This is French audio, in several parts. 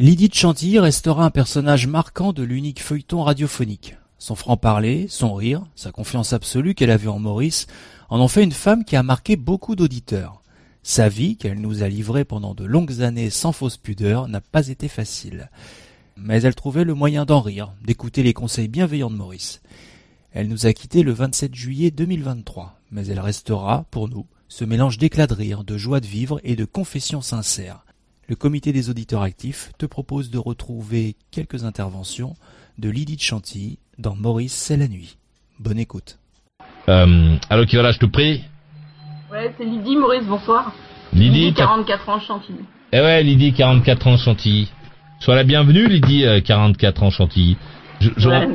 Lydie de Chantilly restera un personnage marquant de l'unique feuilleton radiophonique. Son franc-parler, son rire, sa confiance absolue qu'elle avait en Maurice en ont fait une femme qui a marqué beaucoup d'auditeurs. Sa vie, qu'elle nous a livrée pendant de longues années sans fausse pudeur, n'a pas été facile. Mais elle trouvait le moyen d'en rire, d'écouter les conseils bienveillants de Maurice. Elle nous a quittés le 27 juillet 2023, mais elle restera, pour nous, ce mélange d'éclat de rire, de joie de vivre et de confession sincère. Le comité des auditeurs actifs te propose de retrouver quelques interventions de Lydie de Chantilly dans Maurice c'est la nuit. Bonne écoute. Euh, allô, qui va là, je te prie Ouais, c'est Lydie, Maurice, bonsoir. Lydie, 44 ans, Chantilly. Eh ouais, Lydie, 44 ans, Chantilly. Sois la bienvenue, Lydie, 44 euh, ans, Chantilly. Je, Ouais,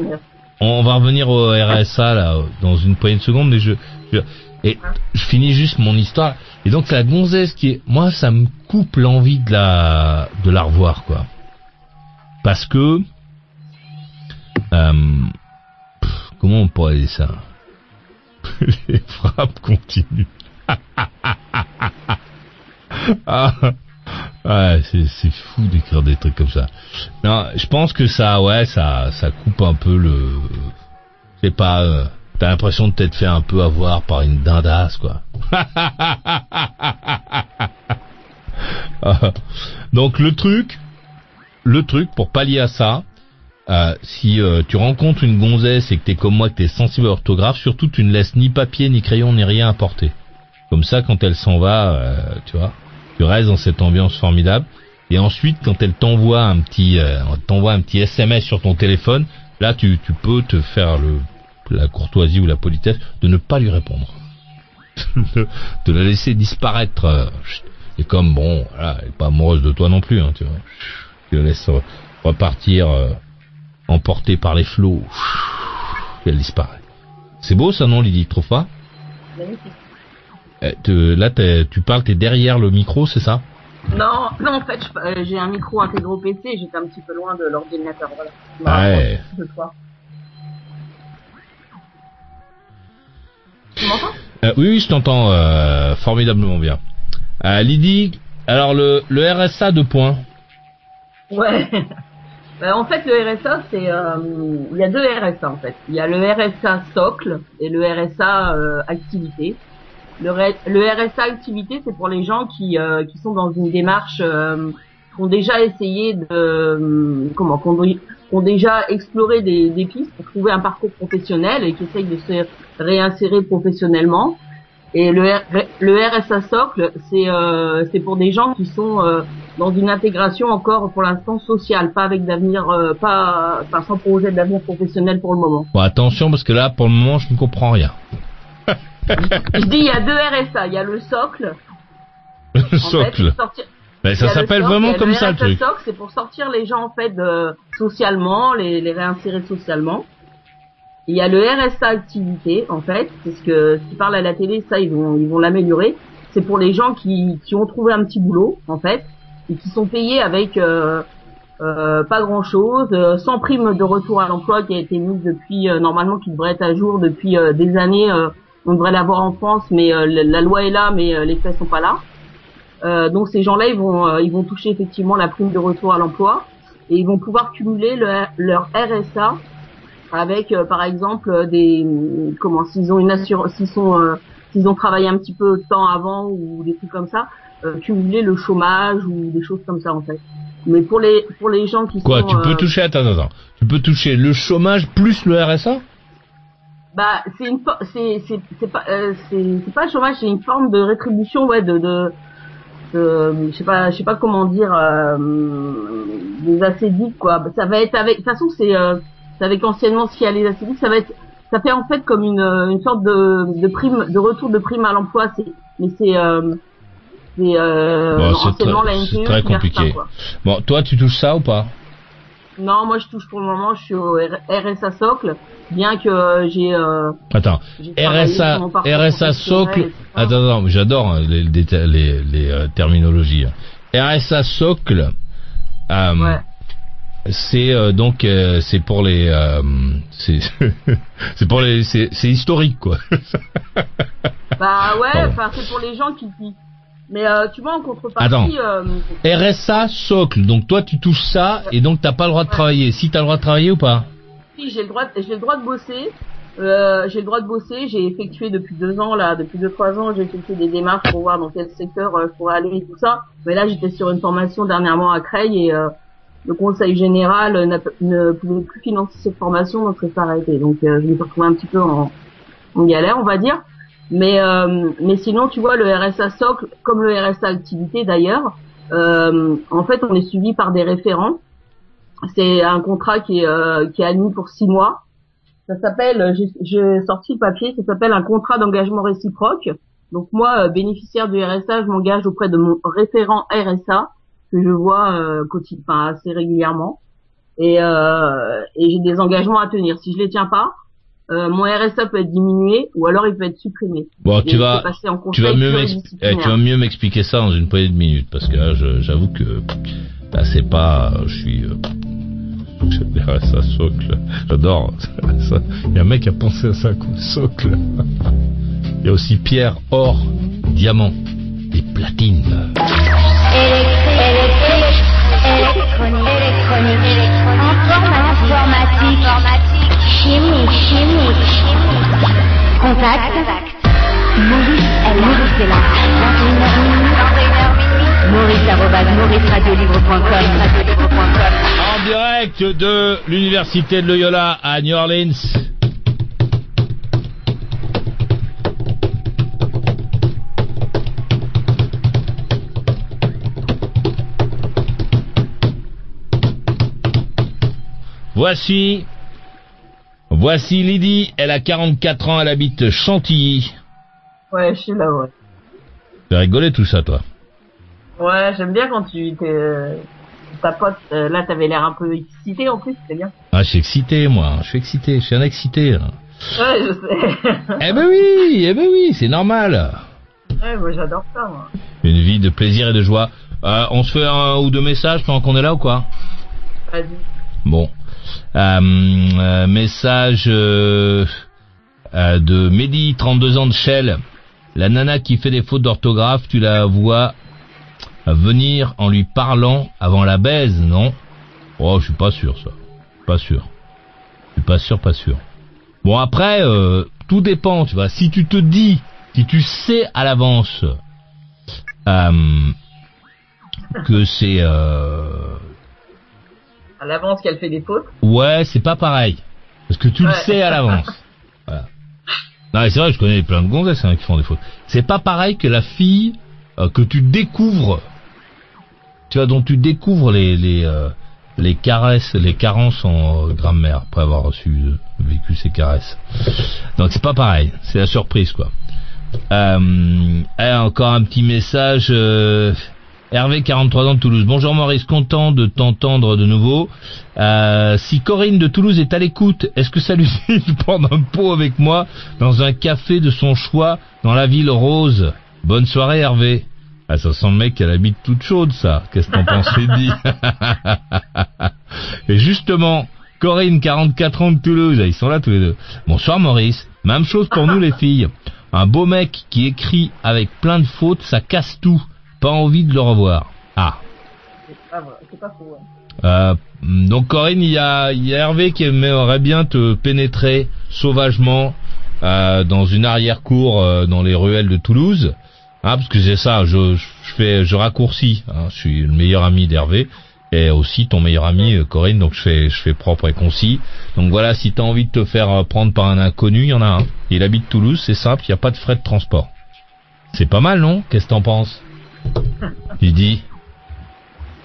on, va revenir au RSA, là, dans une poignée de secondes, mais je, je, et je finis juste mon histoire. Et donc, la gonzesse qui est, moi, ça me coupe l'envie de la, de la revoir, quoi. Parce que, euh, comment on pourrait dire ça? Les frappes continuent. ah, ouais, c'est, c'est fou d'écrire des trucs comme ça. Non, je pense que ça, ouais, ça, ça coupe un peu le. C'est pas. euh, T'as l'impression de t'être fait un peu avoir par une dindasse, quoi. Donc le truc, le truc pour pallier à ça, euh, si euh, tu rencontres une gonzesse et que t'es comme moi, que t'es sensible à l'orthographe, surtout tu ne laisses ni papier, ni crayon, ni rien à porter. Comme ça, quand elle s'en va, euh, tu vois, tu restes dans cette ambiance formidable. Et ensuite, quand elle t'envoie un petit, t'envoie un petit SMS sur ton téléphone, là, tu, tu peux te faire le, la courtoisie ou la politesse de ne pas lui répondre, de, la laisser disparaître. euh. Et comme bon, voilà, elle est pas amoureuse de toi non plus, hein, tu vois, tu la laisses re- repartir, euh, emportée par les flots. Et elle disparaît. C'est beau ça, non, Lydie, tu trouves pas? Eh, te- Là, tu parles, t'es derrière le micro, c'est ça? Non, non, en fait, euh, j'ai un micro intégré au PC j'étais un petit peu loin de l'ordinateur, voilà. Me Ouais. Tu m'entends Euh, oui, oui, je t'entends euh, formidablement bien. Euh, Lydie, alors le, le RSA de points. Ouais. Ben, en fait, le RSA, c'est, il y a deux RSA en fait. Il y a le RSA socle et le RSA activité. Le, RSA activité, c'est pour les gens qui, qui sont dans une démarche, qui ont déjà essayé de, euh, comment, qui ont, qui ont déjà exploré des, des pistes pour trouver un parcours professionnel et qui essayent de se réinsérer professionnellement. Et le, R- le RSA socle, c'est euh, c'est pour des gens qui sont euh, dans une intégration encore pour l'instant sociale, pas avec d'avenir, euh, pas, enfin sans projet d'avenir professionnel pour le moment. Bon, attention parce que là, pour le moment, je ne comprends rien. Je dis il y a deux RSA, il y a le socle. Le en socle. sortir- Ben, ça s'appelle vraiment comme ça le truc. c'est pour sortir les gens en fait de, socialement, les, les réinsérer socialement. Il y a le RSA activité en fait, c'est ce que ce qui parle à la télé, ça ils vont ils vont l'améliorer. C'est pour les gens qui qui ont trouvé un petit boulot en fait et qui sont payés avec euh, euh, pas grand chose, sans prime de retour à l'emploi qui a été mise depuis euh, normalement qui devrait être à jour depuis euh, des années. euh, on devrait l'avoir en France, mais euh, la loi est là, mais euh, les faits sont pas là. Euh, donc ces gens-là, ils vont euh, ils vont toucher effectivement la prime de retour à l'emploi et ils vont pouvoir cumuler le- leur RSA avec euh, par exemple des comment s'ils ont une assurance s'ils sont euh, s'ils ont travaillé un petit peu de temps avant ou des trucs comme ça euh, cumuler le chômage ou des choses comme ça en fait mais pour les pour les gens qui Quoi, sont tu peux euh, toucher, attends, attends. Tu peux toucher le chômage plus le RSA bah c'est une c'est c'est c'est pas euh, c'est c'est pas le chômage c'est une forme de rétribution ouais de, de je sais pas je sais pas comment dire euh, des acédiques quoi. Ça va être avec de toute façon c'est euh, c'est avec anciennement ce qu'il y a les acédiques ça va être ça fait en fait comme une une sorte de de prime de retour de prime à l'emploi c'est mais c'est euh, c'est euh, Bon, c'est anciennement très- la c'est ça, compliqué. Bon, toi, tu touches ça ou pas? Non, moi je touche pour le moment, je suis au RSA socle, bien que j'ai. Euh, attends, RSA, RSA socle. Attends, attends, j'adore hein, les, les, les, euh, terminologies. RSA socle. Euh, ouais. C'est donc c'est pour les c'est c'est pour les c'est historique quoi. bah ouais, enfin c'est pour les gens qui, qui mais euh, tu vois, en contrepartie... Euh, RSA socle, donc toi tu touches ça et donc t'as pas le droit de travailler. Si t'as le droit de travailler ou pas Si, j'ai le droit, j'ai le droit de bosser. Euh, j'ai le droit de bosser. J'ai effectué depuis deux ans là, depuis deux trois ans, j'ai effectué des démarches pour voir dans quel secteur je pourrais aller et tout ça. Mais là, j'étais sur une formation dernièrement à Creil et le conseil général ne pouvait plus financer cette formation, donc ça s'est arrêté. Donc je me suis retrouvé un petit peu en, en galère, on va dire. Mais euh, mais sinon, tu vois, le RSA socle, comme le RSA activité d'ailleurs, euh, en fait, on est suivi par des référents. C'est un contrat qui est euh, qui est admis pour six mois. Ça s'appelle, j'ai sorti le papier, ça s'appelle un contrat d'engagement réciproque. Donc moi, bénéficiaire du RSA, je m'engage auprès de mon référent RSA que je vois euh, enfin, assez régulièrement, et, et j'ai des engagements à tenir. Si je les tiens pas, euh, mon RSA peut être diminué ou alors il peut être supprimé. Bon, tu vas, tu vas mieux eh, tu vas mieux m'expliquer ça dans une poignée de minutes parce que là, j'avoue que là, c'est pas, je suis, euh, RSA socle, j'adore. Il y a un mec qui a pensé à ça comme socle. Il y a aussi pierre, or, diamant et platine. Électronique, électronique, informatique, informatique Contact. Maurice, Maurice est là. Maurice, maurice-radiolibre.com. En direct de l'université de Loyola à New Orleans. Voici Voici Lydie, elle a 44 ans, elle habite Chantilly. Ouais, je suis là, ouais. Tu rigolé tout ça, toi? Ouais, j'aime bien quand tu t'es... Ta pote, euh, là, t'avais l'air un peu excité en plus, c'est bien. Ah, je suis excité, moi. Je suis excité, je suis un excité. Ouais, je sais. eh ben oui, eh ben oui, c'est normal. Ouais, moi j'adore ça, moi. Une vie de plaisir et de joie. Euh, on se fait un ou deux messages pendant qu'on est là ou quoi? Vas-y. Bon. Euh, euh, message euh, de Mehdi, 32 ans de Shell. La nana qui fait des fautes d'orthographe, tu la vois venir en lui parlant avant la baise, non? Oh, je suis pas sûr ça. Pas sûr. Je suis pas sûr, pas sûr. Bon après, tout dépend, tu vois. Si tu te dis, si tu sais à l'avance que c'est à l'avance qu'elle fait des fautes. Ouais, c'est pas pareil. Parce que tu le sais à l'avance. voilà. Non, c'est vrai, je connais plein de gonzesses hein, qui font des fautes. C'est pas pareil que la fille euh, que tu découvres, tu vois, dont tu découvres les les euh, les caresses, les carences en euh, grammaire après avoir reçu vécu ces caresses. Donc c'est pas pareil, c'est la surprise quoi. encore un petit message. Hervé, 43 ans de Toulouse. Bonjour Maurice, content de t'entendre de nouveau. Euh, si Corinne de Toulouse est à l'écoute, est-ce que ça lui de prendre un pot avec moi dans un café de son choix dans la ville rose? Bonne soirée Hervé. Ah, ça sent le mec qui a la bite toute chaude, ça. Qu'est-ce que t'en penses, dit Et justement, Corinne, 44 ans de Toulouse, ils sont là tous les deux. Bonsoir Maurice. Même chose pour nous les filles. Un beau mec qui écrit avec plein de fautes, ça casse tout. Pas envie de le revoir. Ah. C'est pas faux. Euh, donc Corinne, il y a, Hervé qui aimerait bien te pénétrer sauvagement euh, dans une arrière-cour euh, dans les ruelles de Toulouse. Ah, parce que c'est ça, je, fais, je raccourcis. Hein, je suis le meilleur ami d'Hervé et aussi ton meilleur ami Corinne, donc je fais, je fais propre et concis. Donc voilà, si t'as envie de te faire prendre par un inconnu, il y en a un. Il habite Toulouse, c'est simple, il n'y a pas de frais de transport. C'est pas mal, non? Qu'est-ce que t'en penses? Il dit.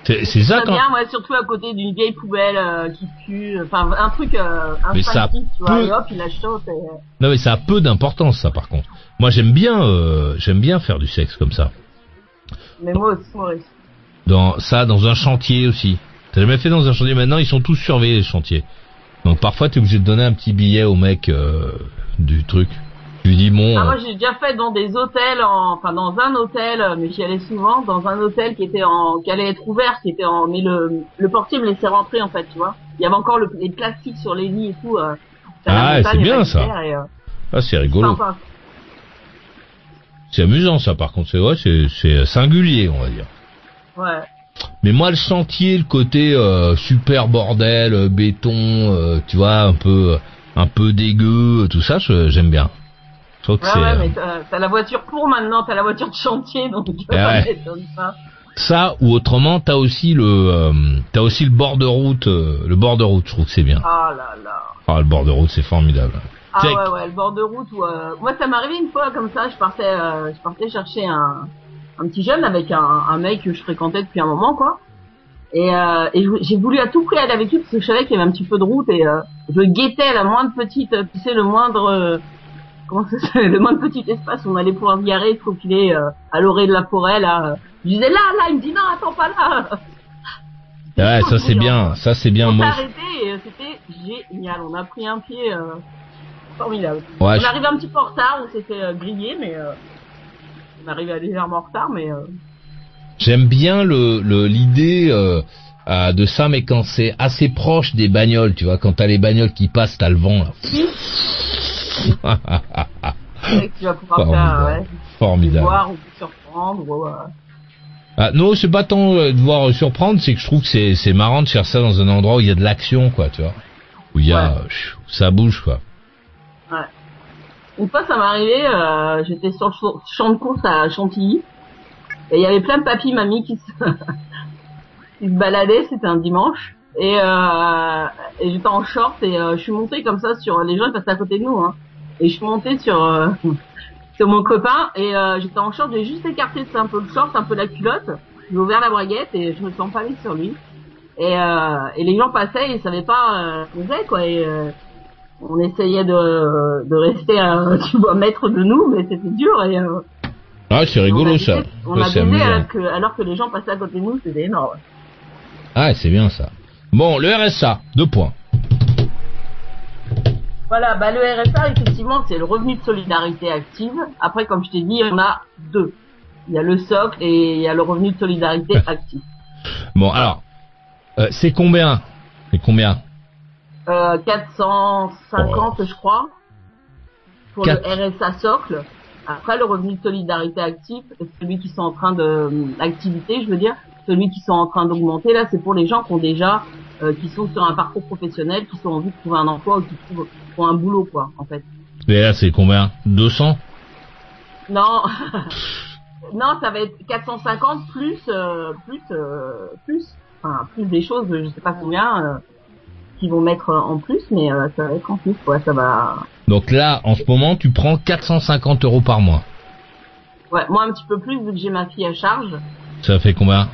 C'est ça quand. bien, surtout à côté d'une vieille poubelle euh, qui pue, enfin un truc euh, mais ça tu vois, et hop, il la chauffe et... Non mais ça a peu d'importance ça par contre. Moi j'aime bien, euh, j'aime bien faire du sexe comme ça. Mais moi aussi, Maurice. Dans ça, dans un chantier aussi. T'as jamais fait dans un chantier? Maintenant, ils sont tous surveillés les chantiers. Donc parfois, t'es obligé de donner un petit billet au mec euh, du truc. Tu lui dis bon. Ah, euh, moi j'ai déjà fait dans des hôtels, en... enfin dans un hôtel, euh, mais j'y allais souvent, dans un hôtel qui était en, qui allait être ouvert, qui était en, mais le, le portier me laissait rentrer en fait, tu vois. Il y avait encore le... les plastiques sur les lits et tout. Euh, Ah, c'est bien, ça. et, euh, ah, c'est rigolo. C'est amusant ça. Par contre, c'est ouais, c'est singulier, on va dire. Ouais. Mais moi, le chantier, le côté euh, super bordel, béton, tu vois, un peu, un peu dégueu, tout ça, je- j'aime bien. Je trouve que Ouais, ouais, euh, mais t'as t'as la voiture pour maintenant, t'as la voiture de chantier, donc Eh ça ouais. ça ou autrement, t'as aussi le, euh, t'as aussi le bord de route, euh, le bord de route. Je trouve que c'est bien. Ah là là. Ah, le bord de route, c'est formidable. Ah Check. ouais, ouais, le bord de route où... euh, Moi, ça m'est arrivé une fois comme ça, je partais, je partais chercher un, un petit jeune avec un, un mec que je fréquentais depuis un moment, quoi. Et, euh, et j'ai voulu à tout prix aller avec lui parce que je savais qu'il y avait un petit peu de route et euh, je guettais la moindre petite, tu sais, le moindre... comment ça s'appelle Le moindre petit espace où on allait pouvoir se garer, se faufiler euh, à l'orée de la forêt, là. Je disais là, là, il me dit non, attends pas là. Ouais, ça c'est bien, ça c'est bien. On s'est Moi, arrêté et euh, c'était génial. On a pris un pied euh, formidable. ouais, On je- est un petit peu en retard, on s'est fait euh, griller, mais euh, on est arrivé à légèrement en retard, mais j'aime bien le l'idée de ça, mais quand c'est assez proche des bagnoles, tu vois, quand t'as les bagnoles qui passent, t'as le vent. Là. Tu vas pouvoir Formidable. faire ouais, Formidable. voir ou surprendre. Ou, euh, Ah, non, c'est pas tant euh, de voir euh, surprendre, c'est que je trouve que c'est c'est marrant de faire ça dans un endroit où il y a de l'action, quoi, tu vois, où il y a Ouais. euh, ça bouge, quoi. Une fois, ça m'est arrivé, euh, j'étais sur le ch- champ de course à Chantilly, et il y avait plein de papis mamies qui se, qui se baladaient, c'était un dimanche, et, euh, et j'étais en short, et euh, je suis montée comme ça sur, les gens ils passaient à côté de nous, hein, et je suis montée sur, euh, sur mon copain, et euh, j'étais en short, j'ai juste écarté un peu le short, un peu la culotte, j'ai ouvert la braguette, et je me suis empalée sur lui, et, euh, et les gens passaient, ils savaient pas ce qu'on faisait, quoi, et... on essayait de, de rester, tu vois, maître de nous, mais c'était dur et Ah, c'est on a rigolo ça. On Ça, a c'est baisé alors que, alors que les gens passaient à côté de nous, c'était énorme. Ah, c'est bien ça. Bon, le RSA, deux points. Voilà, bah le RSA, effectivement, c'est le revenu de solidarité active. Après, comme je t'ai dit, il y en a deux. Il y a le socle et il y a le revenu de solidarité active. Bon, alors, euh, c'est combien? C'est combien? Euh, 450, je crois, pour le RSA socle. Après, le revenu de solidarité active, celui qui sont en train de activité, je veux dire, celui qui sont en train d'augmenter, là, c'est pour les gens qui ont déjà, euh, qui sont sur un parcours professionnel, qui sont en envie de trouver un emploi ou qui trouvent, un boulot, quoi, en fait. Et là, c'est combien? 200 Non, non, ça va être 450 plus, euh, plus, euh, plus, enfin, plus des choses, je sais pas combien, qu'ils vont mettre en plus, mais euh, ça va être en plus, ouais, ça va. Donc là, en ce moment, tu prends 450 euros par mois. Ouais, moi un petit peu plus vu que j'ai ma fille à charge. Ça fait combien?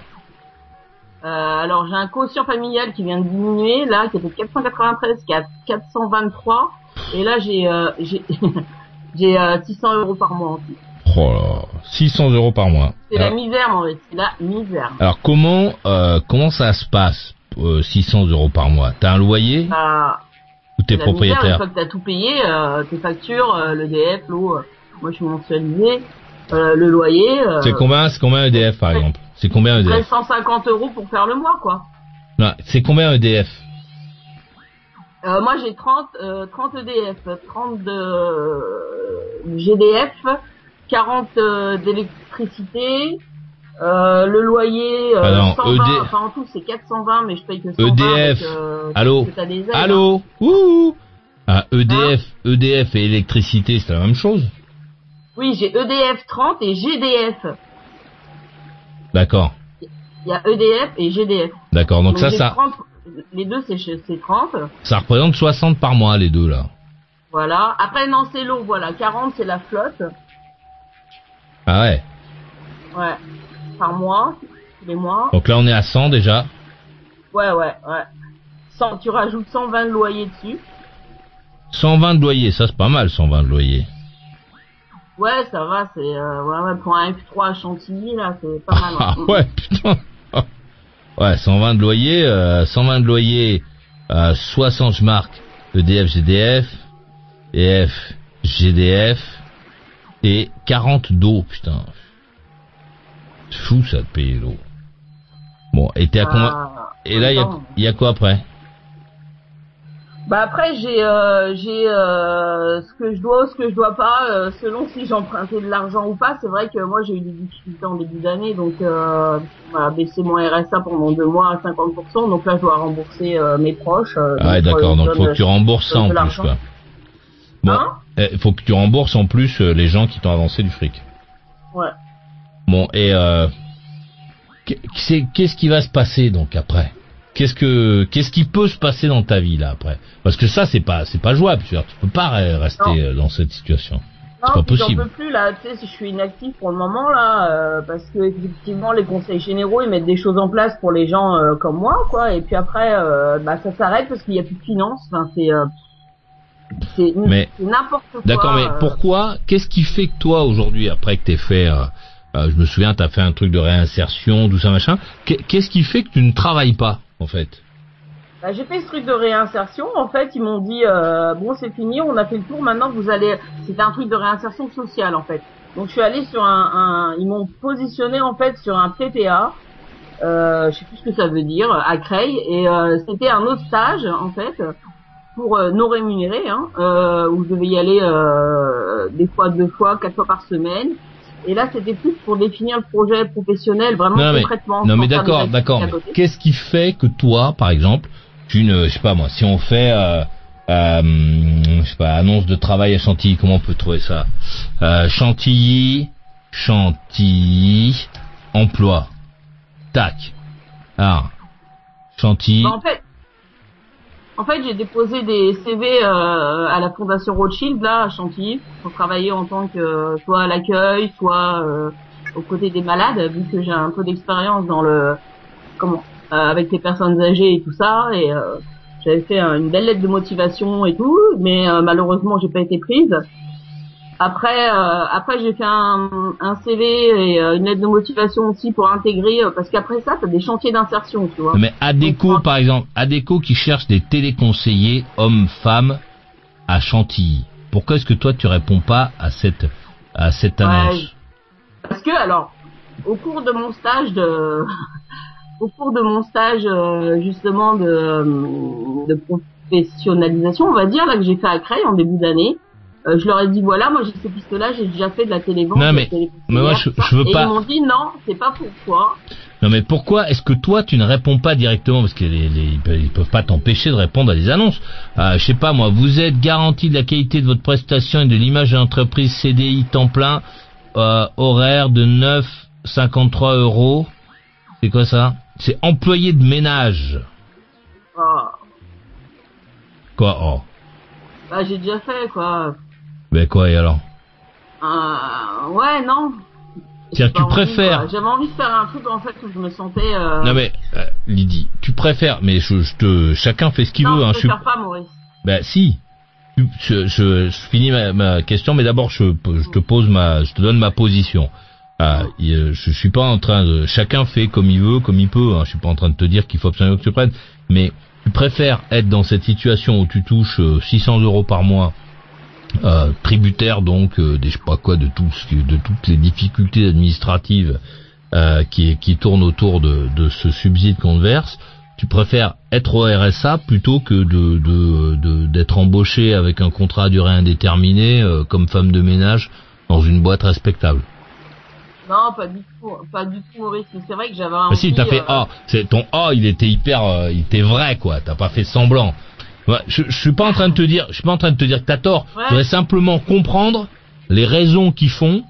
Alors j'ai un quotient familial qui vient de diminuer là, qui était de 493, qui est à 423, et là j'ai euh, j'ai j'ai euh, 600 euros par mois en plus. Oh là, 600 euros par mois. C'est la misère, mon mec, c'est la misère. alors, comment euh, comment ça se passe euh, 600 euros par mois? T'as un loyer Bah, ou t'es misère, une propriétaire fois que t'as tout payé, euh, tes factures, euh, le DF, l'eau, euh, moi je suis mensualisé, euh, le loyer, euh, C'est combien C'est combien EDF par exemple? C'est combien EDF 1350 euros pour faire le mois quoi. Non, c'est combien EDF Euh, moi j'ai 30, euh, 30 EDF, 30 de euh, GDF, 40 euh, d'électricité, euh, le loyer, euh, Ah non, 120, ED enfin en tout c'est 420 mais je paye que 120 EDF. avec, euh, Allô hein. Allô Ouh ah, EDF, EDF et électricité, c'est la même chose Oui j'ai EDF 30 et GDF. D'accord, Il y a EDF et GDF. d'accord. Donc, ça, ça, 30, les deux c'est c'est 30. ça représente 60 par mois les deux là. Voilà. Après non c'est l'eau, voilà. 40 c'est la flotte. Ah ouais. Ouais. Par mois, les mois. Donc là, on est à 100 déjà. Ouais, ouais, ouais. 100, tu rajoutes 120 de loyer dessus. 120 de loyer, ça c'est pas mal 120 de loyer. Ouais, ça va, c'est euh, ouais, ouais, pour un F3 à Chantilly là, c'est pas mal. Ah hein. ouais, putain. Ouais, 120 de loyer, euh, 120 de loyer, euh, 60 je marque EDF, GDF, EF, GDF et 40 d'eau, putain. C'est fou ça de payer l'eau. Bon, et t'es à combien? Ah, Et là, il y a, y a quoi après? Bah après j'ai euh, j'ai euh, ce que je dois ou ce que je dois pas euh, selon si j'ai emprunté de l'argent ou pas. C'est vrai que moi j'ai eu des difficultés en début d'année donc euh, on m'a baissé mon RSA pendant deux mois à 50%. Donc là je dois rembourser euh, mes proches. euh, Ah d'accord, donc faut que tu rembourses ça en plus, quoi. Bon, Hein? il faut que tu rembourses en plus les gens qui t'ont avancé du fric. Ouais. Bon, et euh, qu'est-ce qui va se passer donc après? Qu'est-ce que qu'est-ce qui peut se passer dans ta vie là après? Parce que ça c'est pas c'est pas jouable, tu vois, tu peux pas re- rester Non. euh, dans cette situation. Non, j'en peux plus là, tu sais, je suis inactive pour le moment là, euh, parce que effectivement les conseils généraux ils mettent des choses en place pour les gens euh, comme moi, quoi, et puis après euh, bah ça s'arrête parce qu'il y a plus de finances, enfin c'est euh, c'est n'importe quoi. D'accord, mais euh, pourquoi Qu'est-ce qui fait que toi aujourd'hui, après que t'aies fait, je me souviens, t'as fait un truc de réinsertion, tout ça machin. qu'est- Qu'est-ce qui fait que tu ne travailles pas? Bah, j'ai fait ce truc de réinsertion, en fait ils m'ont dit euh, bon c'est fini, on a fait le tour, maintenant vous allez, c'était un truc de réinsertion sociale en fait. Donc je suis allée sur un, ils m'ont positionné en fait sur un PPA. Euh, je sais plus ce que ça veut dire, à Creil, et euh, c'était un autre stage en fait pour euh, non rémunéré, hein, où je devais y aller des fois deux fois, quatre fois par semaine. Et là, c'était plus pour définir le projet professionnel vraiment Non, mais- concrètement. Non mais d'accord, d'accord. Qu'est-ce qui fait que toi, par exemple, tu ne, je sais pas moi, si on fait, euh, euh, je sais pas, annonce de travail à Chantilly, comment on peut trouver ça? Euh, Chantilly, Chantilly, emploi, tac. Ah, Chantilly. Bah, en fait, en fait, j'ai déposé des CV euh, à la Fondation Rothschild là à Chantilly pour travailler en tant que euh, soit à l'accueil, soit euh, aux côtés des malades, vu que j'ai un peu d'expérience dans le comment euh, avec les personnes âgées et tout ça, et euh, j'avais fait une belle lettre de motivation et tout, mais euh, malheureusement j'ai pas été prise. Après, euh, après j'ai fait un, un CV et euh, une lettre de motivation aussi pour intégrer, euh, parce qu'après ça, t'as des chantiers d'insertion, tu vois. Mais Adeco, Donc, par exemple, Adeco qui cherche des téléconseillers hommes-femmes à Chantilly. Pourquoi est-ce que toi tu réponds pas à cette à cette annonce? Ouais, Parce que alors, au cours de mon stage de, au cours de mon stage euh, justement de, de professionnalisation, on va dire là que j'ai fait à Creil en début d'année, euh, je leur ai dit voilà, moi j'ai ces pistes-là, j'ai déjà fait de la télévente. Non, mais- mais moi, je- je veux Et pas- ils m'ont dit non, c'est pas pour toi. Non mais pourquoi est-ce que toi tu ne réponds pas directement? Parce que les, les- ils peuvent- pas t'empêcher de répondre à des annonces. Euh, je sais pas moi, vous êtes garanti de la qualité de votre prestation et de l'image de l'entreprise CDI temps plein, euh, horaire de 9,53 euros. C'est quoi ça? C'est employé de ménage. Ah, Quoi? Oh. bah j'ai déjà fait quoi. Ben quoi et alors Euh, ouais non. C'est-à-dire que tu envie, préfères- quoi. J'avais envie de faire un truc en fait où je me sentais. Euh... Non mais euh, Lydie, tu préfères mais je, je te chacun fait ce qu'il non, veut hein, je suis préfère pas Maurice. Ben si. Je, je, je finis ma, ma question, mais d'abord je, je te pose ma, je te donne ma position. Ah, je suis pas en train de, chacun fait comme il veut, comme il peut. Hein, je suis pas en train de te dire qu'il faut absolument que tu prennes, mais tu préfères être dans cette situation où tu touches euh, 600 euros par mois, euh, tributaire donc euh, des je sais pas quoi de tout de toutes les difficultés administratives euh, qui qui tournent autour de, de ce subside qu'on verse tu préfères être au RSA plutôt que de de- de- d'être embauché avec un contrat à durée indéterminée euh, comme femme de ménage dans une boîte respectable? Non, pas du tout, pas du tout Maurice. Mais c'est vrai que j'avais un. Ah si, t'as fait A. C'est ton A, il était hyper, euh, il était vrai quoi. T'as pas fait semblant. Ouais, je, je suis pas en train de te dire, je suis pas en train de te dire que t'as tort. Ouais. Je voudrais simplement comprendre les raisons qui font,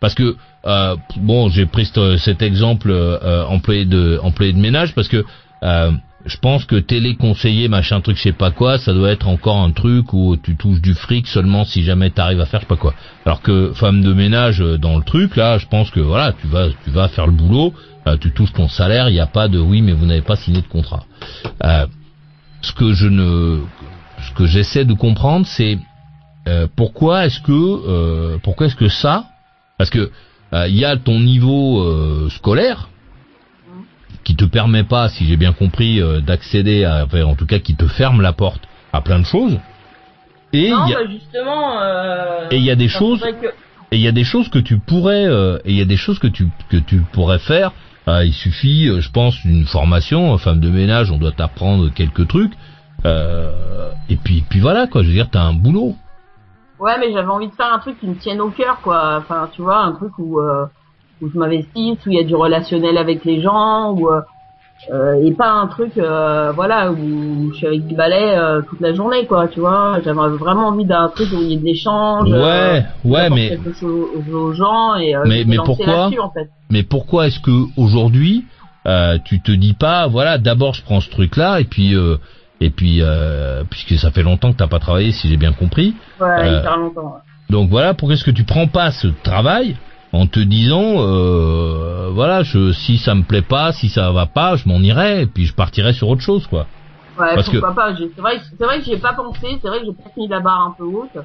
parce que euh, bon, j'ai pris ce- cet exemple euh, euh, employé de employé de ménage parce que euh, je pense que téléconseiller machin truc je sais pas quoi, ça doit être encore un truc où tu touches du fric seulement si jamais t'arrives à faire je sais pas quoi. Alors que femme de ménage euh, dans le truc là, je pense que voilà, tu vas tu vas faire le boulot, euh, tu touches ton salaire, il n'y a pas de oui mais vous n'avez pas signé de contrat. Euh, ce que je ne ce que j'essaie de comprendre c'est euh, pourquoi est-ce que euh, pourquoi est-ce que ça parce que euh, il y a ton niveau euh, scolaire qui te permet pas, si j'ai bien compris, euh, d'accéder à, enfin, en tout cas, qui te ferme la porte à plein de choses. Et non, y a, bah, justement. et il y a des choses. Et il y a des choses que tu pourrais, et il y a des choses que tu que tu pourrais faire. Il suffit, je pense, d'une formation. Femme de ménage, on doit t'apprendre quelques trucs. et puis puis voilà quoi. Je veux dire, t'as un boulot. Ouais, mais j'avais envie de faire un truc qui me tienne au cœur, quoi. Enfin, tu vois, un truc où, euh, où je m'investisse, où il y a du relationnel avec les gens, où, euh, euh et pas un truc, euh, voilà, où je suis avec du balai euh, toute la journée, quoi. Tu vois, j'avais vraiment envie d'un truc où il y ait de l'échange. Ouais, ouais, mais quelque chose aux gens et mais mais pourquoi en fait. Mais pourquoi est-ce que aujourd'hui tu te dis pas, voilà, d'abord je prends ce truc-là et puis et puis, puisque ça fait longtemps que t'as pas travaillé, si j'ai bien compris. Ouais, hyper longtemps. Donc voilà, pourquoi est-ce que tu prends pas ce travail en te disant, euh, voilà, je, si ça me plaît pas, si ça va pas, je m'en irai et puis je partirai sur autre chose, quoi. Ouais, Parce que... C'est vrai, c'est vrai que j'y ai pas pensé. C'est vrai que j'ai peut-être mis la barre un peu haute.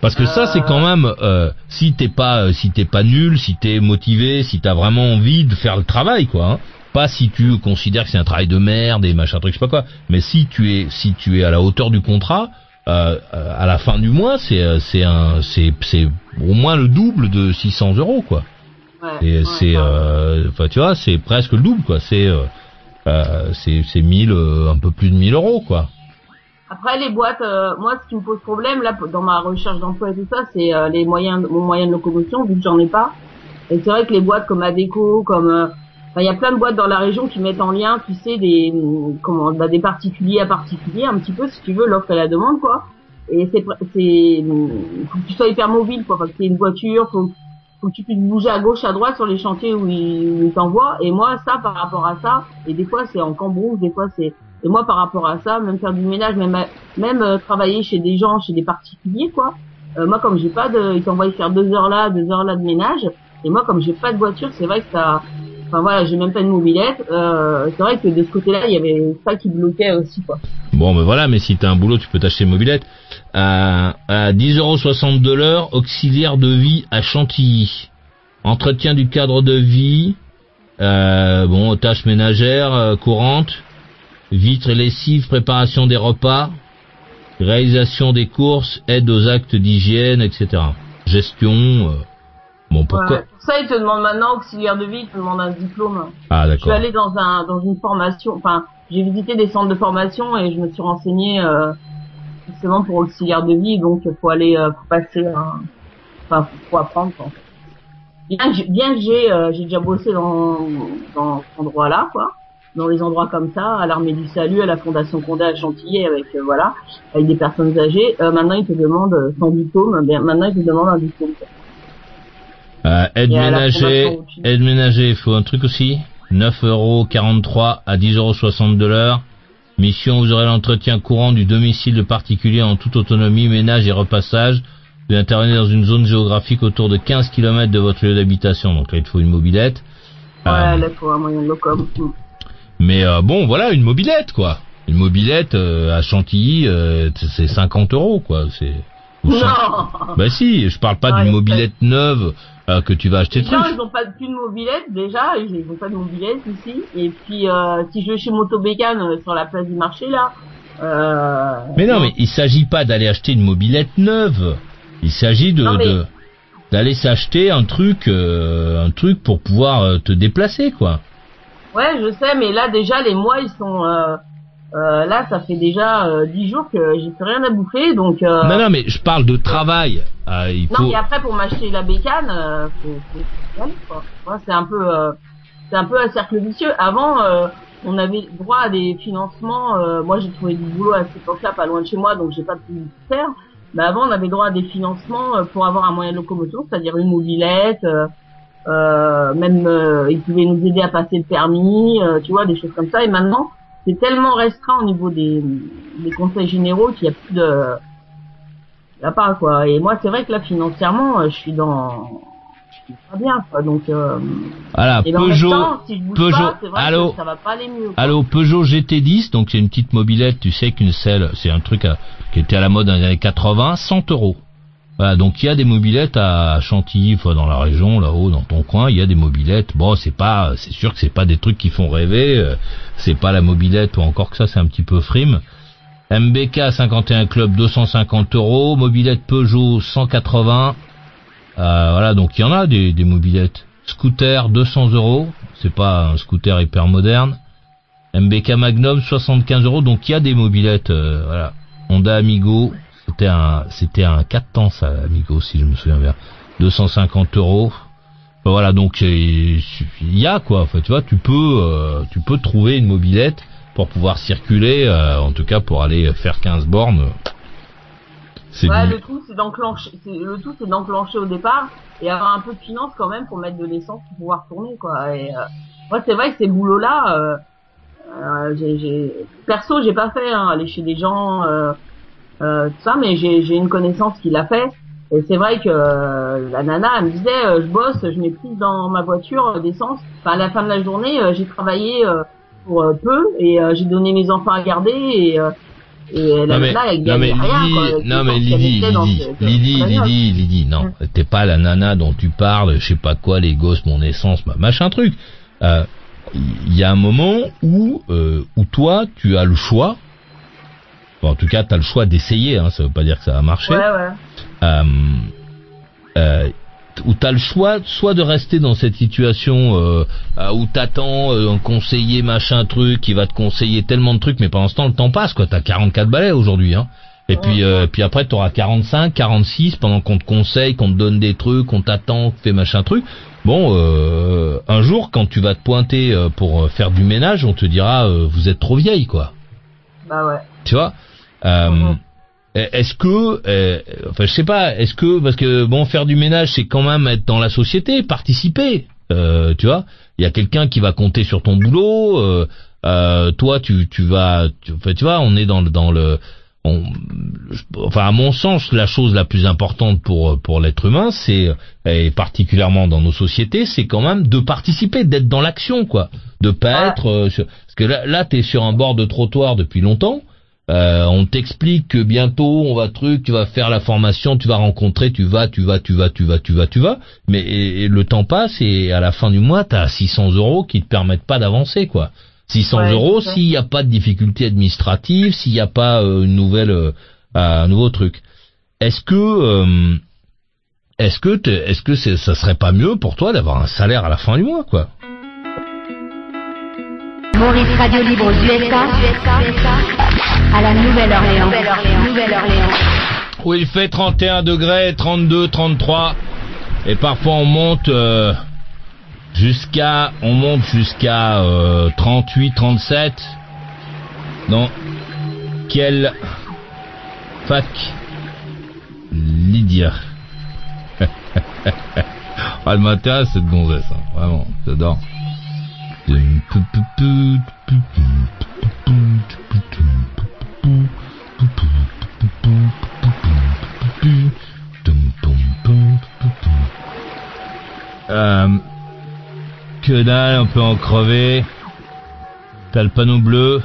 Parce que ça, c'est quand même, euh, si t'es pas, si t'es pas nul, si t'es motivé, si t'as vraiment envie de faire le travail, quoi. Hein, pas si tu considères que c'est un travail de merde et machin truc, je sais pas quoi. Mais si tu es, si tu es à la hauteur du contrat, euh, euh à la fin du mois, c'est euh, c'est un c'est c'est au moins le double de 600 euros quoi. Ouais, et c'est euh, enfin tu vois, c'est presque le double quoi. C'est euh, c'est c'est 1000 un peu plus de 1000 euros quoi. Après les boîtes, moi ce qui me pose problème là dans ma recherche d'emploi et tout ça, c'est les moyens, mon moyen de locomotion vu que j'en ai pas. Et c'est vrai que les boîtes comme Adeco, comme il y a plein de boîtes dans la région qui mettent en lien, tu sais, des comment, bah, des particuliers à particuliers, un petit peu, si tu veux, l'offre et la demande, quoi. Et c'est, c'est, faut que tu sois hyper mobile, quoi. Faut que une voiture, faut, faut que tu puisses bouger à gauche, à droite sur les chantiers où ils, t'envoient. Et moi, ça, par rapport à ça, et des fois c'est en cambrousse, des fois c'est, et moi, par rapport à ça, même faire du ménage, même, même euh, travailler chez des gens, chez des particuliers, quoi. Euh, moi, comme j'ai pas de, ils t'envoient faire deux heures là, deux heures là de ménage. Et moi, comme j'ai pas de voiture, c'est vrai que ça, Enfin voilà, j'ai même pas de mobilette. Euh, c'est vrai que de ce côté-là, il y avait ça qui bloquait aussi quoi. Bon, ben voilà, mais si t'as un boulot, tu peux t'acheter une mobilette. À, à 10,60€ de l'heure, auxiliaire de vie à Chantilly. Entretien du cadre de vie. Euh, bon, tâches ménagères euh, courantes. Vitres et lessives, préparation des repas. Réalisation des courses, aide aux actes d'hygiène, etc. Gestion. Euh, bon, pourquoi ça, il te demande maintenant, auxiliaire de vie, il te demande un diplôme. Ah, d'accord. Je suis allée dans un, dans une formation, enfin, j'ai visité des centres de formation et je me suis renseignée, euh, justement pour auxiliaire de vie, donc il faut aller, euh, passer un, enfin, faut apprendre, quoi. Bien, bien que j'ai, euh, j'ai déjà bossé dans, dans cet endroit-là, quoi dans les endroits comme ça, à l'armée du salut, à la fondation Condé à Chantilly, avec euh, voilà, avec des personnes âgées. Euh, maintenant, ils te demandent sans diplôme. Bien, maintenant, ils te demandent un diplôme. Euh, aide ménager, aide ménager, il faut un truc aussi. 9,43€ à 10,60€ de l'heure. Mission, vous aurez l'entretien courant du domicile de particulier en toute autonomie, ménage et repassage. Vous intervenez dans une zone géographique autour de 15 km de votre lieu d'habitation. Donc là, il faut une mobilette. Ouais, euh, là, il faut un moyen de locom. Mais euh, bon, voilà, une mobilette, quoi. Une mobilette euh, à Chantilly, c'est 50 euros, quoi. C'est non. Bah si, je parle pas d'une mobilette neuve euh, que tu vas acheter. Non, ils ont pas plus de mobilette déjà, ils ont pas de mobilette ici. Et puis euh, si je vais chez Motobécane euh, sur la place du marché là. mais non, mais il s'agit pas d'aller acheter une mobilette neuve. Il s'agit de, d'aller s'acheter un truc, un truc pour pouvoir te déplacer quoi. Ouais, je sais, mais là déjà les mois ils sont euh, là, ça fait déjà euh, dix jours que j'ai plus rien à bouffer, donc. Euh... Non, non, mais je parle de travail. Euh, il faut... Non, mais après pour m'acheter la bécane, euh, faut, c'est un peu, c'est un peu un cercle vicieux. Avant, on avait droit à des financements. moi, j'ai trouvé du boulot à cette époque-là, pas loin de chez moi, donc j'ai pas pu le faire. Mais avant, on avait droit à des financements pour avoir un moyen de locomotion, c'est-à-dire une mobilette. même, ils pouvaient nous aider à passer le permis, tu vois, des choses comme ça. Et maintenant c'est tellement restreint au niveau des, des conseils généraux qu'il n'y a plus de a pas quoi. Et moi c'est vrai que là financièrement euh, je suis dans je suis pas bien quoi. Donc euh, voilà et Peugeot si je Peugeot pas, vrai allô que ça va pas aller mieux allô Peugeot GT10 donc c'est une petite mobilette tu sais qu'une selle c'est un truc à, qui était à la mode dans les années 80 100 euros Voilà, donc il y a des mobilettes à Chantilly, dans la région, là-haut, dans ton coin, il y a des mobilettes. Bon, c'est pas, c'est sûr que c'est pas des trucs qui font rêver. euh, c'est pas la mobilette ou encore que ça, c'est un petit peu frime. MBK 51 Club 250 euros, mobilette Peugeot 180. Euh, voilà, donc il y en a des, des mobilettes. Scooter 200 euros, c'est pas un scooter hyper moderne. MBK Magnum 75 euros, donc il y a des mobilettes. euh, voilà, Honda Amigo, c'était un, c'était un 4 temps ça, Amigo, si je me souviens bien. 250 euros. Ben Voilà, donc euh, il y a quoi. Enfin, tu vois, tu peux, euh, tu peux trouver une mobilette pour pouvoir circuler, euh, en tout cas pour aller faire 15 bornes. C'est Ouais, du- le tout c'est d'enclencher, le tout c'est d'enclencher au départ et avoir un peu de finance quand même pour mettre de l'essence pour pouvoir tourner quoi. Et euh, moi c'est vrai que ces boulots là, euh, euh, j'ai, perso j'ai pas fait hein, aller chez des gens, tout ça, mais j'ai, une connaissance qui l'a fait. Et c'est vrai que euh, la nana elle me disait euh, je bosse, je mets plus dans ma voiture euh, d'essence. Enfin à la fin de la journée euh, j'ai travaillé euh, pour euh, peu et euh, j'ai donné mes enfants à garder et euh, et la non mais, nana elle non mais rien Lydie, quoi, non mais Lydie, Lydie, ce- Lydie. Lydie, Lydie, non, t'es pas la nana dont tu parles, je sais pas quoi, les gosses, mon essence, ma- machin truc. Euh, Il y a un moment où, euh, où toi, tu as le choix. Bon, en tout cas, tu as le choix d'essayer. Hein, ça veut pas dire que ça va marcher. Ouais, ouais. euh, euh, où tu as le choix soit de rester dans cette situation euh, euh, où t'attends euh, un conseiller machin truc qui va te conseiller tellement de trucs mais pendant ce temps le temps passe quoi t'as 44 balais aujourd'hui hein et puis euh, puis après t'auras 45 46 pendant qu'on te conseille qu'on te donne des trucs qu'on t'attend qu'on fait machin truc bon euh, un jour quand tu vas te pointer euh, pour euh, faire du ménage on te dira euh, vous êtes trop vieille quoi Bah ouais. tu vois? Euh, Mhm. est-ce que euh, enfin je sais pas est-ce que parce que bon faire du ménage c'est quand même être dans la société participer euh, tu vois il y a quelqu'un qui va compter sur ton boulot euh, euh, toi tu tu vas tu, enfin, tu vois on est dans le dans le on, enfin à mon sens la chose la plus importante pour pour l'être humain c'est et particulièrement dans nos sociétés c'est quand même de participer d'être dans l'action quoi de pas Ouais. être euh, parce que là là t'es sur un bord de trottoir depuis longtemps euh, on t'explique que bientôt on va truc, tu vas faire la formation, tu vas rencontrer, tu vas, tu vas, tu vas, tu vas, tu vas, tu vas. Mais et- et le temps passe et à la fin du mois, t'as 600 euros qui te permettent pas d'avancer, quoi. 600 Ouais, euros s'il n'y a pas de difficulté administrative, s'il n'y a pas euh, une nouvelle, euh, un nouveau truc. Est-ce que, euh, est-ce que, est-ce que ça serait pas mieux pour toi d'avoir un salaire à la fin du mois, quoi? Maurice Radio Libre aux USA, à la Nouvelle-Orléans. Où il fait 31 degrés, 32, 33, et parfois on monte euh, jusqu'à, on monte jusqu'à euh, 38, 37. Dans quelle fac Lydia? Ah, le matin, cette gonzesse, hein, vraiment, j'adore. Euh, que dalle, un peu en crevé. T'as le panneau bleu.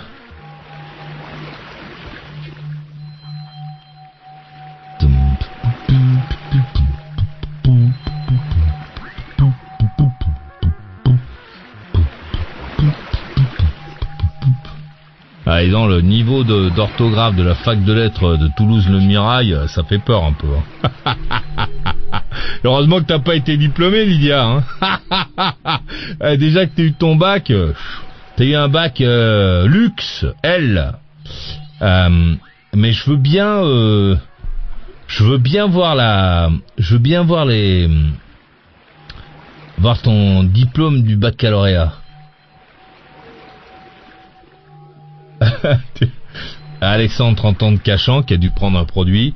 Le niveau d'orthographe de, la fac de lettres de Toulouse-le Mirail, euh, ça fait peur un peu. hein. Heureusement que t'as pas été diplômé, Lydia. Hein. Euh, Déjà que t'as eu ton bac, euh, t'as eu un bac euh, luxe, L. Mais je veux bien, je veux bien voir la, je veux bien voir les, voir ton diplôme du baccalauréat. Alexandre, 30 ans de Cachan, qui a dû prendre un produit,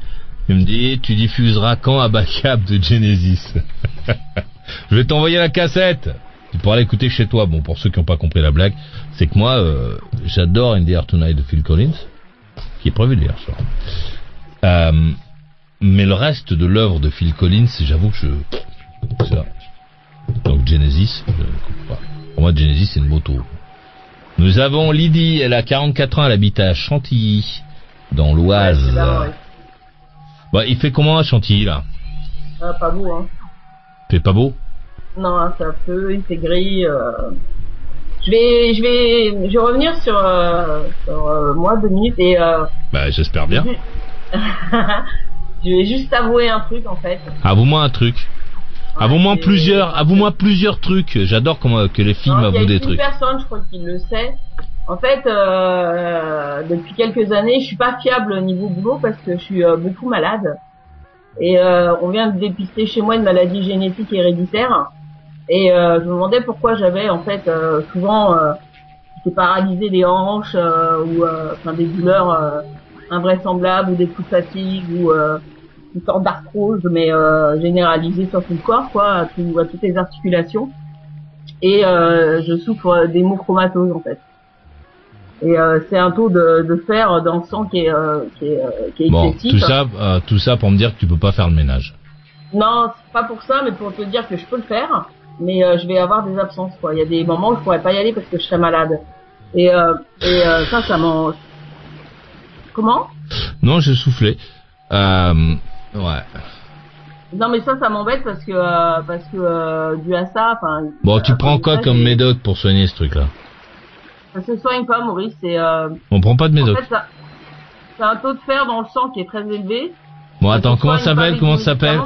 il me dit, tu diffuseras quand à Backup de Genesis Je vais t'envoyer la cassette Tu pourras l'écouter chez toi. Bon, pour ceux qui n'ont pas compris la blague, c'est que moi, euh, j'adore In the Air Tonight de Phil Collins, qui est prévu d'ailleurs. Euh, mais le reste de l'œuvre de Phil Collins, j'avoue que je... Donc Genesis, je ne pas. Pour moi, Genesis, c'est une moto. Nous avons Lydie, elle a 44 ans, elle habite à Chantilly, dans l'Oise. ouais. Bah, il fait comment à Chantilly, là? Ah, pas beau, hein. Fait pas beau? Non, c'est un peu, il fait gris. Euh... Je vais, je vais, je vais revenir sur, euh, sur euh, moi deux minutes et. Bah, j'espère bien. je vais juste avouer un truc en fait. Avoue-moi un truc. Avoue-moi plusieurs, avoue-moi plusieurs trucs. J'adore comment que les films il y a avouent des une trucs. personne, je crois qu'il le sait. En fait, euh, depuis quelques années, je suis pas fiable au niveau boulot parce que je suis euh, beaucoup malade. Et euh, on vient de dépister chez moi une maladie génétique héréditaire. Et euh, je me demandais pourquoi j'avais en fait euh, souvent euh, j'étais paralysé des hanches euh, ou euh, enfin des douleurs euh, invraisemblables ou des coups de fatigue ou euh, une sorte d'arthrose mais euh, généralisée sur tout le corps quoi, à, tout- à toutes les articulations et euh, je souffre d'hémochromatose en fait. Et euh, c'est un taux de, de fer dans le sang qui est, qui est, qui est Bon, excessif. tout ça, tout ça pour me dire que tu peux pas faire le ménage. Non, pas pour ça, mais pour te dire que je peux le faire, mais je vais avoir des absences quoi. Il y a des moments où je pourrais pas y aller parce que je serais malade. Et, et ça, ça m'en... Comment? Non, j'ai soufflé. Euh, ouais. Non, mais ça, ça m'embête parce que euh, parce que euh, dû à ça, enfin. Bon, tu à prends quoi ça, comme médoc pour soigner ce truc-là Ça se soigne pas, Maurice. C'est euh, On prend pas de en médoc. fait ça, c'est un taux de fer dans le sang qui est très élevé. Bon, attends, comment ça s'appelle Comment ça s'appelle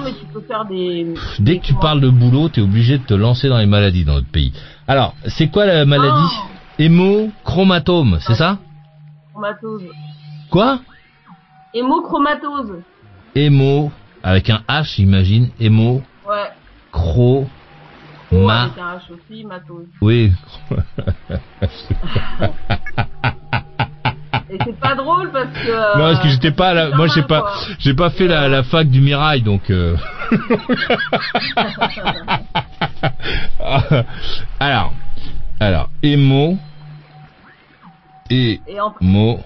des. Pff, Dès des- que tu parles de boulot, t'es obligé de te lancer dans les maladies dans notre pays. Alors, c'est quoi la maladie Oh, Hémochromatome, c'est ça Chromatose. Quoi Hémochromatose. Hémo, avec un H, j'imagine. Hémo, Ouais. cro, Oh, ma... avec un H aussi, matose. Oui. Et c'est pas drôle parce que. euh, Non, parce que j'étais pas là. Moi, j'ai pas, j'ai pas fait la, la fac du Mirail, donc. euh. alors, alors, émo, et Et, en- mo,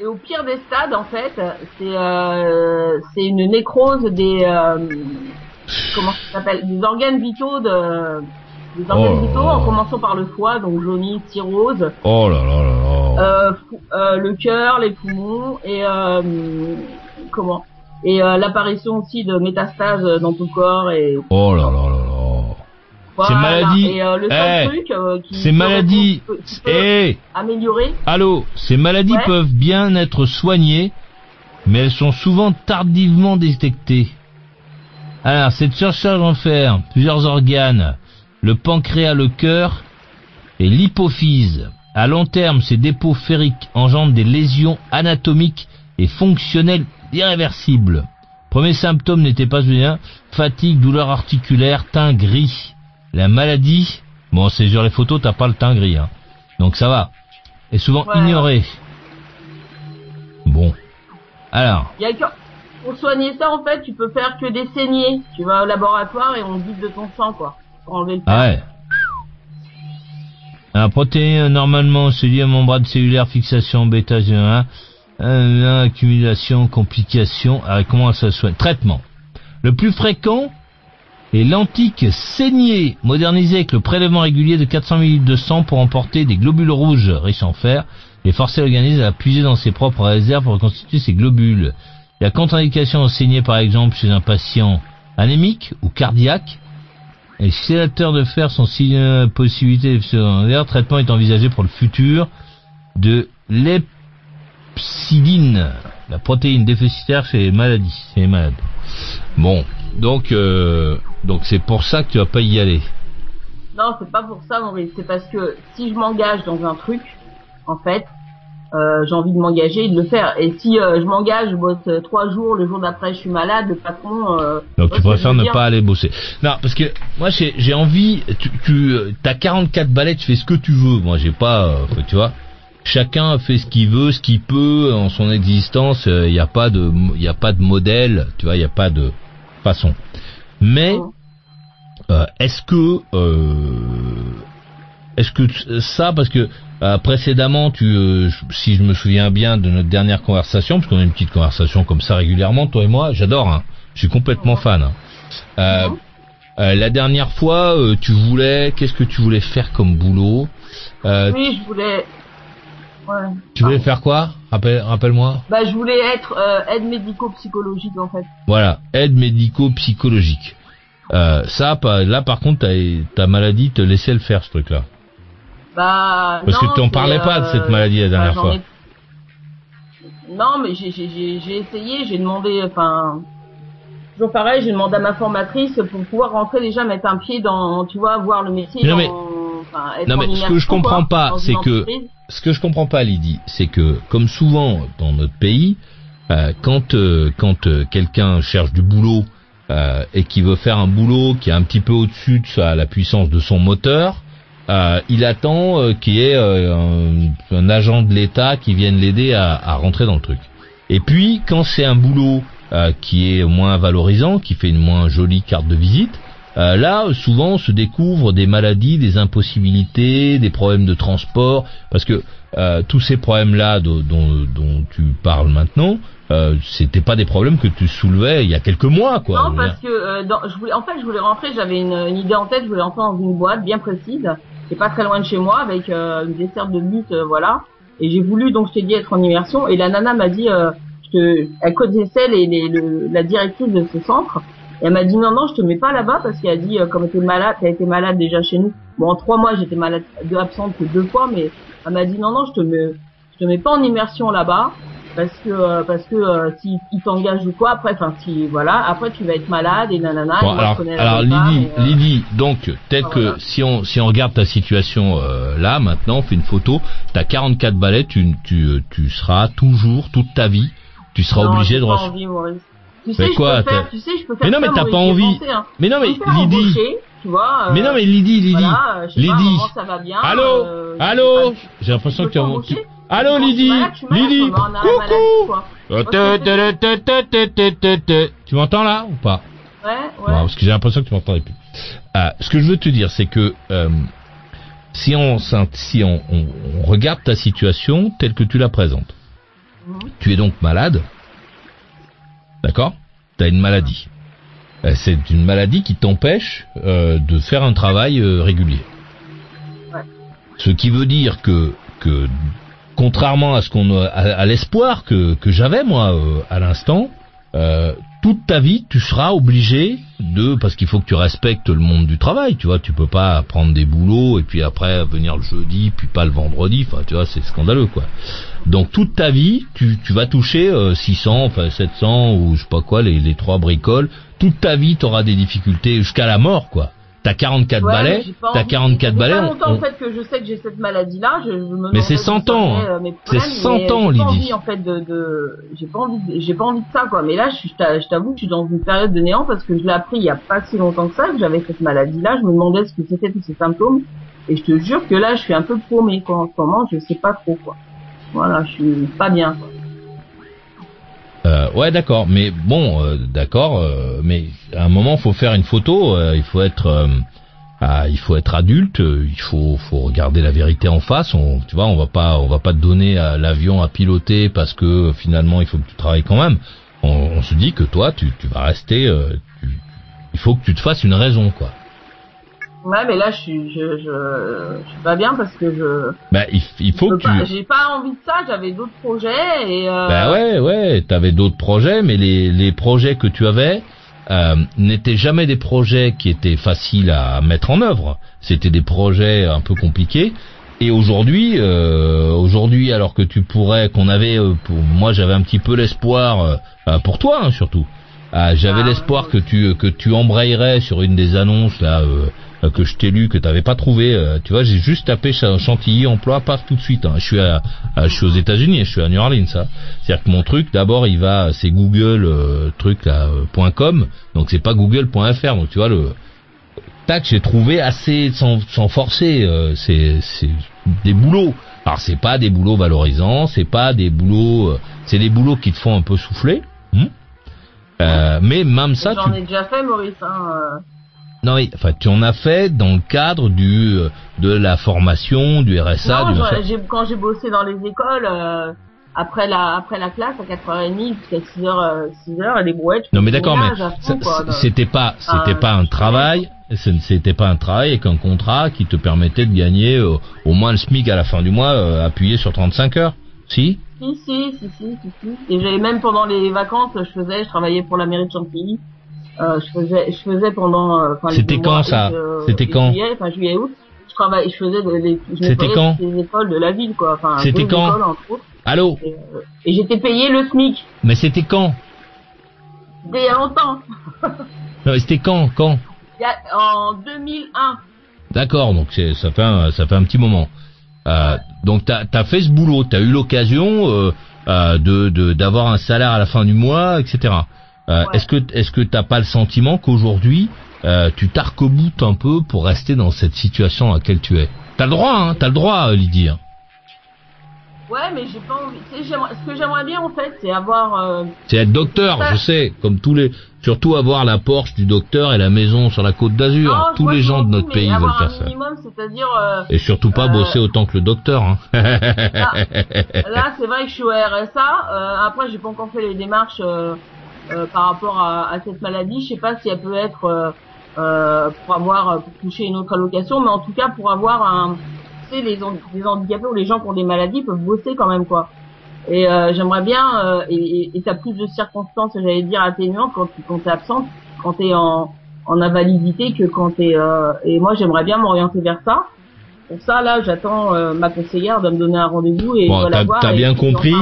et au pire des stades, en fait, c'est euh, c'est une nécrose des euh, comment ça s'appelle des organes vitaux de des organes Oh. vitaux en commençant par le foie, donc jaunisse, cirrhose, oh là là là là. euh, euh, le cœur, les poumons et euh, comment et euh, l'apparition aussi de métastases dans tout corps et Oh là là là là. Voilà. maladie. Et euh, le seul Eh, truc euh, qui Ces maladies. qui peut Eh, améliorer, allô, ces maladies Ouais. peuvent bien être soignées, mais elles sont souvent tardivement détectées. Alors, cette surcharge en fer, plusieurs organes, le pancréas, le cœur et l'hypophyse. À long terme, ces dépôts ferriques engendrent des lésions anatomiques et fonctionnelles irréversibles. Premier symptôme n'était pas bien, fatigue, douleur articulaire, teint gris. La maladie, bon c'est sur les photos, t'as pas le teint gris, hein. donc ça va, est souvent Ouais. ignorée. Bon, alors, Il y a que... Pour soigner ça, en fait, tu peux faire que des saignées. Tu vas au laboratoire et on vide de ton sang, quoi. Pour enlever le ah ouais. Un protéine normalement se lie à membrane cellulaire, fixation bêta 1 euh, accumulation, complication. Ah, comment ça se soigne? Traitement. Le plus fréquent est l'antique saignée, modernisée avec le prélèvement régulier de 400 ml de sang pour emporter des globules rouges riches en fer et forcer l'organisme à puiser dans ses propres réserves pour reconstituer ces globules. La contre-indication au saigné, par exemple, chez un patient anémique ou cardiaque, les chélateurs de fer sont si euh, possibilités secondaires. Traitement est envisagé pour le futur de l'epsidine, la protéine déficitaire chez les maladies, chez les malades. Bon, donc euh, donc c'est pour ça que tu vas pas y aller. Non, c'est pas pour ça, Maurice. C'est parce que si je m'engage dans un truc, en fait, euh, j'ai envie de m'engager et de le faire. Et si euh, je m'engage, je bosse euh, trois jours, le jour d'après, je suis malade, le patron... Donc tu préfères ne pas aller bosser. Non, parce que moi j'ai envie. Tu tu as 44 balais, tu fais ce que tu veux. Moi j'ai pas, tu vois. Chacun fait ce qu'il veut, ce qu'il peut en son existence. Il n'y a pas de il a pas de modèle, tu vois. Il n'y a pas de façon. Mais Mhm. euh, est-ce que euh, est-ce que ça parce que euh, précédemment tu si je me souviens bien de notre dernière conversation parce qu'on a une petite conversation comme ça régulièrement toi et moi j'adore hein, je suis complètement fan hein. Mhm. la dernière fois tu voulais qu'est-ce que tu voulais faire comme boulot? Oui, je voulais... Ouais. Tu voulais faire quoi Rappelle, rappelle-moi. Bah, je voulais être euh, aide médico-psychologique en fait. Voilà, aide médico-psychologique. Euh, ça, là par contre, ta, ta maladie te laissait le faire ce truc-là. Bah, Parce non, que tu en c'est, parlais pas de cette maladie la dernière fois. ai- Non, mais j'ai j'ai- j'ai j'ai essayé, j'ai demandé, enfin, toujours pareil, j'ai demandé à ma formatrice pour pouvoir rentrer déjà mettre un pied dans, tu vois, voir le métier. Non, dans- mais- enfin, non, mais ce que je comprends quoi, pas, c'est que-. Ce que je comprends pas, Lydie, c'est que comme souvent dans notre pays, euh, quand euh, quand euh, quelqu'un cherche du boulot et qui veut faire un boulot qui est un petit peu au-dessus de sa, la puissance de son moteur, il attend qu'il y ait un, un agent de l'État qui vienne l'aider à, à rentrer dans le truc. Et puis quand c'est un boulot qui est moins valorisant, qui fait une moins jolie carte de visite, euh, là, souvent, se découvre des maladies, des impossibilités, des problèmes de transport, parce que euh, tous ces problèmes-là dont, dont, tu parles maintenant, euh, c'était pas des problèmes que tu soulevais il y a quelques mois, quoi. Non, parce que euh, je voulais, en fait, je voulais rentrer. J'avais une, une idée en tête. Je voulais rentrer dans une boîte bien précise, qui est pas très loin de chez moi, avec euh, une desserte de lutte, euh, voilà. Et j'ai voulu, donc, je t'ai dit, être en immersion. Et la nana m'a dit, euh, je te, elle connaissait les, les, le- la directrice de ce centre. Et elle m'a dit non, non, je te mets pas là-bas parce qu'elle a dit, euh, comme t'es malade, t'as été malade déjà chez nous. Bon, en trois mois, j'étais malade, deux absente que deux fois, mais elle m'a dit non, non, je te mets, je te mets pas en immersion là-bas parce que euh, parce que euh, si il t'engage ou quoi après enfin si voilà après tu vas être malade et nanana Bon, et alors, alors Lydie, et, euh, Lydie, donc, tel Ah, que voilà. si on si on regarde ta situation euh, là maintenant, on fait une photo, t'as 44 balais, tu tu tu seras toujours toute ta vie, tu seras non, obligé de pas recevoir. envie, Maurice. Tu Mais sais, quoi, je peux faire, t'as- tu sais, je peux faire Mais non, mais t'as pas envie. pensé, hein. Mais non, mais Lydie, embaucher, tu vois. euh, mais non, mais Lydie, Lydie, voilà, euh, je sais pas Lydie. comment ça va bien. Allô, euh, allô, sais j'ai l'impression que tu as tu- Allô, Lydie, Lydie, coucou. Euh, Tu m'entends là ou pas Ouais, Non, ouais. parce que j'ai l'impression que tu m'entendais plus. Ah, ce que je veux te dire, c'est que euh, si on si on, on- on regarde ta situation telle que tu la présentes, Mhm. tu es donc malade, d'accord Tu as une maladie. Euh, C'est une maladie qui t'empêche euh, de faire un travail euh, régulier. Ouais. Ce qui veut dire que que contrairement à ce qu'on à, à l'espoir que que j'avais moi euh, à l'instant, toute ta vie, tu seras obligé de, parce qu'il faut que tu respectes le monde du travail, tu vois, tu peux pas prendre des boulots et puis après venir le jeudi, puis pas le vendredi, enfin, tu vois, c'est scandaleux, quoi. Donc toute ta vie, tu, tu vas toucher euh, 600, enfin 700 ou je sais pas quoi, les, les trois bricoles. Toute ta vie, tu auras des difficultés jusqu'à la mort, quoi. T'as 44 Ouais, balais, t'as envie. 44 Ça balais. fait pas on- longtemps on- en fait que je sais que j'ai cette maladie-là. Je, je me Mais c'est demandais 100 ans, ça euh, C'est problèmes, 100 mais ans, j'ai pas Lydie. envie en fait de, de... j'ai pas envie, de- j'ai pas envie de ça quoi. Mais là, je t'avoue que je suis dans une période de néant parce que je l'ai appris il y a pas si longtemps que ça que j'avais cette maladie-là. Je me demandais ce que c'était tous ces symptômes et je te jure que là, je suis un peu paumée quoi. En ce moment, je sais pas trop quoi. Voilà, je suis pas bien. Quoi. Euh, ouais, d'accord, mais bon, euh, d'accord, euh, mais à un moment, faut faire une photo. il faut être, ah, il faut être adulte. il faut, faut regarder la vérité en face. On, tu vois, on va pas, on va pas te donner l'avion à piloter parce que finalement, il faut que tu travailles quand même. On, se dit que toi, tu, tu vas rester. il faut que tu te fasses une raison, quoi. Ouais, mais là, je suis, je, je, je suis pas bien parce que je, Bah, il, faut que tu. j'ai pas envie de ça. J'avais d'autres projets et. Euh, Bah ouais, ouais, t'avais d'autres projets, mais les, les projets que tu avais euh, n'étaient jamais des projets qui étaient faciles à mettre en œuvre. C'était des projets un peu compliqués. Et aujourd'hui, euh, aujourd'hui, alors que tu pourrais, qu'on avait, euh, pour moi, j'avais un petit peu l'espoir euh, pour toi, hein, surtout. Ah, j'avais Ah, l'espoir que tu que tu embrayerais sur une des annonces là euh, euh, que je t'ai lu que t'avais pas trouvé. euh, tu vois, j'ai juste tapé cha- Chantilly emploi, paf tout de suite. hein. Je suis à, à- je suis aux États-Unis, je suis à New Orleans. Ça, c'est-à-dire que mon truc, d'abord, il va, c'est Google euh, truc là, euh, .com, donc c'est pas Google.fr. Donc tu vois le tac, j'ai trouvé assez sans, sans forcer. euh, c'est c'est des boulots. Alors c'est pas des boulots valorisants, c'est pas des boulots, euh, c'est des boulots qui te font un peu souffler. hein. Euh, mais même ça, tu J'en ai déjà fait, Maurice. Hein, euh. non, mais, enfin, tu en as fait dans le cadre du euh, de la formation, du RSA, non, du j'ai- quand j'ai bossé dans les écoles, euh, après la après la classe à 4h30 jusqu'à 6h, euh, 6h, les brouettes. Non, mais d'accord, mais fond, quoi, c'était pas, c'était Ah, pas un travail, C'était pas un travail avec un contrat qui te permettait de gagner euh, au moins le SMIC à la fin du mois, euh, appuyé sur 35 heures. Si? Si, si, si, si, si. Et j'avais même pendant les vacances, je faisais, je travaillais pour la mairie de. Euh, je faisais, je faisais pendant. euh, enfin, C'était quand, ça euh, C'était quand Juillet, enfin juillet août. Je travaillais, je faisais des, C'était quand les écoles de la ville, quoi. Enfin, C'était quand écoles, entre autres. Allô Et, euh, et j'étais payé le SMIC Mais c'était quand dès il y a longtemps. Non, C'était quand Quand Il y a, en 2001. D'accord, donc ça fait un, ça fait un petit moment. Euh, donc t'as as fait ce boulot, t'as eu l'occasion euh, euh, de de- d'avoir un salaire à la fin du mois, etc. Euh, Ouais. Est-ce que est-ce que t'as pas le sentiment qu'aujourd'hui euh, tu t'arc-boutes un peu pour rester dans cette situation dans laquelle tu es? T'as le droit, hein, t'as le droit, Lydie. Hein. Ouais, mais j'ai pas envie. Tu sais, j'aimerais- ce que j'aimerais bien en fait, c'est avoir. euh, C'est être docteur, je sais, comme tous les, surtout avoir la Porsche du docteur et la maison sur la côte d'Azur. non, tous les gens de notre pays veulent faire ça. c'est-à-dire. euh, Et surtout pas Euh, bosser autant que le docteur. Hein. Là, c'est vrai que je suis au RSA. Euh, après, j'ai pas encore fait les démarches par rapport à, à cette maladie. Je sais pas si elle peut être euh, euh, pour avoir pour toucher une autre allocation, mais en tout cas pour avoir un, tu sais, les, les handicapés ou les gens qui ont des maladies peuvent bosser quand même quoi. Et euh, j'aimerais bien, euh, et, et, t'as plus de circonstances, j'allais dire atténuantes quand quand t'es absente, quand t'es en en invalidité que quand t'es. Euh, et moi, j'aimerais bien m'orienter vers ça. Pour ça, là, j'attends euh, ma conseillère de me donner un rendez-vous et Bon, je vais t'as- la voir. t'as bien compris.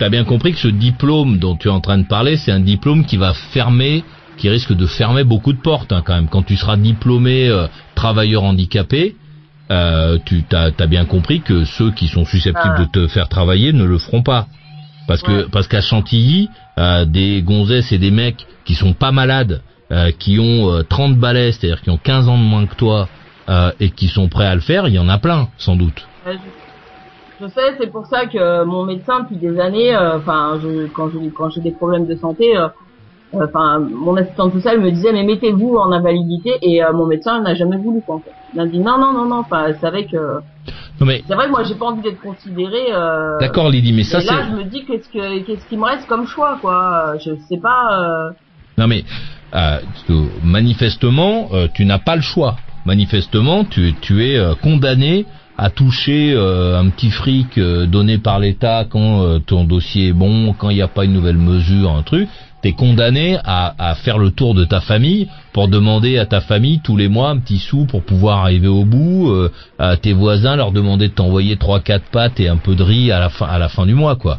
T'as bien compris que ce diplôme dont tu es en train de parler, c'est un diplôme qui va fermer, qui risque de fermer beaucoup de portes hein, quand même. Quand tu seras diplômé euh, travailleur handicapé, euh, tu as bien compris que ceux qui sont susceptibles Ah. de te faire travailler ne le feront pas. Parce que parce qu'à Chantilly, euh, des gonzesses et des mecs qui sont pas malades, euh, qui ont euh, 30 balais, c'est-à-dire qui ont 15 ans de moins que toi, et qui sont prêts à le faire, il y en a plein, sans doute. Ouais, je, je sais, c'est pour ça que mon médecin depuis des années, enfin, je, quand j'ai quand j'ai des problèmes de santé, enfin, mon assistante sociale me disait mais mettez-vous en invalidité et mon médecin n'a jamais voulu quoi. En fait. Il a dit non non non non, enfin, elle savait que Non mais c'est vrai que moi j'ai pas envie d'être considérée. Euh, d'accord Lydie, mais ça et là c'est je me dis qu'est-ce que qu'est-ce qui me reste comme choix quoi? Je sais pas. Euh, Non mais euh, manifestement, euh, tu n'as pas le choix. Manifestement, tu, tu es euh, condamné à toucher euh, un petit fric euh, donné par l'État quand euh, ton dossier est bon, quand il n'y a pas une nouvelle mesure, un truc. T'es condamné à, à faire le tour de ta famille pour demander à ta famille tous les mois un petit sou pour pouvoir arriver au bout. euh, à tes voisins leur demander de t'envoyer trois quatre pâtes et un peu de riz à la fin à la fin du mois quoi.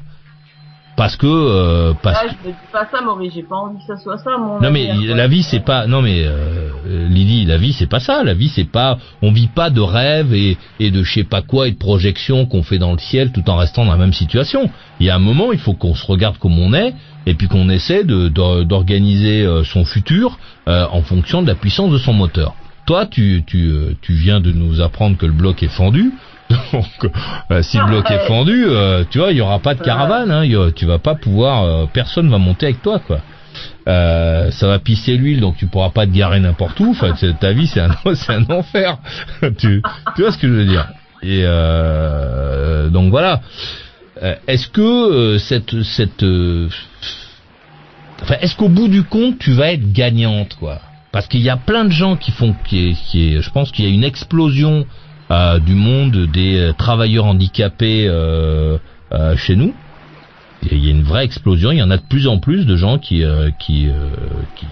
Parce que euh, parce là je me dis pas ça Maurice, j'ai pas envie que ça soit ça mon. non mais quoi. la vie c'est pas non mais euh, Lydie la vie c'est pas ça la vie c'est pas on vit pas de rêves et et de je sais pas quoi et de projections qu'on fait dans le ciel tout en restant dans la même situation il y a un moment il faut qu'on se regarde comme on est et puis qu'on essaie de de- d'organiser euh, son futur euh, en fonction de la puissance de son moteur toi tu tu euh, tu viens de nous apprendre que le bloc est fendu donc, euh, si le bloc est fendu, euh, tu vois, il y aura pas de caravane. Hein, y a- tu vas pas pouvoir, euh, personne va monter avec toi, quoi. Euh, ça va pisser l'huile, donc tu pourras pas te garer n'importe où. Enfin, ta vie, c'est un, c'est un enfer. tu, tu vois ce que je veux dire? Et euh, donc voilà. Euh, Est-ce que euh, cette, cette, euh, enfin, est-ce qu'au bout du compte, tu vas être gagnante, quoi? Parce qu'il y a plein de gens qui font, qui, est- qui est, je pense qu'il y a une explosion euh, du monde des travailleurs handicapés euh, euh, chez nous. Il y a une vraie explosion. Il y en a de plus en plus de gens qui euh, qui, euh, qui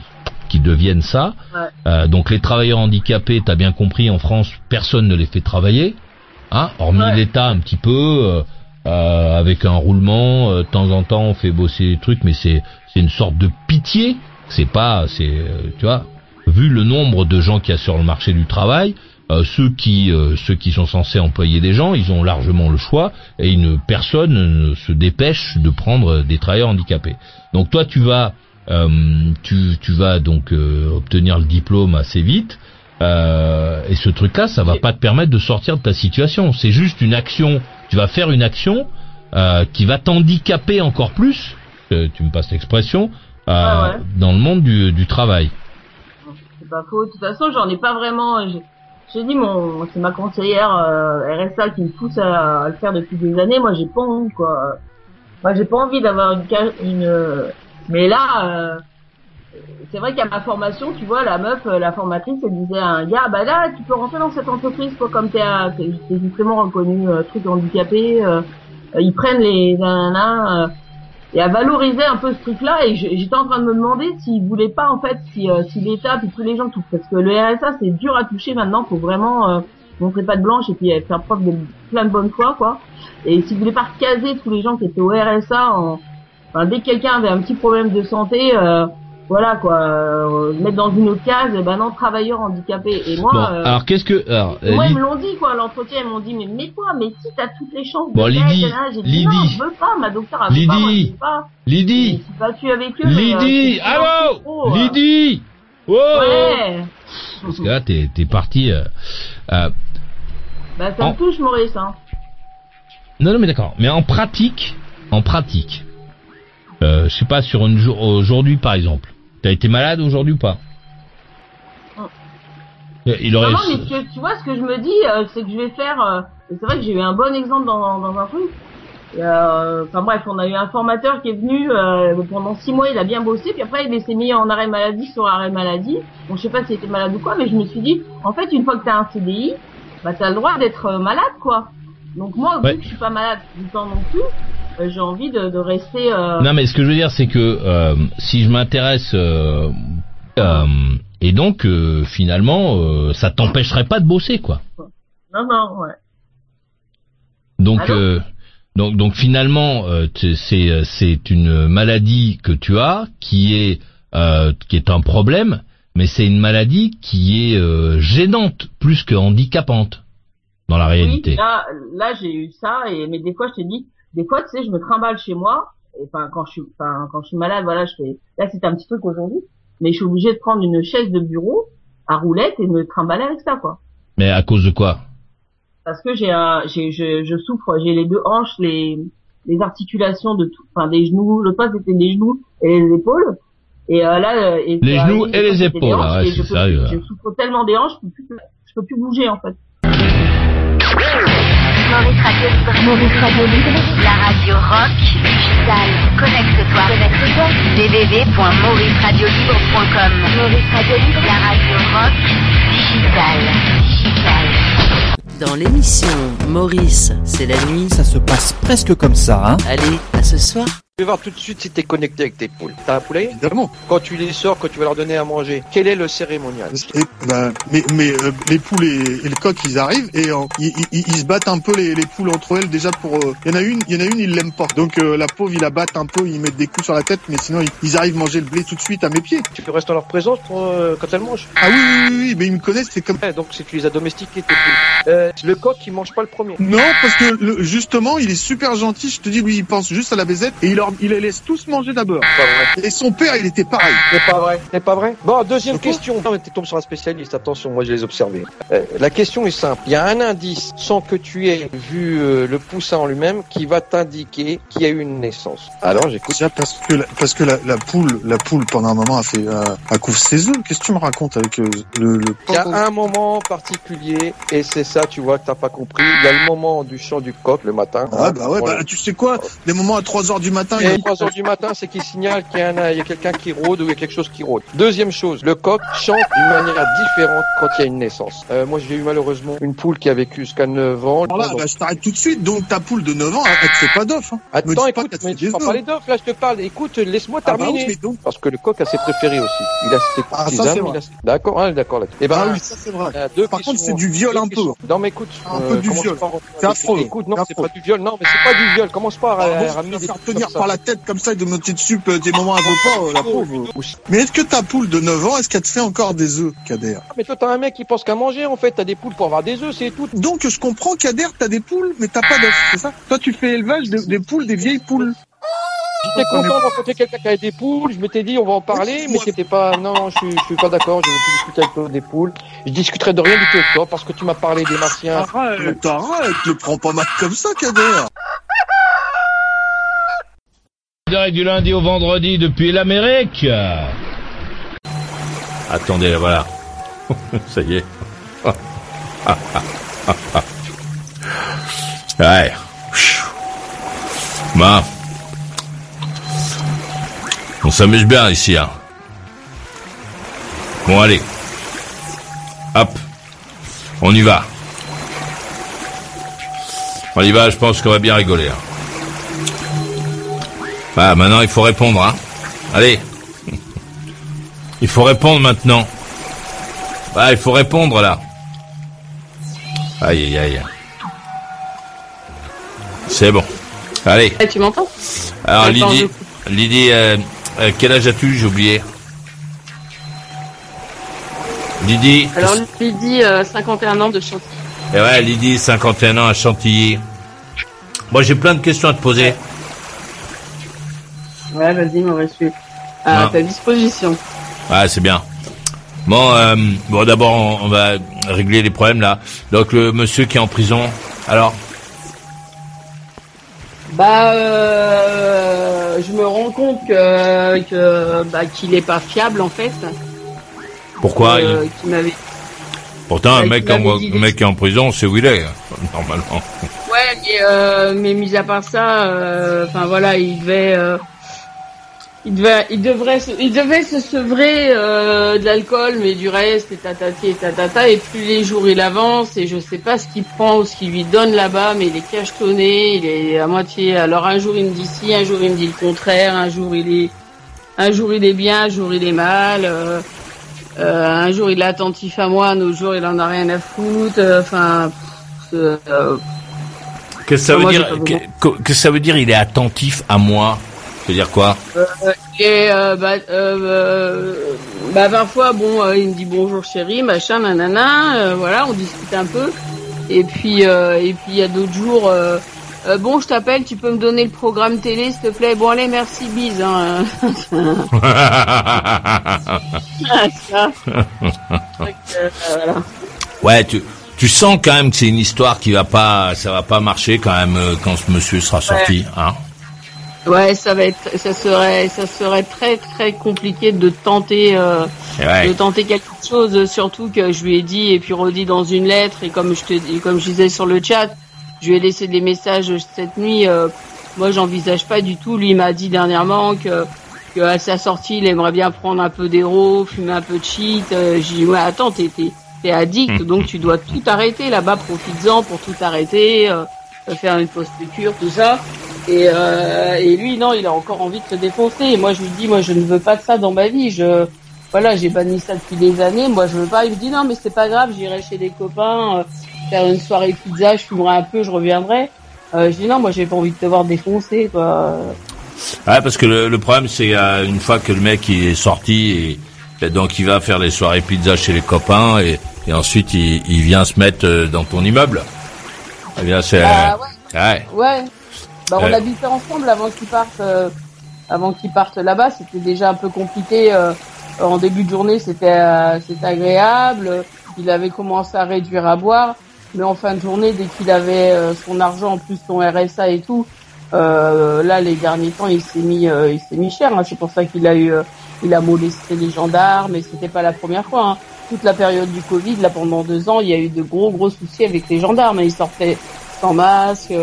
qui deviennent ça. Ouais. Euh, donc les travailleurs handicapés, t'as bien compris, en France, personne ne les fait travailler, hein, hormis Ouais. l'État un petit peu, euh, avec un roulement. euh, de temps en temps, on fait bosser des trucs, mais c'est c'est une sorte de pitié. C'est pas, c'est, euh, tu vois, vu le nombre de gens qu'il y a sur le marché du travail, euh, ceux qui euh, ceux qui sont censés employer des gens, ils ont largement le choix et une personne ne se dépêche de prendre des travailleurs handicapés. Donc toi tu vas euh, tu tu vas donc euh, obtenir le diplôme assez vite euh, et ce truc là ça va pas te permettre de sortir de ta situation. C'est juste une action. Tu vas faire une action euh, qui va t'handicaper encore plus. euh, tu me passes l'expression euh, Ah ouais. dans le monde du, du travail. C'est pas faux. De toute façon, j'en ai pas vraiment. j'ai- dit mon, c'est ma conseillère euh, RSA qui me pousse à, à le faire depuis des années. Moi, j'ai pas envie quoi. Moi, j'ai pas envie d'avoir une, une. euh, Mais là, euh, c'est vrai qu'à ma formation, tu vois, la meuf, euh, la formatrice, elle disait à un gars, bah là, tu peux rentrer dans cette entreprise, quoi, comme t'es, un- t'es t'es justement reconnu euh, truc handicapé, euh, euh, ils prennent les nanana, euh, et à valoriser un peu ce truc-là. Et j'étais en train de me demander s'ils voulaient pas, en fait, si, euh, si l'État puis tous les gens tout, parce que le RSA, c'est dur à toucher maintenant, faut vraiment montrer pas de blanche et puis faire preuve de plein de bonne foi, quoi. Et s'ils voulaient pas caser tous les gens qui étaient au RSA en, enfin, dès que quelqu'un avait un petit problème de santé, euh, voilà quoi, euh, mettre dans une autre case, ben non, travailleur handicapé. Et moi, Bon, euh, alors qu'est-ce que... Alors, moi ils me l'ont dit quoi, l'entretien ils m'ont dit mais mets-toi, mais si t'as toutes les chances. Bon, de Lydie, j'ai dit non, Lydie. je veux pas, ma docteur a veut pas, moi, je Lydie. pas. Lydie Je suis battue avec eux. mais, euh, Lydie Allô trop, euh. Lydie Oh Ouais. Parce que là, t'es t'es parti... euh, euh, Bah ça En- me touche Maurice hein. Non, non, mais d'accord. Mais en pratique, en pratique, euh, je sais pas, sur une jour, aujourd'hui par exemple, t'as été malade aujourd'hui ou pas Non. Euh, Il aurait... Non, non, mais tu vois, ce que je me dis, euh, c'est que je vais faire. euh, c'est vrai que j'ai eu un bon exemple dans, dans un truc. Euh, Enfin bref, on a eu un formateur qui est venu pendant six mois, il a bien bossé, puis après il s'est mis en arrêt maladie sur arrêt maladie. Bon, je sais pas s'il était malade ou quoi, mais je me suis dit, en fait, une fois que t'as un CDI, bah t'as le droit d'être malade, quoi. Donc moi, Ouais. vu que je suis pas malade tout le temps non plus, j'ai envie de, de rester. Euh... Non, mais ce que je veux dire, c'est que euh, si je m'intéresse... euh, euh, et donc, euh, finalement, euh, ça t'empêcherait pas de bosser, quoi. Non, non, ouais. Donc, euh, donc, donc finalement, euh, c'est euh, c'est une maladie que tu as qui est euh, qui est un problème, mais c'est une maladie qui est euh, gênante plus que handicapante dans la réalité. Oui, là, là j'ai eu ça, et mais des fois je te dis, des fois tu sais, je me trimballe chez moi, et enfin quand je suis, enfin quand je suis malade, voilà, je fais. Là c'était un petit truc aujourd'hui, mais je suis obligée de prendre une chaise de bureau à roulette et de me trimballer avec ça, quoi. Mais à cause de quoi? Parce que j'ai un, j'ai, je, je souffre, j'ai les deux hanches, les, les articulations de tout, enfin des genoux, le pas c'était les genoux et les épaules. Et euh, là, euh, et Les genoux et les épaules, hanches, ah ouais, et je c'est peux sérieux, là. Je souffre tellement des hanches, je peux plus, je peux plus bouger en fait. Maurice Radio Libre. Maurice Radio Libre. La radio rock, digitale. Connecte-toi. Connecte-toi. www.mauriceradiolibre.com. Maurice Radio Libre. La radio rock, digitale. Digitale. Dans l'émission Maurice, c'est la nuit. Ça se passe presque comme ça, hein Allez, à ce soir. Vas voir tout de suite si t'es connecté avec tes poules. T'as un poulet? Évidemment. Quand tu les sors, quand tu vas leur donner à manger, quel est le cérémonial? Et, ben, mais mais euh, les poules et, et le coq, ils arrivent et euh, ils, ils- ils se battent un peu les, les poules entre elles déjà pour. euh, Il y en a une, il y en a une, ils l'aiment pas. Donc la pauvre, ils la battent un peu, ils mettent des coups sur la tête, mais sinon ils, ils arrivent manger le blé tout de suite à mes pieds. Tu restes en leur présence pour, quand elles mangent? Ah oui oui oui, oui mais ils me connaissent, c'est comme. Ouais, Donc c'est que tu les as domestiquées, tes poules. Le coq, il mange pas le premier. Non, parce que le- justement, il est super gentil. Je te dis, lui, il pense juste à la baisette et il leur, il les laisse tous manger d'abord. Et son père, il était pareil. C'est pas vrai. C'est pas vrai. Bon, deuxième question. Non, mais tu tombes sur un spécialiste. Attention, moi je les ai observés. Euh, la question est simple. Il y a un indice, sans que tu aies vu euh, le poussin en lui-même, qui va t'indiquer qu'il y a eu une naissance. Alors j'écoute. Parce que la, parce que la, la poule, la poule pendant un moment a fait, a, a couvre ses œufs. Qu'est-ce que tu me racontes avec euh, le, le Il y a un moment particulier, et c'est ça, tu vois, que t'as pas compris. Il y a le moment du chant du coq le matin. Ah bah ouais, bah, le- tu sais quoi? Des moments à 3 heures du matin, Et il 3 heures du matin, c'est qu'il signale qu'il y a, a quelqu'un qui rôde ou il y a quelque chose qui rôde. Deuxième chose, le coq chante d'une manière différente quand il y a une naissance. Euh, moi, j'ai eu malheureusement une poule qui a vécu jusqu'à 9 ans. Alors là, Donc, bah, je t'arrête tout de suite. Donc ta poule de 9 ans, elle, te fait pas d'off. Hein. me Attends, pas écoute, te mais tu vas parler là, je te parle. Écoute, laisse-moi Ah bah terminer. oui, mais donc. Parce que le coq a ses préférés aussi. Il a ses Ah, vrai. a D'accord, hein, d'accord là. Eh ben, Ah oui, ça c'est vrai. euh, Par contre, c'est du viol un peu. Non, mais écoute. Un peu du commence viol. pas C'est affreux. Écoute, non, C'est pas du viol. Non, mais c'est pas du viol. Commence pas à, Ah, ramener des faire tenir. Par la tête comme ça et de monter dessus euh, des moments à pas, euh, la pauvre. Aussi. Mais est-ce que ta poule de 9 ans, est-ce qu'elle te fait encore des œufs, Kader? Mais toi, t'as un mec qui pense qu'à manger, en fait. T'as des poules pour avoir des œufs, c'est tout. Donc je comprends, Kader, t'as des poules, mais t'as pas d'œufs, c'est ça? Toi, tu fais élevage de- des poules, des vieilles poules. J'étais content de rencontrer quelqu'un qui avait des poules. Je m'étais dit, on va en parler, mais c'était pas, non, je suis, je suis pas d'accord. Je veux plus discuter avec toi des poules. Je discuterai de rien du tout avec toi parce que tu m'as parlé des martiens. Arrête, arrête, le prends pas mal comme ça, Kader. Direct du lundi au vendredi depuis l'Amérique. Attendez, voilà. Ça y est. ouais. Bah. On s'amuse bien ici, hein. Bon, allez. Hop. On y va. On y va, je pense qu'on va bien rigoler. hein. Ah, maintenant, il faut répondre, hein. Allez. Il faut répondre maintenant. Ah, il faut répondre, là. Aïe, aïe, aïe. C'est bon. Allez. Eh, tu m'entends? Alors, Lydie, Lydie euh, euh, quel âge as-tu? J'ai oublié. Lydie. Alors, Lydie, euh, 51 ans de chantier. Et ouais, Lydie, 51 ans à Chantilly. Moi, j'ai plein de questions à te poser. Ouais, vas-y, Maurice, je suis à ta disposition. Ouais, c'est bien. Bon, euh, bon, d'abord, on, on va régler les problèmes là. Donc, le monsieur qui est en prison. Alors, Bah, euh, je me rends compte que, que bah, qu'il est pas fiable en fait. pourquoi Euh, il-. Pourtant, un mec, en, dit mec qui est en prison, c'est où il est, normalement. Ouais, mais, euh, mais mis à part ça, euh, enfin voilà, il devait, il devait, il devrait, se, il devait se sevrer euh, de l'alcool, mais du reste, et tatati et tatata, et plus les jours il avance, et je sais pas ce qu'il prend ou ce qu'il lui donne là-bas, mais il est cachetonné, il est à moitié. Alors un jour il me dit ci, un jour il me dit le contraire, un jour il est, un jour il est bien, un jour il est mal. euh, euh, un jour il est attentif à moi, un autre jour il en a rien à foutre. Enfin, que ça veut Moi, dire que ça veut dire Il est attentif à moi? Ça veut dire quoi Euh, et euh, bah, euh, bah parfois bon il me dit bonjour chérie machin nanana voilà on discute un peu et puis et puis il y a d'autres jours bon je t'appelle tu peux me donner le programme télé s'il te plaît? Bon allez merci bise hein. Ça. Donc, voilà. Ouais, tu, tu sens quand même que c'est une histoire qui va pas, ça va pas marcher quand même quand ce monsieur sera sorti, hein ouais ça va être ça serait ça serait très très compliqué de tenter euh, ouais. de tenter quelque chose, surtout que je lui ai dit et puis redit dans une lettre et comme je te comme je disais sur le chat, je lui ai laissé des messages cette nuit. euh, moi, j'envisage pas du tout. Lui m'a dit dernièrement que, que à sa sortie, il aimerait bien prendre un peu d'héros, fumer un peu de shit. Euh, J'ai dit ouais, attends, t'es t'es addict, donc tu dois tout arrêter là-bas. Profites-en pour tout arrêter, euh, faire une cure, tout ça. Et, euh, et lui, non, il a encore envie de se défoncer. Et moi, je lui dis, moi, je ne veux pas de ça dans ma vie. Je, voilà, j'ai banni ça depuis des années. Moi, je veux pas. Il me dit, non, mais c'est pas grave, j'irai chez des copains, euh, faire une soirée pizza, je fumerai un peu, je reviendrai. Euh, je dis, non, moi, j'ai pas envie de te voir défoncer, quoi. Ouais, parce que le, le problème, c'est euh, une fois que le mec il est sorti, et, et donc il va faire les soirées pizza chez les copains, et, et ensuite il, il vient se mettre euh, dans ton immeuble. Eh bien, c'est... Bah, ouais. Ouais. Bah, on habitait ensemble avant qu'ils partent, euh, avant qu'ils partent là-bas. C'était déjà un peu compliqué. euh, en début de journée, c'était, euh, c'était agréable. Il avait commencé à réduire à boire, mais en fin de journée, dès qu'il avait son argent, en plus son RSA et tout, euh, là, les derniers temps, il s'est mis, euh, il s'est mis cher. hein. C'est pour ça qu'il a eu, euh, il a molesté les gendarmes, et c'était pas la première fois. hein. Toute la période du Covid, là, pendant deux ans, il y a eu de gros, gros soucis avec les gendarmes. Il sortait sans masque.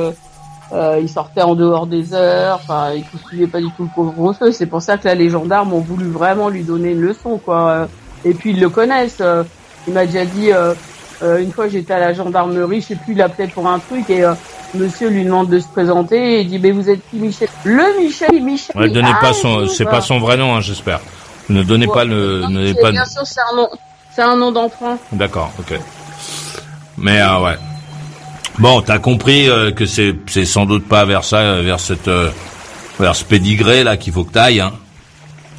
Euh, il sortait en dehors des heures, enfin, il ne pas du tout le couvre-feu. C'est pour ça que là, les gendarmes ont voulu vraiment lui donner une leçon, quoi. Et puis ils le connaissent. euh, Il m'a déjà dit euh, euh, une fois, j'étais à la gendarmerie, je sais plus, il appelait pour un truc et euh, Monsieur lui demande de se présenter et il dit, mais vous êtes qui, Michel? Le Michel, Michel. Ouais, donnez Ah, pas son, c'est pas son vrai nom, hein, j'espère. Ne donnez pas le, Non, ne donnez pas. Bien sûr, c'est un nom, c'est un nom d'emprunt. D'accord, ok. Mais euh, ouais. Bon, t'as compris euh, que c'est c'est sans doute pas vers ça, euh, vers cette euh, vers ce pédigré là qu'il faut que t'ailles, hein.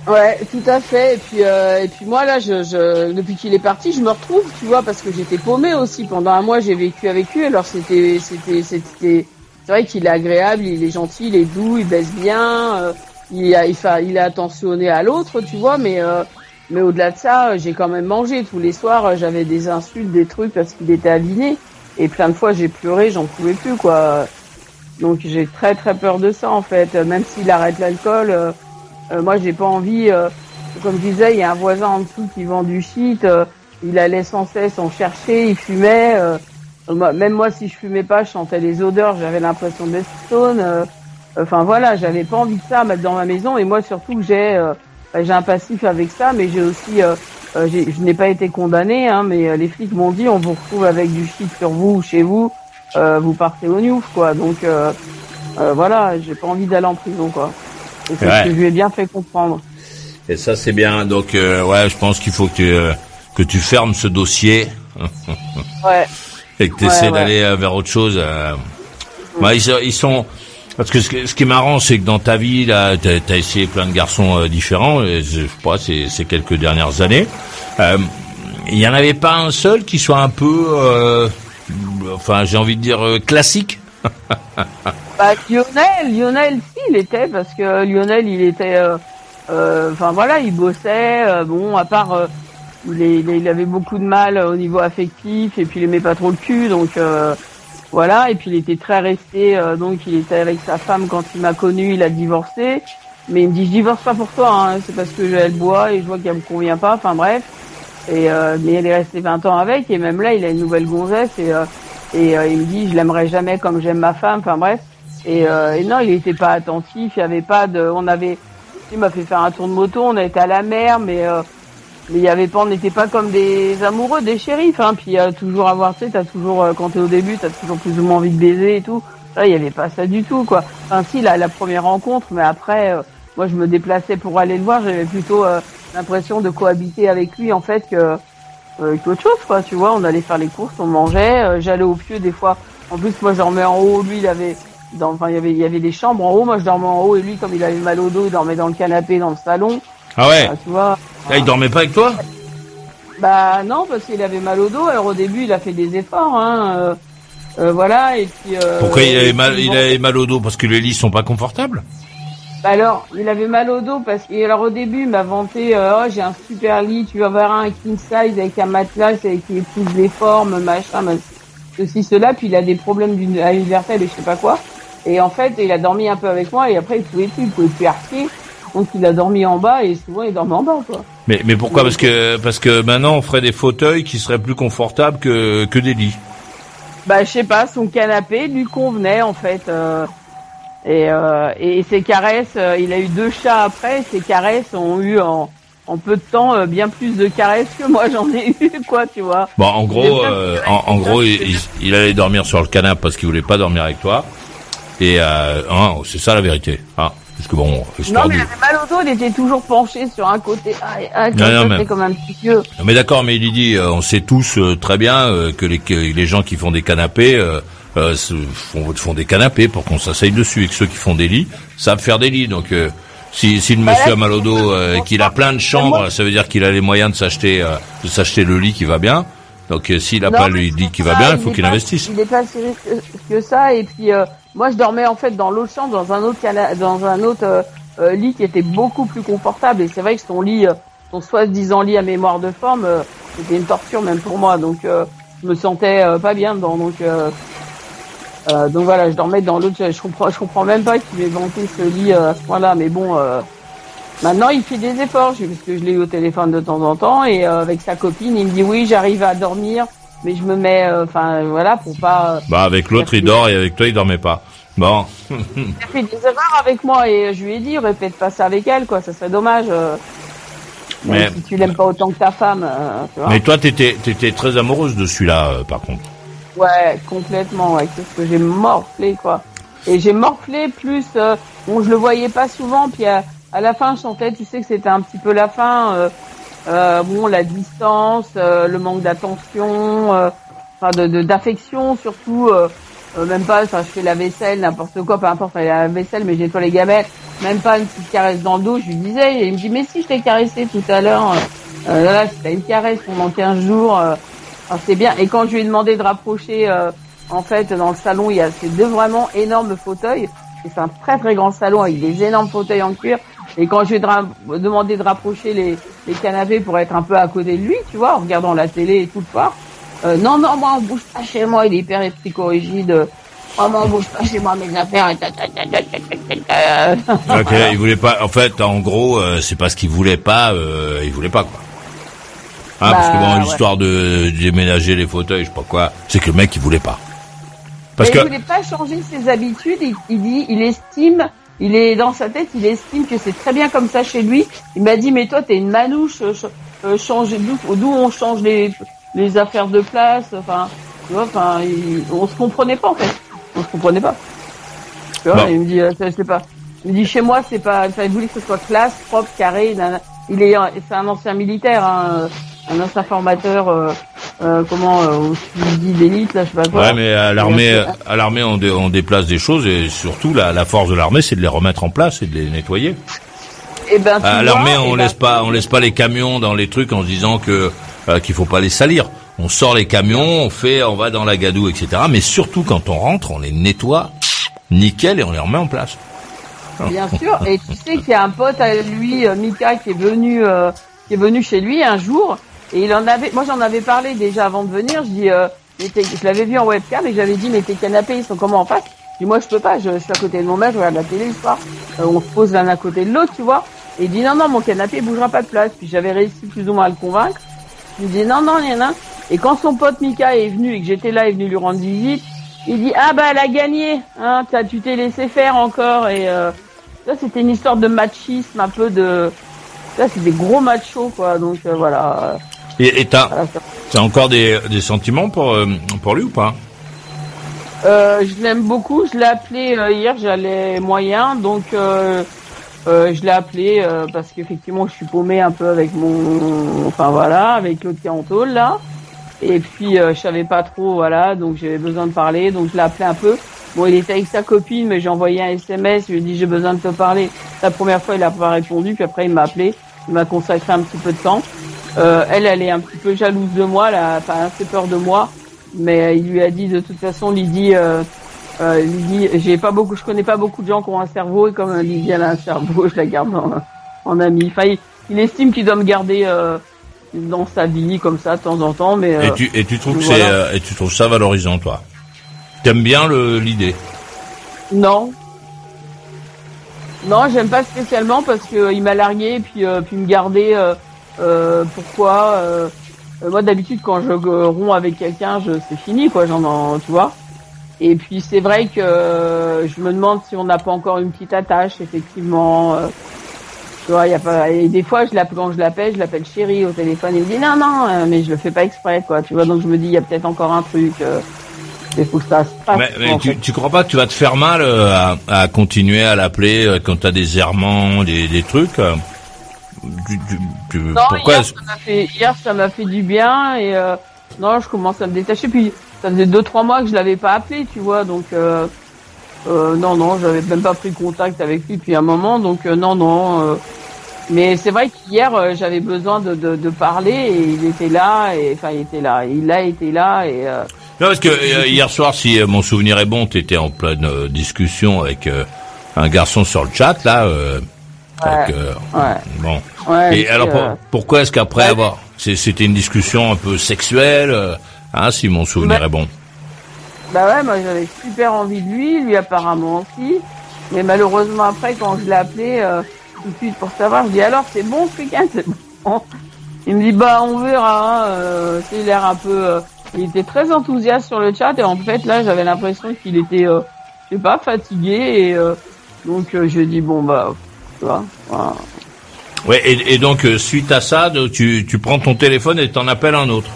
Ouais, tout à fait. Et puis, euh, et puis moi là, je, je, depuis qu'il est parti, je me retrouve, tu vois, parce que j'étais paumée aussi. Pendant un mois, j'ai vécu avec lui. Alors c'était, c'était, c'était, c'est vrai qu'il est agréable, il est gentil, il est doux, il baisse bien, euh, il, a, il, fait, il est attentionné à l'autre, tu vois. Mais, euh, mais au-delà de ça, j'ai quand même mangé tous les soirs. J'avais des insultes, des trucs parce qu'il était abîmé. Et plein de fois, j'ai pleuré, j'en pouvais plus, quoi. Donc j'ai très très peur de ça en fait. Même s'il arrête l'alcool. euh, euh, moi, j'ai pas envie. euh, comme je disais, il y a un voisin en dessous qui vend du shit. il allait sans cesse en chercher. Il fumait. même moi, si je fumais pas, je sentais les odeurs. J'avais l'impression d'être stone. enfin voilà, j'avais pas envie de ça mettre dans ma maison. Et moi, surtout, j'ai bah, j'ai un passif avec ça, mais j'ai aussi euh, je n'ai pas été condamné, hein, mais euh, les flics m'ont dit on vous retrouve avec du shit sur vous ou chez vous, euh, vous partez au Newf, quoi. Donc euh, euh, voilà, j'ai pas envie d'aller en prison, quoi. Et c'est Ouais. ce que je lui ai bien fait comprendre. Et ça, c'est bien. Donc, euh, ouais, je pense qu'il faut que tu, euh, que tu fermes ce dossier Ouais. et que tu essaies Ouais, ouais. d'aller vers autre chose. Ouais, ils, ils sont... Parce que ce, qui- est marrant, c'est que dans ta vie, là, t'as as essayé plein de garçons euh, différents, et je sais pas, ces, quelques dernières années. Euh, Il y en avait pas un seul qui soit un peu, euh, enfin, j'ai envie de dire classique? Bah, Lionel, Lionel, si, il était, parce que Lionel, il était, enfin voilà, il bossait, bon, à part, il, il, avait beaucoup de mal au niveau affectif, et puis il aimait pas trop le cul, donc voilà, et puis il était très resté, euh, donc il était avec sa femme quand il m'a connu, il a divorcé, mais il me dit, je divorce pas pour toi, hein, c'est parce que elle boit et je vois qu'elle me convient pas, enfin bref, et euh, mais elle est restée 20 ans avec, et même là, il a une nouvelle gonzesse, et, euh, et euh, il me dit, je l'aimerais jamais comme j'aime ma femme, enfin bref. Et, non, il était pas attentif, il y avait pas de, on avait, il m'a fait faire un tour de moto, on a été à la mer, mais mais il y avait pas, on n'était pas comme des amoureux, des shérifs, hein. Puis euh, toujours avoir, tu sais, t'as toujours, euh, quand t'es au début, t'as toujours plus ou moins envie de baiser et tout. Là, il y avait pas ça du tout, quoi. Enfin, si, la, la première rencontre, mais après, euh, moi, je me déplaçais pour aller le voir, j'avais plutôt euh, l'impression de cohabiter avec lui, en fait, que qu'autre chose, quoi. Tu vois, on allait faire les courses, on mangeait, j'allais au pieu des fois. En plus, moi, je dormais en haut, lui, il avait, dans, enfin, il y avait, il y avait des chambres en haut, moi, je dormais en haut, et lui, comme il avait mal au dos, il dormait dans le canapé, dans le salon. Ah ouais. Ah, tu vois. Là, il dormait pas avec toi Bah non, parce qu'il avait mal au dos. Alors au début, il a fait des efforts, hein. euh, euh, voilà, et puis. euh, Pourquoi il avait mal, il avait mal au dos parce que les lits sont pas confortables Bah alors, il avait mal au dos parce que alors au début, il m'a vanté, euh, oh j'ai un super lit, tu vas voir un king size avec un matelas avec qui épouse les formes, machin, machin, ceci cela. Puis il a des problèmes d'une à une vertèbre et je sais pas quoi. Et en fait, il a dormi un peu avec moi et après il pouvait plus, il pouvait plus arquer. Donc il a dormi en bas et souvent il dormait en bas quoi. Mais, mais pourquoi? Parce que parce que maintenant on ferait des fauteuils qui seraient plus confortables que que des lits. Bah, je sais pas, son canapé lui convenait en fait. euh, et, euh, et ses caresses, euh, il a eu deux chats après. Ses caresses ont eu en, en peu de temps bien plus de caresses que moi j'en ai eu, quoi, tu vois. Bon, en gros, euh, en, en gros, il, il- il allait dormir sur le canapé parce qu'il voulait pas dormir avec toi. Et hein, c'est ça la vérité. Hein, parce que bon, Non, mais il avait mal au dos, il était toujours penché sur un côté. Ah, ah, mais- comme un petit vieux. Non, Mais d'accord, mais il dit, euh, on sait tous euh, très bien euh, que, les, que les gens qui font des canapés euh, euh, font, font des canapés pour qu'on s'asseye dessus et que ceux qui font des lits savent faire des lits. Donc, euh, si, si le Bah, monsieur là, a mal au dos euh, et qu'il a plein de chambres, ça veut dire qu'il a les moyens de s'acheter euh, de s'acheter le lit qui va bien. Donc, s'il a Non, pas le lit qui va bien, il faut qu'il investisse. Il est pas si riche que, que ça. Et puis euh, moi, je dormais en fait dans l'autre chambre, dans un autre dans un autre euh, euh, lit qui était beaucoup plus confortable. Et c'est vrai que son lit, euh, son soi-disant lit à mémoire de forme, euh, c'était une torture même pour moi. Donc euh, je me sentais euh, pas bien dedans. Donc donc voilà, je dormais dans l'autre. Je, comprends, je comprends même pas qu'il ait vanté ce lit à ce point-là. Mais bon. Maintenant, il fait des efforts, parce que je l'ai eu au téléphone de temps en temps, et avec sa copine, il me dit oui, j'arrive à dormir, mais je me mets, euh, enfin voilà, pour pas. euh, Bah, avec l'autre, il dort et avec toi, il dormait pas. Bon. Il a fait des erreurs avec moi, et je lui ai dit, répète pas ça avec elle, quoi, ça serait dommage. euh, Mais- si tu l'aimes pas autant que ta femme, euh, tu vois. Mais toi, t'étais, t'étais très amoureuse de celui-là, euh, par contre. Ouais, complètement, ouais, c'est ce que j'ai morflé, quoi. Et j'ai morflé plus, euh, bon, je le voyais pas souvent, puis à, à la fin, je sentais, tu sais que c'était un petit peu la fin, euh, euh, bon, la distance, euh, le manque d'attention, euh, enfin, de, d'affection, surtout, euh, euh, même pas, je fais la vaisselle, n'importe quoi, peu importe, la vaisselle, mais j'ai les gamelles, même pas une petite caresse dans le dos, je lui disais, et il me dit, mais si, je t'ai caressé tout à l'heure, euh, euh, là, t'as une caresse pendant 15 jours, euh, c'est bien. Et quand je lui ai demandé de rapprocher, euh, en fait, dans le salon, il y a ces deux vraiment énormes fauteuils. Et c'est un très très grand salon avec des énormes fauteuils en cuir. Et quand je lui ai demandé de rapprocher les, les canapés pour être un peu à côté de lui, tu vois, en regardant la télé et tout le soir, euh, non, non, moi, on bouge pas chez moi, il est hyper psychorigide. Euh, Oh, moi, on bouge pas chez moi, mes affaires. Ok, il voulait pas. En fait, en gros, euh, c'est parce qu'il voulait pas. Euh, il voulait pas quoi. Hein, parce que Bah, bon, ouais. l'histoire de déménager les fauteuils, je sais pas quoi, c'est que le mec il voulait pas. Parce Mais que il voulait pas changer ses habitudes. Il, il dit, il estime, il est dans sa tête, il estime que c'est très bien comme ça chez lui. Il m'a dit, mais toi, t'es une manouche. Euh, changer d'où on change les les affaires de place. Enfin, tu vois, enfin, il- on se comprenait pas en fait. On se comprenait pas. Tu vois, il me dit, euh, je sais pas. Il me dit chez moi c'est pas, enfin, il voulait que ce soit classe, propre, carré. Il est, c'est un ancien militaire, hein, un ancien formateur, euh, euh, comment, euh, au suivi d'élite, là, je sais pas quoi. Ouais, mais à l'armée, Et, à l'armée, on, dé- on déplace des choses et surtout la, la force de l'armée, c'est de les remettre en place et de les nettoyer. eh ben, À l'armée, eh on ben, laisse pas, on laisse pas les camions dans les trucs en se disant que euh, qu'il faut pas les salir. On sort les camions, on fait, on va dans la gadoue, etc. Mais surtout quand on rentre, on les nettoie, nickel, et on les remet en place. Bien sûr. Et tu sais qu'il y a un pote à lui, euh, Mika, qui est venu, euh, qui est venu chez lui un jour. Et il en avait, moi j'en avais parlé déjà avant de venir. Je dis, euh, je l'avais vu en webcam et j'avais dit, mais tes canapés ils sont comment en face? Je dis, moi je peux pas. Je, suis à côté de mon mec, je regarde la télé le soir. Euh, on se pose l'un à côté de l'autre, tu vois. Et il dit, non non, mon canapé bougera pas de place. Puis j'avais réussi plus ou moins à le convaincre. Je lui dis, non non, il y en a. Et quand son pote Mika est venu et que j'étais là, est venu lui rendre visite. Il dit, ah bah elle a gagné. Hein, tu t'es laissé faire encore et euh, ça, c'était une histoire de machisme, un peu de. Ça, c'est des gros machos, quoi. Donc euh, voilà. Et t'as, t'as encore des, sentiments pour euh, pour lui ou pas? Euh, je l'aime beaucoup. Je l'ai appelé euh, hier. J'allais moyen, donc je l'ai appelé parce qu'effectivement, je suis paumé un peu avec mon. Enfin voilà, avec l'autre qui là. Et puis je savais pas trop, voilà. Donc j'avais besoin de parler, donc je l'ai appelé un peu. Bon, il était avec sa copine, mais j'ai envoyé un SMS. Je lui ai dit j'ai besoin de te parler. La première fois, il a pas répondu, puis après il m'a appelé. Il m'a consacré un petit peu de temps. Euh, elle, elle est un petit peu jalouse de moi, elle a enfin, assez peur de moi, mais il lui a dit de toute façon, Lydie, euh, euh, Lydie, j'ai pas beaucoup, je connais pas beaucoup de gens qui ont un cerveau et comme Lydie elle a un cerveau, je la garde en, en ami. Enfin, il, il estime qu'il doit me garder euh, dans sa vie comme ça de temps en temps, mais Et euh, tu et tu trouves que voilà. c'est euh, et tu trouves ça valorisant toi? T'aimes bien le l'idée? Non. Non, j'aime pas spécialement parce que euh, il m'a largué et puis euh, puis me garder. euh, pourquoi euh, euh, Moi d'habitude quand je euh, romps avec quelqu'un, je c'est fini quoi. J'en en- tu vois. Et puis c'est vrai que euh, je me demande si on n'a pas encore une petite attache effectivement. euh, tu vois, il y a pas. Et des fois je l'appelle quand je l'appelle, je l'appelle chérie au téléphone. Il me dit non non, euh, mais je le fais pas exprès quoi. Tu vois donc je me dis il y a peut-être encore un truc. euh, il faut que ça se passe. Mais, tu, tu crois pas que tu vas te faire mal euh, à, à continuer à l'appeler euh, quand t'as des errements, des, des trucs tu- tu- tu- Non, Pourquoi hier, ça m'a fait, hier, ça m'a fait du bien et euh, non, je commence à me détacher. Puis ça faisait deux trois mois que je l'avais pas appelé, tu vois, donc euh, euh, non, non, j'avais même pas pris contact avec lui depuis un moment, donc euh, non, non. mais c'est vrai qu'hier, j'avais besoin de, de, de parler et il était là, et enfin, il était là, il a été là et Non, parce que hier soir, si mon souvenir est bon, t'étais en pleine discussion avec un garçon sur le chat là. Euh, avec, euh, ouais, bon. ouais. Et alors, pour- euh, pourquoi est-ce qu'après ouais. avoir, c'était une discussion un peu sexuelle, euh, hein, si mon souvenir Ouais. est bon? Bah ouais, moi j'avais super envie de lui, lui apparemment aussi. Mais malheureusement après, quand je l'ai appelé euh, tout de suite pour savoir, je dis alors c'est bon ce week-end, c'est bon. Il me dit bah on verra. Hein, euh, il a l'air un peu. euh, il était très enthousiaste sur le chat et en fait là j'avais l'impression qu'il était, euh, je sais pas, fatigué et euh, donc euh, je dis bon bah tu vois. voilà. Ouais. Et, et donc euh, suite à ça, tu, tu prends ton téléphone et t'en appelles un autre.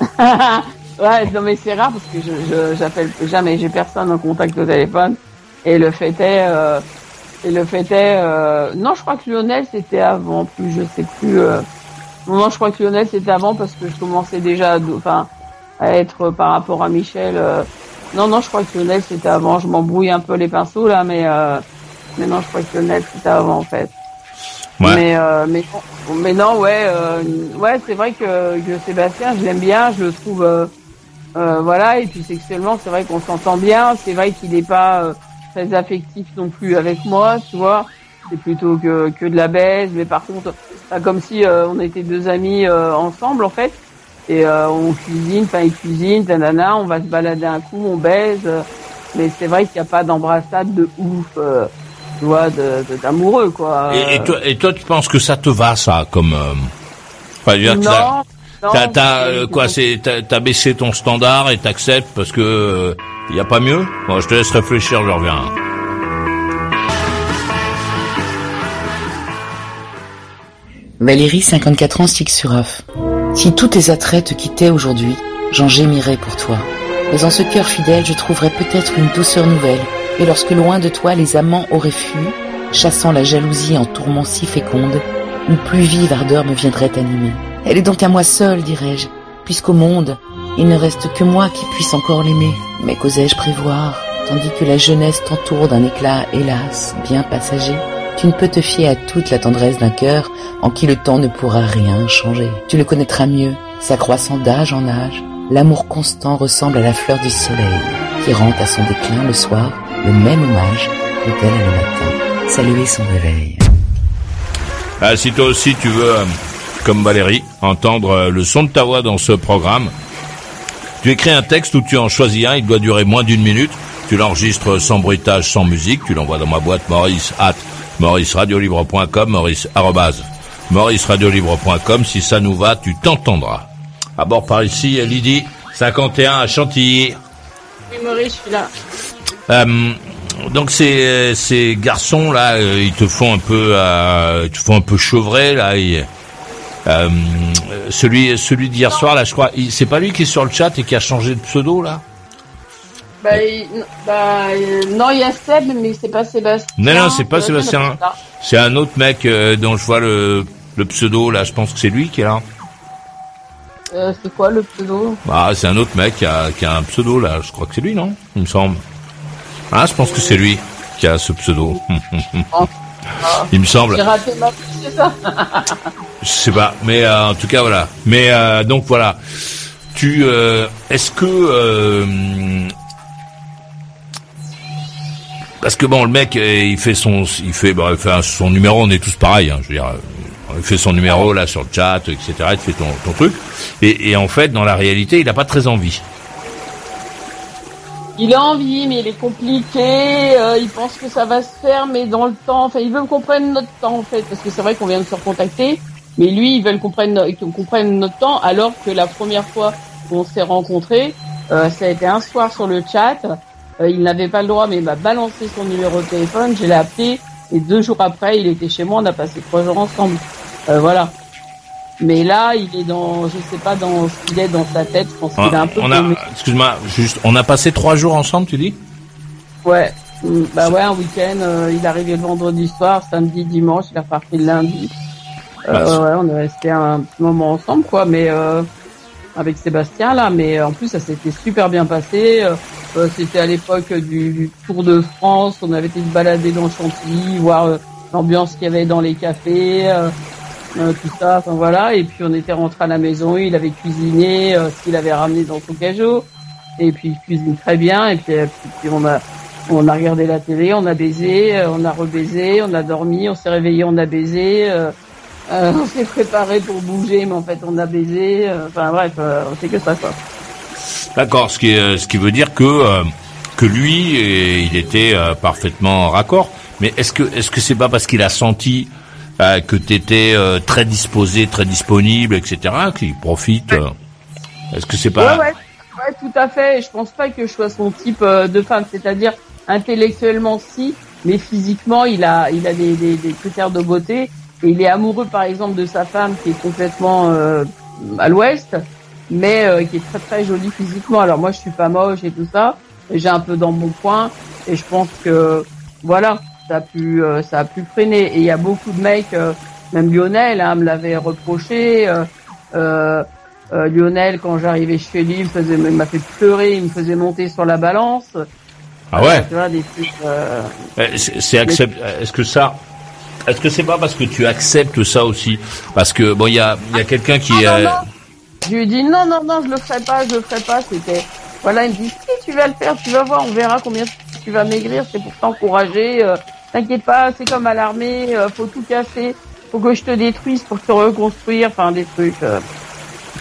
ouais, non mais c'est rare parce que je j'appelle jamais, j'ai personne en contact au téléphone. Et le fait est, euh, et le fait est, euh, non, je crois que Lionel c'était avant, plus je sais plus. Euh, non, non, je crois que Lionel c'était avant parce que je commençais déjà, enfin, à être par rapport à Michel. non, non, je crois que Lionel c'était avant. Je m'embrouille un peu les pinceaux là, mais mais non, je crois que Lionel c'était avant en fait. Ouais. Mais, euh, mais, mais non, ouais, euh, ouais, c'est vrai que, que Sébastien, je l'aime bien, je le trouve, euh, euh, voilà, et puis sexuellement, c'est vrai qu'on s'entend bien, c'est vrai qu'il n'est pas euh, très affectif non plus avec moi, tu vois, c'est plutôt que, que de la baise, mais par contre, pas comme si euh, on était deux amis euh, ensemble, en fait, et euh, on cuisine, enfin, il cuisine, tanana, on va se balader un coup, on baise, mais c'est vrai qu'il n'y a pas d'embrassade de ouf, tu vois, de, de- d'amoureux, quoi. Et, et toi, et toi, tu penses que ça te va, ça, comme... Euh, enfin, je veux dire non, non, T'as, euh, quoi, c'est, t'as, baissé ton standard et t'acceptes parce que euh, y a pas mieux? Bon, je te laisse réfléchir, je reviens. Valérie, 54 ans, sur off. Si tous tes attraits te quittaient aujourd'hui, j'en gémirais pour toi. Mais en ce cœur fidèle, je trouverais peut-être une douceur nouvelle. Et lorsque loin de toi les amants auraient fui, chassant la jalousie en tourments si fécondes, une plus vive ardeur me viendrait animer. Elle est donc à moi seule, dirais-je, puisqu'au monde, il ne reste que moi qui puisse encore l'aimer. Mais qu'osais-je prévoir, tandis que la jeunesse t'entoure d'un éclat, hélas, bien passager? Tu ne peux te fier à toute la tendresse d'un cœur en qui le temps ne pourra rien changer. Tu le connaîtras mieux, s'accroissant d'âge en âge. L'amour constant ressemble à la fleur du soleil, qui rend à son déclin le soir le même hommage que tel le matin. Saluer son réveil. Ah, si toi aussi tu veux, euh, comme Valérie, entendre euh, le son de ta voix dans ce programme, tu écris un texte ou tu en choisis un, il doit durer moins d'une minute. Tu l'enregistres sans bruitage, sans musique, tu l'envoies dans ma boîte Maurice at mauriceradiolibre.com, maurice mauriceradiolibre.com, si ça nous va, tu t'entendras. À bord par ici, Lydie, 51 à Chantilly. Oui, Maurice, je suis là. Euh, donc ces, ces garçons là, euh, ils te font un peu, euh, ils te font un peu chevré là. euh, celui, celui d'hier soir là, je crois, c'est pas lui qui est sur le chat et qui a changé de pseudo là. Bah, bah non, il y a Seb, mais c'est pas Sébastien. Non, non, c'est pas Sébastien. C'est un autre mec dont je vois le, le pseudo là. Je pense que c'est lui qui est là. Euh, c'est quoi le pseudo? Bah, c'est un autre mec qui a, qui a un pseudo là. Je crois que c'est lui, non? Il me semble. Ah, je pense que c'est lui qui a ce pseudo. Il me semble. J'ai raté ma c'est ça Je sais pas, mais euh, en tout cas voilà. Mais euh, donc voilà. Tu, euh, est-ce que euh, parce que bon, le mec, euh, il fait son, il fait, bah, il fait son numéro. On est tous pareils. Hein, je veux dire, euh, il fait son numéro là sur le chat, etc. Il fait ton, ton truc. Et, et, en fait, dans la réalité, il n'a pas très envie. Il a envie, mais il est compliqué. Euh, il pense que ça va se faire, mais dans le temps, enfin, il veut qu'on prenne notre temps en fait, parce que c'est vrai qu'on vient de se recontacter, mais lui, il veut qu'on prenne, qu'on prenne notre temps, alors que la première fois qu'on s'est rencontrés, euh, ça a été un soir sur le chat. Euh, il n'avait pas le droit, mais il m'a balancé son numéro de téléphone. Je l'ai appelé et deux jours après, il était chez moi. On a passé trois jours ensemble. Euh, voilà. Mais là, il est dans, je sais pas dans ce qu'il est dans sa tête. Je pense qu'il est un peu. Excuse-moi, juste, on a passé trois jours ensemble, tu dis? Ouais. Mm, bah ouais, un week-end. Euh, il est arrivé le vendredi soir, samedi, dimanche. Il est reparti le lundi. Euh, bah, ouais, on est resté un petit moment ensemble, quoi. Mais euh, avec Sébastien là, mais en plus ça s'était super bien passé. Euh, c'était à l'époque du, du, Tour de France, on avait été se balader dans Chantilly, voir euh, l'ambiance qu'il y avait dans les cafés, euh, tout ça, enfin voilà. Et puis on était rentré à la maison, il avait cuisiné ce qu'il avait ramené dans son cajot, et puis il cuisine très bien. Et puis, puis on a on a regardé la télé, on a baisé, on a rebaisé, on a dormi, on s'est réveillé, on a baisé. Euh, on s'est préparé pour bouger, mais en fait on a baisé. Euh, enfin bref, euh, c'est que ça quoi. D'accord, ce qui ce qui veut dire que que lui, il était parfaitement raccord. Mais est-ce que est-ce que c'est pas parce qu'il a senti que tu étais très disposé, très disponible, etc., qu'il profite Est-ce que c'est pas ouais, ouais, ouais, tout à fait. Je pense pas que je sois son type de femme, c'est-à-dire intellectuellement si, mais physiquement il a il a des, des, des critères de beauté. Et il est amoureux par exemple de sa femme qui est complètement euh, à l'ouest, mais euh, qui est très très jolie physiquement. Alors moi je suis pas moche et tout ça, j'ai un peu dans mon coin. Et je pense que voilà ça a pu euh, ça a pu freiner. Et il y a beaucoup de mecs, euh, même Lionel hein, me l'avait reproché. Euh, Lionel quand j'arrivais chez lui, il faisait, il m'a fait pleurer, il me faisait monter sur la balance. Ah ouais? Tu vois, des trucs, c'est accept. Est-ce que ça est-ce que c'est pas parce que tu acceptes ça aussi? Parce que bon, il y a, y a quelqu'un qui. Ah, non, non. Je lui ai dit non, non, non, je le ferai pas, je le ferai pas. C'était voilà, il me dit si tu vas le faire, tu vas voir, on verra combien tu vas maigrir. C'est pour t'encourager. Euh, T'inquiète pas, c'est comme à l'armée, euh, faut tout casser, faut que je te détruise pour te reconstruire, enfin des trucs. Euh,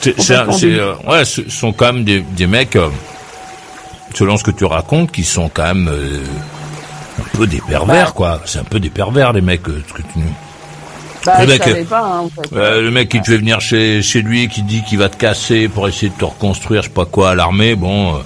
c'est, euh, ouais, ce sont quand même des, des mecs, euh, selon ce que tu racontes, qui sont quand même un peu des pervers, quoi. C'est un peu des pervers, les mecs. Ce que tu... Bah, le, mec, pas, hein, en fait. euh, le mec qui te fait venir chez, chez lui, qui dit qu'il va te casser pour essayer de te reconstruire, je sais pas quoi, à l'armée, bon, euh,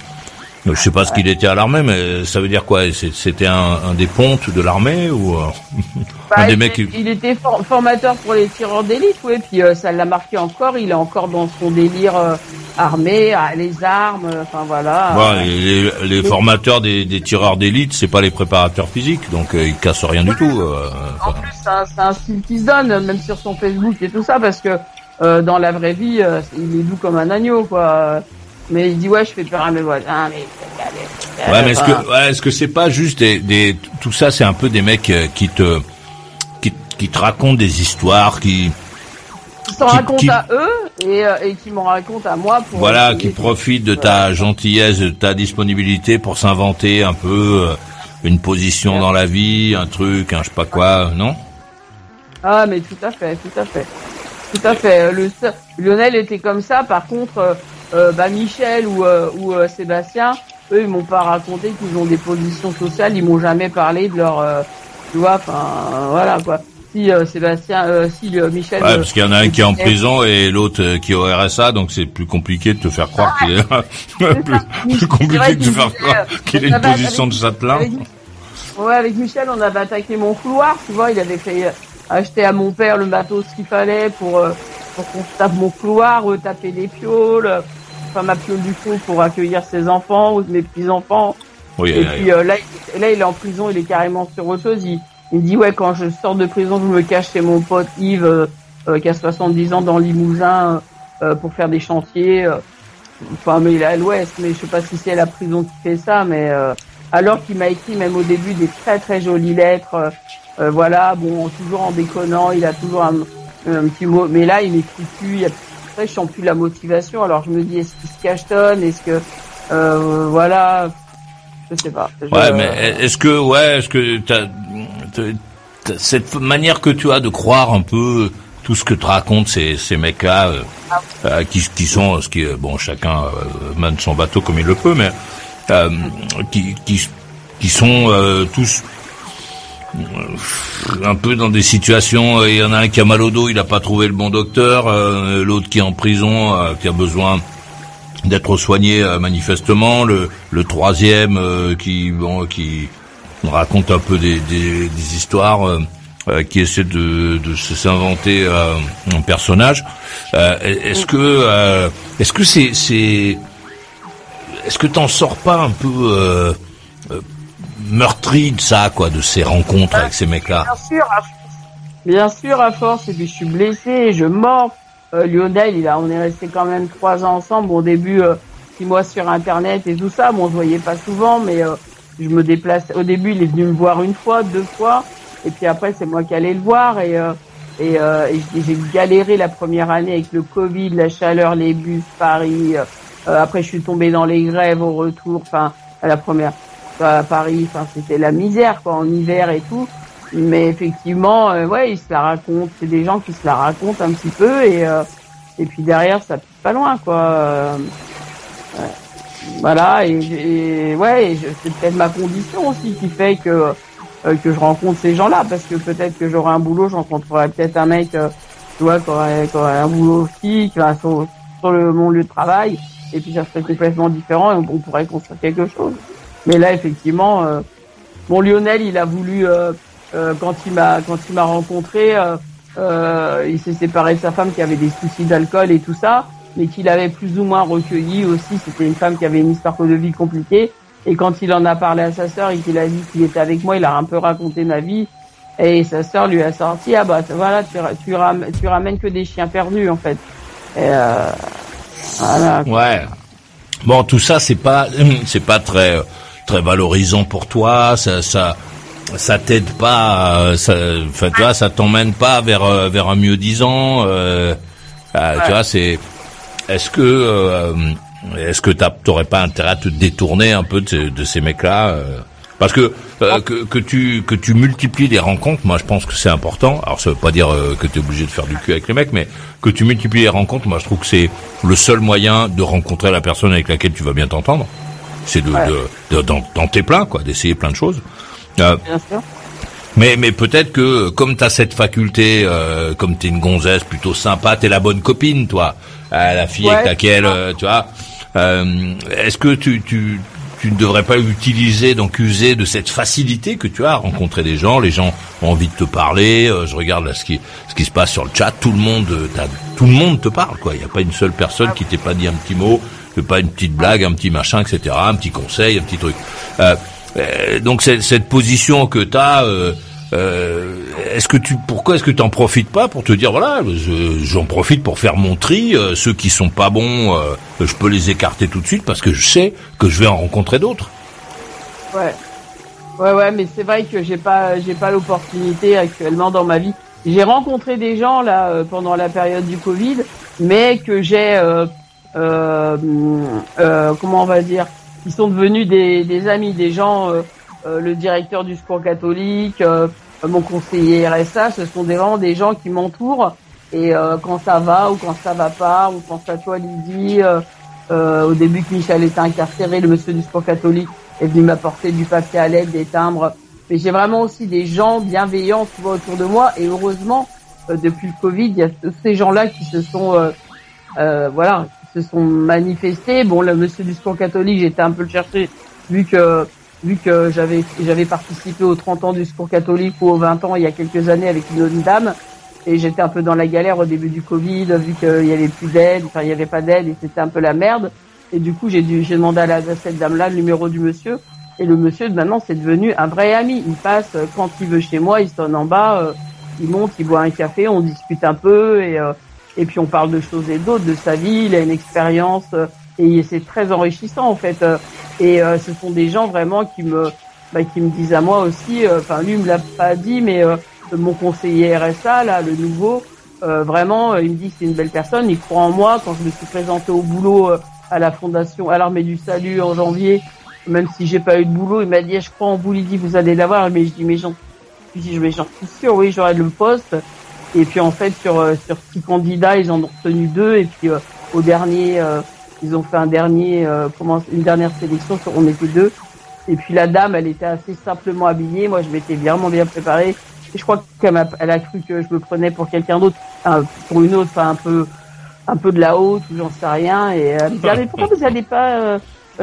Je sais pas ce qu'il était à l'armée, mais ça veut dire quoi? C'était un, un, des pontes de l'armée ou euh, bah, un des il, mecs Il était formateur pour les tireurs d'élite, oui. Puis euh, ça l'a marqué encore. Il est encore dans son délire euh, armé, les armes. Enfin voilà. Ouais, les, les, formateurs des, des tireurs d'élite, c'est pas les préparateurs physiques, donc ils cassent rien du tout. en plus, c'est un, style qui se donne, même sur son Facebook et tout ça, parce que dans la vraie vie, il est doux comme un agneau, quoi. Mais il dit ouais, je fais peur à mes voisins. Mais... Ouais, mais est-ce que, ouais, est-ce que c'est pas juste des, des tout ça, c'est un peu des mecs euh, qui te, qui, qui te racontent des histoires, qui, qui s'en racontent à eux et, euh, et qui m'en racontent à moi. Pour voilà, qui profitent de ta gentillesse, de ta disponibilité pour s'inventer un peu euh, une position dans la vie, un truc, un je sais pas quoi, non? Ah, mais tout à fait, tout à fait, tout à fait. Le Lionel était comme ça. Par contre, euh, bah Michel ou, euh, ou euh, Sébastien, eux ils m'ont pas raconté qu'ils ont des positions sociales, ils m'ont jamais parlé de leur, tu vois, enfin voilà quoi. Si Sébastien, si Michel. Ouais, parce qu'il y en a un qui est en prison et l'autre qui est au RSA, donc c'est plus compliqué de te faire croire qu'il est plus, compliqué de te faire croire qu'il est une position de châtelain. Ouais, avec Michel, on avait attaqué mon couloir, tu vois, il avait fait acheter à mon père le matos qu'il fallait pour pour qu'on tape mon couloir, taper les pioles, enfin ma piole du fond pour accueillir ses enfants ou mes petits enfants. Oui, et puis euh, là, là, il est en prison, il est carrément sur autre chose. Il, il dit ouais, quand je sors de prison, je me cache chez mon pote Yves euh, euh, qui a 70 ans dans le Limousin pour faire des chantiers. Enfin, mais il est à l'Ouest, mais je sais pas si c'est la prison qui fait ça, mais alors qu'il m'a écrit même au début des très très jolies lettres. voilà, bon, toujours en déconnant, il a toujours un, un petit mot, mais là, il m'écrit plus. Il y a après, je sens plus la motivation. Alors, je me dis, est-ce qu'il se cachetonne Est-ce que, euh, voilà, je sais pas. Ouais, mais est-ce que, ouais, est-ce que t'as, cette manière que tu as de croire un peu tout ce que te racontent ces, ces mecs-là, euh, ah. euh, qui, qui sont, ce qui, bon, chacun mène son bateau comme il le peut, mais qui, qui, qui sont tous un peu dans des situations, euh, il y en a un qui a mal au dos, il n'a pas trouvé le bon docteur, euh, l'autre qui est en prison, qui a besoin d'être soigné manifestement, le, le troisième qui bon qui raconte un peu des, des, des histoires, qui essaie de, de s'inventer un personnage. est-ce que est-ce que c'est c'est est-ce que t'en sors pas un peu meurtri de ça, quoi, de ces rencontres avec ces mecs-là. Bien sûr, à, bien sûr, à force. Et puis je suis blessé, je mords. Euh, Lionel, on est resté quand même trois ans ensemble. au début, euh, six mois sur Internet et tout ça. Bon, on se voyait pas souvent, mais euh, je me déplace. Au début, il est venu me voir une fois, deux fois, et puis après, c'est moi qui allais le voir. Et, euh, et j'ai galéré la première année avec le Covid, la chaleur, les bus, Paris. après, je suis tombé dans les grèves au retour. Enfin, à la première à Paris, enfin c'était la misère quoi en hiver et tout. Mais effectivement, euh, ouais, ils se la racontent. C'est des gens qui se la racontent un petit peu et euh, et puis derrière ça pique pas loin quoi. Euh, voilà et, ouais, c'est peut-être ma condition aussi qui fait que que je rencontre ces gens-là parce que peut-être que j'aurai un boulot, je rencontrerai peut-être un mec, tu vois, qui aurait, un boulot aussi, qui sur, sur le mon lieu de travail et puis ça serait complètement différent et on pourrait construire quelque chose. Mais là, effectivement, euh, bon Lionel, il a voulu euh, euh, quand il m'a quand il m'a rencontré, il s'est séparé de sa femme qui avait des soucis d'alcool et tout ça, mais qu'il avait plus ou moins recueilli aussi. C'était une femme qui avait une histoire de vie compliquée. Et quand il en a parlé à sa sœur et qu'il a dit qu'il était avec moi, il a un peu raconté ma vie. Et sa sœur lui a sorti ah bah voilà tu, tu, ramènes, tu ramènes que des chiens perdus en fait. Et voilà. Ouais. Bon tout ça c'est pas c'est pas très très valorisant pour toi, ça, ça, ça t'aide pas, ça, enfin, tu vois, ça t'emmène pas vers euh, vers un mieux disant. Euh, euh, Tu vois, c'est. Est-ce que euh, est-ce que t'aurais pas intérêt à te détourner un peu de, de ces mecs-là Parce que, que que tu que tu multiplies les rencontres, moi je pense que c'est important. Alors ça veut pas dire que tu es obligé de faire du cul avec les mecs, mais que tu multiplies les rencontres, moi je trouve que c'est le seul moyen de rencontrer la personne avec laquelle tu vas bien t'entendre c'est de, de, dans, tes plans, quoi, d'essayer plein de choses. Euh, Bien sûr. Mais, mais peut-être que comme tu as cette faculté, euh, comme tu es une gonzesse plutôt sympa, tu es la bonne copine, toi, euh, la fille avec laquelle, euh, tu vois. Euh, Est-ce que tu, tu, tu ne devrais pas utiliser, donc user de cette facilité que tu as à rencontrer des gens? Les gens ont envie de te parler. euh, je regarde là ce qui ce qui se passe sur le chat. Tout le monde, euh, t'as- tout le monde te parle quoi. Il n'y a pas une seule personne qui t'ait pas dit un petit mot, pas une petite blague, un petit machin, etc. Un petit conseil, un petit truc. Euh, euh, donc cette, position que tu as, est-ce que tu, pourquoi est-ce que tu en profites pas pour te dire voilà, je- j'en profite pour faire mon tri, euh, ceux qui sont pas bons, euh, je peux les écarter tout de suite parce que je sais que je vais en rencontrer d'autres. Ouais. Ouais, ouais, mais c'est vrai que j'ai pas, j'ai pas l'opportunité actuellement dans ma vie. J'ai rencontré des gens là euh, pendant la période du Covid, mais que j'ai, euh, euh, euh, comment on va dire, qui sont devenus des, amis, des gens, euh, euh, le directeur du secours catholique, euh, mon conseiller RSA, ce sont des, vraiment des gens qui m'entourent. Et euh, quand ça va ou quand ça va pas, on pense à toi Lydie. euh, euh, au début que Michel était incarcéré, le monsieur du sport catholique est venu m'apporter du papier à l'aide, des timbres. Mais j'ai vraiment aussi des gens bienveillants tu autour de moi. Et heureusement, euh, depuis le Covid, il y a ces gens-là qui se sont, euh, euh, voilà, se sont manifestés. Bon, le monsieur du sport catholique, j'étais un peu le chercher vu que vu que j'avais j'avais participé aux 30 ans du secours catholique ou aux 20 ans il y a quelques années avec une autre dame. Et j'étais un peu dans la galère au début du Covid vu qu'il y avait plus d'aide, enfin il y avait pas d'aide et c'était un peu la merde. Et du coup j'ai dû j'ai demandé à, la, à cette dame là le numéro du monsieur. Et le monsieur maintenant c'est devenu un vrai ami, il passe euh, quand il veut chez moi, il sonne en bas, euh, il monte, il boit un café, on discute un peu et euh, et puis on parle de choses et d'autres, de sa vie, il a une expérience euh, et c'est très enrichissant en fait. euh, et euh, ce sont des gens vraiment qui me bah, qui me disent à moi aussi, euh, enfin lui il me l'a pas dit, mais euh, mon conseiller RSA là, le nouveau, euh, vraiment euh, il me dit c'est une belle personne, il croit en moi. Quand je me suis présenté au boulot euh, à la fondation à l'armée du salut en janvier, même si j'ai pas eu de boulot, il m'a dit je crois en vous, il dit vous allez l'avoir, mais je dis mais j'en je dis mais j'en suis sûr, oui j'aurai le poste. Et puis en fait sur euh, sur six candidats ils en ont retenu deux. Et puis euh, au dernier euh, ils ont fait un dernier comment une dernière sélection sur on était deux. Et puis la dame elle était assez simplement habillée. Moi je m'étais vraiment bien préparée. Et je crois qu'elle m'a elle a cru que je me prenais pour quelqu'un d'autre. Pour une autre enfin un peu un peu de la haute ou j'en sais rien. Et elle me dit ah, mais pourquoi vous allez pas euh,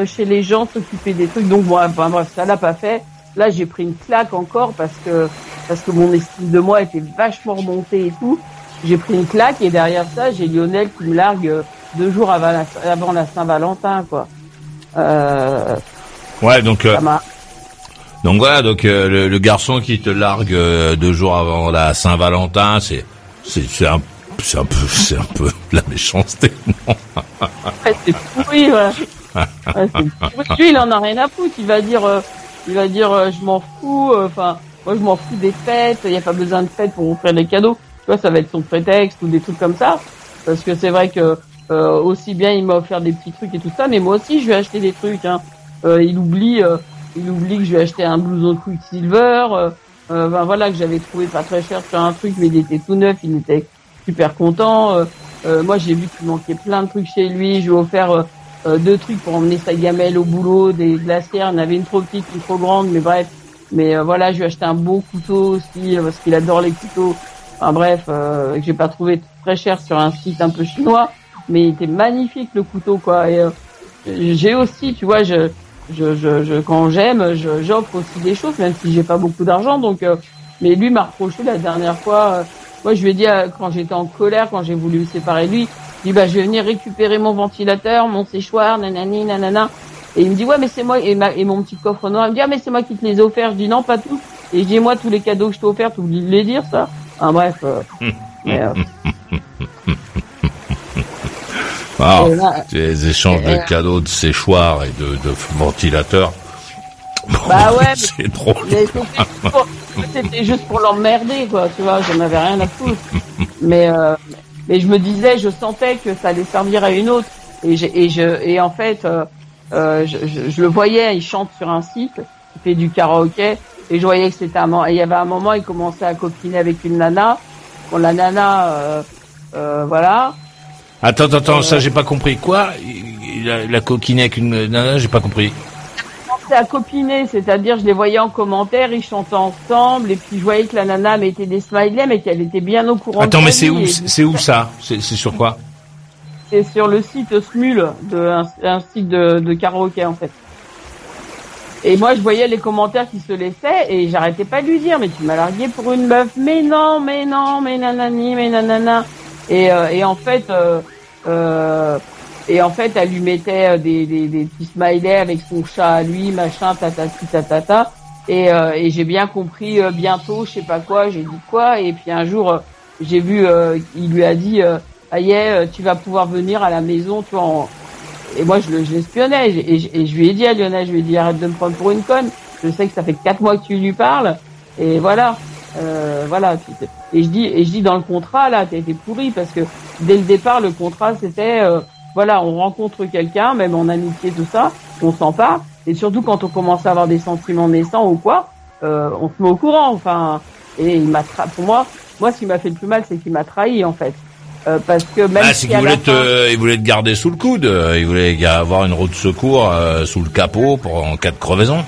chez les gens s'occuper des trucs? Donc bon enfin, bref ça l'a pas fait. Là j'ai pris une claque encore parce que parce que mon estime de moi était vachement remontée et tout j'ai pris une claque et derrière ça j'ai Lionel qui me largue euh, deux jours avant la, avant la Saint-Valentin quoi euh, Ouais, donc euh, donc voilà, donc euh, le, le garçon qui te largue deux jours avant la Saint-Valentin, c'est c'est c'est un c'est un peu c'est un peu de la méchanceté. non? Ouais, c'est pourri, ouais. Ouais, c'est pourri. Lui, il en a rien à foutre. Il va dire, il va dire, je m'en fous. Enfin, moi, je m'en fous des fêtes. Il n'y a pas besoin de fêtes pour offrir des cadeaux. Tu vois, ça va être son prétexte ou des trucs comme ça. Parce que c'est vrai que euh, aussi bien il m'a offert des petits trucs et tout ça, mais moi aussi, je vais acheter des trucs. Hein. Euh, il oublie, euh, il oublie que je vais acheter un blouson Quicksilver. Euh, euh, ben voilà que j'avais trouvé pas très cher sur un truc, mais il était tout neuf. Il était super content. Euh, euh, moi, j'ai vu qu'il manquait plein de trucs chez lui. Je lui ai offert deux trucs pour emmener sa gamelle au boulot, des glacières. En avait une trop petite, une trop grande, mais bref. Mais euh, voilà, je lui ai acheté un beau couteau aussi euh, parce qu'il adore les couteaux. Enfin bref, euh, que j'ai pas trouvé très cher sur un site un peu chinois, mais il était magnifique le couteau quoi. Et euh, j'ai aussi, tu vois, je, je, je, je quand j'aime, j'offre aussi des choses, même si j'ai pas beaucoup d'argent. Donc, euh, mais lui m'a reproché la dernière fois. euh, moi, je lui ai dit quand j'étais en colère, quand j'ai voulu me séparer de lui, lui dit bah je vais venir récupérer mon ventilateur, mon séchoir, nanani, nanana. Et il me dit ouais mais c'est moi et, ma, et mon petit coffre noir. Il me dit ah mais c'est moi qui te les ai offerts. Je dis non pas tous. Et je dis moi tous les cadeaux que je t'ai offerts, tu oublies de les dire ça. Ah bref. euh, mais, euh, Ah, là- des échanges de cadeaux, de séchoirs et de, de ventilateurs. Bah ouais, c'est drôle. C'était juste pour- l'emmerder, quoi, tu vois, j'en avais rien à foutre. Mais, euh, mais je me disais, je sentais que ça allait servir à une autre. Et, et, je, et en fait, euh, euh, je, je- je le voyais, il chante sur un site, il fait du karaoké, et je voyais que c'était un moment, et il y avait un moment, il commençait à copiner avec une nana. Bon, la nana, euh, euh, voilà. Attends, attends, attends, ça j'ai pas compris. Quoi? Il, a, il a coquiné avec une nana, j'ai pas compris. à copiner, c'est-à-dire je les voyais en commentaire, ils chantaient ensemble, et puis je voyais que la nana mettait des smileys, mais qu'elle était bien au courant. Attends, de mais c'est où C'est où ça? C'est sur quoi? C'est sur le site Smule, de, un, site de, de karaoké en fait. Et moi, je voyais les commentaires qui se laissaient et j'arrêtais pas de lui dire, mais tu m'as largué pour une meuf, mais non, mais non, mais nanani, mais nanana. Et, euh, et en fait, euh, euh, et en fait, elle lui mettait euh, des, des, des petits smileys avec son chat à lui, machin, tatati, tatata. Et, euh, et j'ai bien compris euh, bientôt, je sais pas quoi, j'ai dit quoi. Et puis un jour, j'ai vu, il lui a dit, euh, Aïe, tu vas pouvoir venir à la maison, tu vois. en- Et moi, je le- l'espionnais. Et, je- et je- et je lui ai dit à Lionel, je lui ai dit, arrête de me prendre pour une conne. Je sais que ça fait quatre mois que tu lui parles. Et voilà. Euh, voilà. Et je dis, et je dis dans le contrat là, t'as été pourri parce que dès le départ, le contrat c'était, euh, voilà, on rencontre quelqu'un, même en amitié tout ça, on s'en part. Et surtout quand on commence à avoir des sentiments naissants ou quoi, euh, on se met au courant. Enfin, et il m'a pour moi, moi ce qui m'a fait le plus mal, c'est qu'il m'a trahi en fait. Euh, parce que même Ah, si fin- te, il voulait te garder sous le coude. Il voulait avoir une roue de secours euh, sous le capot pour en cas de crevaison.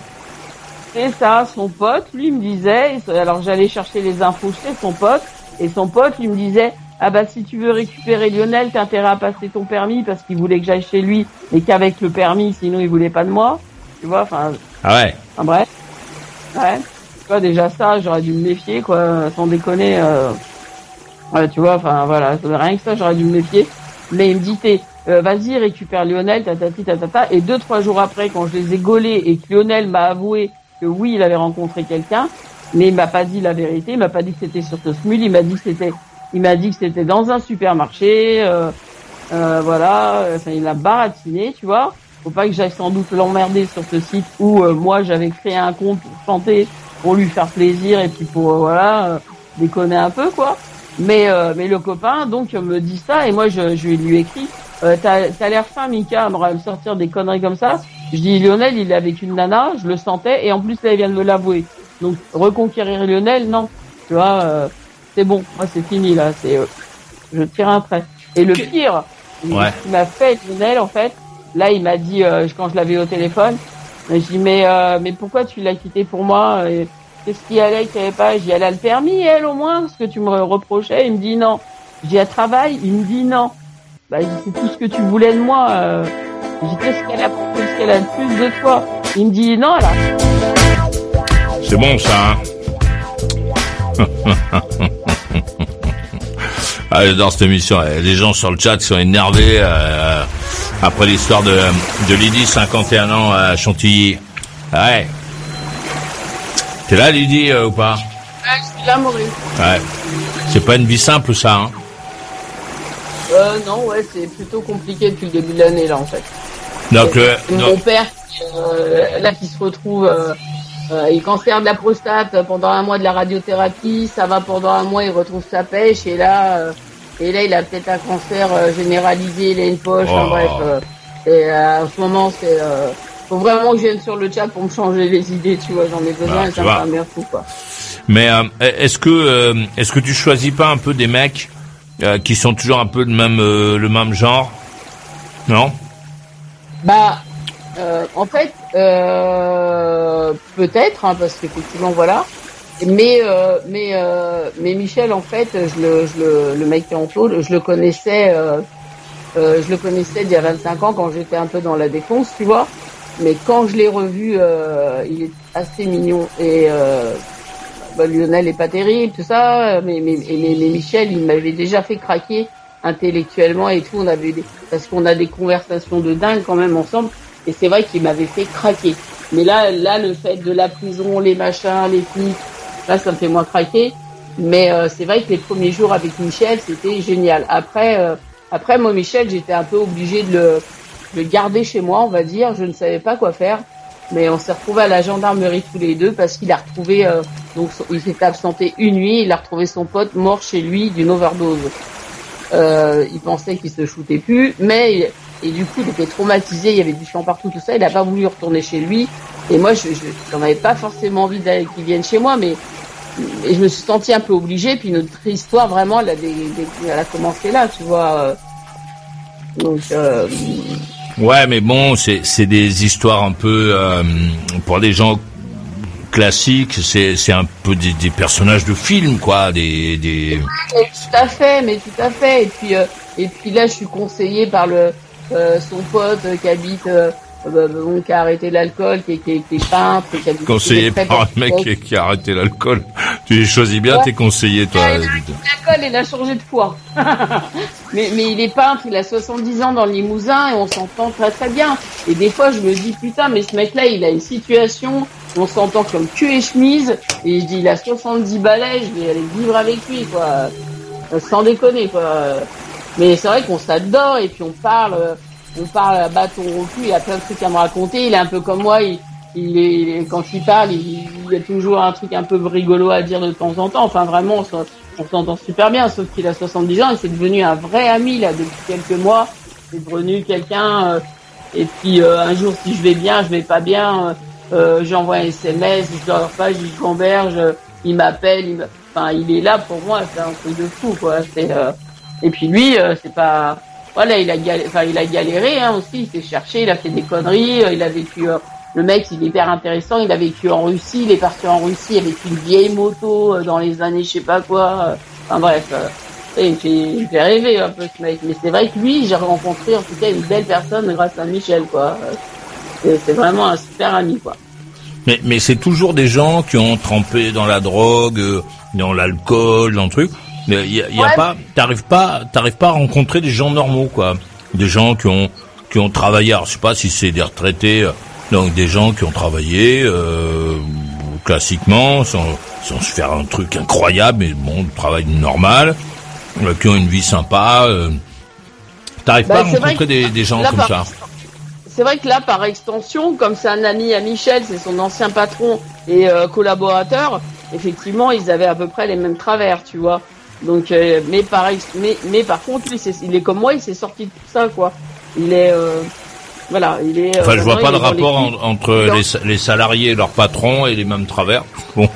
C'est ça, son pote, lui me disait, alors j'allais chercher les infos chez son pote, et son pote lui me disait, ah bah si tu veux récupérer Lionel, t'as intérêt à passer ton permis parce qu'il voulait que j'aille chez lui, et qu'avec le permis, sinon il voulait pas de moi. Tu vois, enfin, Ah ouais. enfin bref. Ouais. Tu vois, déjà ça, j'aurais dû me méfier, quoi, sans déconner. Euh... Ouais, tu vois, enfin voilà, rien que ça, j'aurais dû me méfier. Mais il me dit, t'es, euh, vas-y, récupère Lionel, tatati, tatata. Et deux, trois jours après, quand je les ai gaulés et que Lionel m'a avoué que oui, il avait rencontré quelqu'un, mais il m'a pas dit la vérité, il m'a pas dit que c'était sur Tosmul, il m'a dit que c'était, il m'a dit que c'était dans un supermarché, euh, euh, voilà, enfin, il a baratiné, tu vois. Faut pas que j'aille sans doute l'emmerder sur ce site où euh, moi j'avais créé un compte pour chanter, pour lui faire plaisir et puis pour euh, voilà euh, déconner un peu quoi. Mais euh, mais le copain donc me dit ça et moi je, je lui écris euh, t'as t'as l'air fin Mika à me sortir des conneries comme ça. Je dis Lionel il est avec une nana, je le sentais et en plus là il vient de me l'avouer. Donc reconquérir Lionel non, tu vois euh, c'est bon, moi c'est fini là, c'est euh, je tire un trait. Et le pire, Ouais. ce qu'il m'a fait Lionel en fait, là il m'a dit euh, quand je l'avais au téléphone, je dis mais euh, mais pourquoi tu l'as quitté pour moi Et Qu'est-ce qui allait qu'il n'y avait pas dis elle a le permis elle au moins ce que tu me reprochais. Il me dit non. Je dis elle travaille. Il me dit non. Bah c'est tout ce que tu voulais de moi. Euh. Dis qu'est-ce qu'elle a qu'est-ce qu'elle a de plus de toi? Il me dit non là. C'est bon ça. Hein ah, dans cette émission, eh, les gens sur le chat sont énervés euh, après l'histoire de, de Lydie, 51 ans à Chantilly. Ouais. T'es là, Lydie, euh, ou pas je suis là Maurice. Ouais. C'est pas une vie simple, ça. Hein Euh non ouais c'est plutôt compliqué depuis le début de l'année là en fait. donc, C'est mon donc- père euh, là qui se retrouve euh, euh, il cancer de la prostate pendant un mois de la radiothérapie ça va pendant un mois il retrouve sa pêche et là euh, et là il a peut-être un cancer euh, généralisé il a une poche Oh. bref euh, et euh, en ce moment c'est euh, faut vraiment que je vienne sur le chat pour me changer les idées tu vois j'en ai besoin Ah, et ça me bien fou quoi Mais euh, est-ce que euh, est-ce que tu choisis pas un peu des mecs euh, qui sont toujours un peu le même le même genre? Non? Bah, en fait, peut-être, hein, parce qu'effectivement, voilà. Mais mais mais Michel, en fait, je le je le, le mec qui est en tôle, je le connaissais, je le connaissais il y a 25 ans quand j'étais un peu dans la défonce, tu vois. Mais quand je l'ai revu, euh, il est assez mignon et euh, bah, Lionel est pas terrible, tout ça. Mais mais, Michel, il m'avait déjà fait craquer intellectuellement et tout. On avait parce qu'on a des conversations de dingue quand même ensemble. Et c'est vrai qu'il m'avait fait craquer. Mais là, là, le fait de la prison, les machins, les flics, là, ça me fait moins craquer. Mais euh, c'est vrai que les premiers jours avec Michel, c'était génial. Après, après moi, Michel, j'étais un peu obligée de le, de le garder chez moi, on va dire. Je ne savais pas quoi faire. Mais on s'est retrouvés à la gendarmerie tous les deux parce qu'il a retrouvé, euh, donc il s'était absenté une nuit, il a retrouvé son pote mort chez lui d'une overdose. Euh, il pensait qu'il se shootait plus, mais et du coup il était traumatisé, il y avait du sang partout, tout ça, il a pas voulu retourner chez lui. Et moi, je, je j'en avais pas forcément envie qu'il vienne chez moi, mais je me suis sentie un peu obligée. Puis notre histoire vraiment, elle a, commencé là, tu vois. euh. Donc Ouais, mais bon, c'est des histoires un peu euh, pour des gens classiques. C'est c'est un peu des, des personnages de films, quoi. Des des. Mais tout à fait, mais tout à fait. Et puis, euh, et puis là, je suis conseillée par le euh, son pote euh, qui habite euh, euh, bon, qui a arrêté l'alcool, qui, qui, qui est peintre, qui a Conseillé par un mec qui, qui a arrêté l'alcool. Tu choisis bien Ouais. tes conseillers, toi. Il a arrêté l'alcool, il a changé de foi. mais, mais il est peintre, il a 70 ans dans le Limousin et on s'entend très très bien. Et des fois, je me dis, putain, mais ce mec-là, il a une situation, on s'entend comme cul et chemise, et je dis, il a 70 balais, je vais aller vivre avec lui, quoi. Euh, Sans déconner, quoi. Mais c'est vrai qu'on s'adore, et puis on parle, euh, on parle à bâton rompu, il a plein de trucs à me raconter, il est un peu comme moi, il, est, il est- quand il parle, il, y a toujours un truc un peu rigolo à dire de temps en temps. Enfin, vraiment, on s'en- on s'entend super bien, sauf qu'il a 70 ans et c'est devenu un vrai ami, là, depuis quelques mois. C'est devenu quelqu'un, euh, et puis, euh, un jour, si je vais bien, je vais pas bien, euh, euh, j'envoie un SMS, je dors pas, dis gamberge, euh, il m'appelle, enfin, il est là pour moi, c'est un truc de fou, quoi. C'est, euh, et puis lui, c'est pas, voilà, il a galéré, il a galéré, hein, aussi, il s'est cherché, il a fait des conneries, euh, il a vécu, euh, le mec, il est hyper intéressant, il a vécu en Russie, il est parti en Russie avec une vieille moto euh, dans les années je sais pas quoi, enfin bref, et j'ai j'ai rêvé un peu ce mec, mais c'est vrai que lui, j'ai rencontré en tout cas une belle personne grâce à Michel, quoi. C'est vraiment un super ami, quoi. Mais, mais c'est toujours des gens qui ont trempé dans la drogue, dans l'alcool, dans le truc. Mais il y a, y a Ouais. pas, t'arrives pas, t'arrives pas à rencontrer des gens normaux, quoi. Des gens qui ont, qui ont travaillé. Alors, je sais pas si c'est des retraités, euh, donc des gens qui ont travaillé euh, classiquement, sans, sans se faire un truc incroyable, mais bon, du travail normal, euh, qui ont une vie sympa. Euh, t'arrives Bah, pas à rencontrer des, des gens là, comme par- ça. C'est vrai que là, par extension, comme c'est un ami à Michel, c'est son ancien patron et collaborateur, effectivement, ils avaient à peu près les mêmes travers, tu vois. Donc, euh, mais par ex- mais, mais par contre, lui, c'est- il est comme moi, il s'est sorti de tout ça, quoi. Il est, euh, voilà, il est. euh, Enfin, je vois pas est dans rapport en- entre les, les salariés et leurs patrons et les mêmes travers. Bon.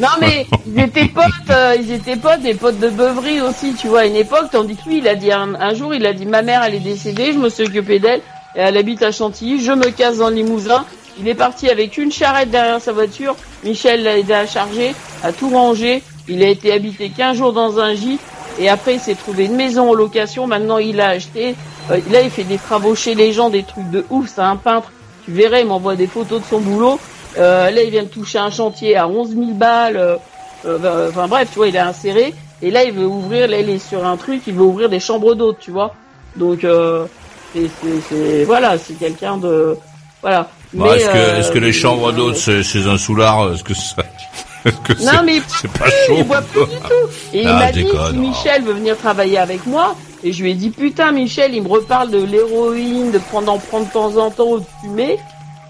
Non mais ils étaient potes, euh, ils étaient potes, des potes de beuverie aussi, tu vois, à une époque, tandis que lui, il a dit un, un jour, il a dit ma mère, elle est décédée, je me suis occupé d'elle, et elle habite à Chantilly, je me casse dans le Limousin. Il est parti avec une charrette derrière sa voiture, Michel l'a aidé à charger, à tout ranger, il a été habité 15 jours dans un gîte, et après il s'est trouvé une maison en location, maintenant il a acheté, euh, là il fait des travaux chez les gens, des trucs de ouf, c'est un peintre, tu verrais, il m'envoie des photos de son boulot, euh, là, il vient de toucher un chantier à 11 000 balles. euh, euh, enfin bref, tu vois, il est inséré. Et là, il veut ouvrir. Là, il est sur un truc. Il veut ouvrir des chambres d'hôtes, tu vois. Donc, euh, c'est, c'est, c'est- voilà, c'est quelqu'un de, voilà. Bon, est-ce que, euh, est-ce que les chambres d'hôtes chez un soulard, est-ce que ça, que Non, mais c'est pas chaud il voit plus du tout. Et il Ah, m'a dit si. Michel veut venir travailler avec moi. Et je lui ai dit putain Michel, il me reparle de l'héroïne, de prendre en prendre de temps en temps ou de fumer.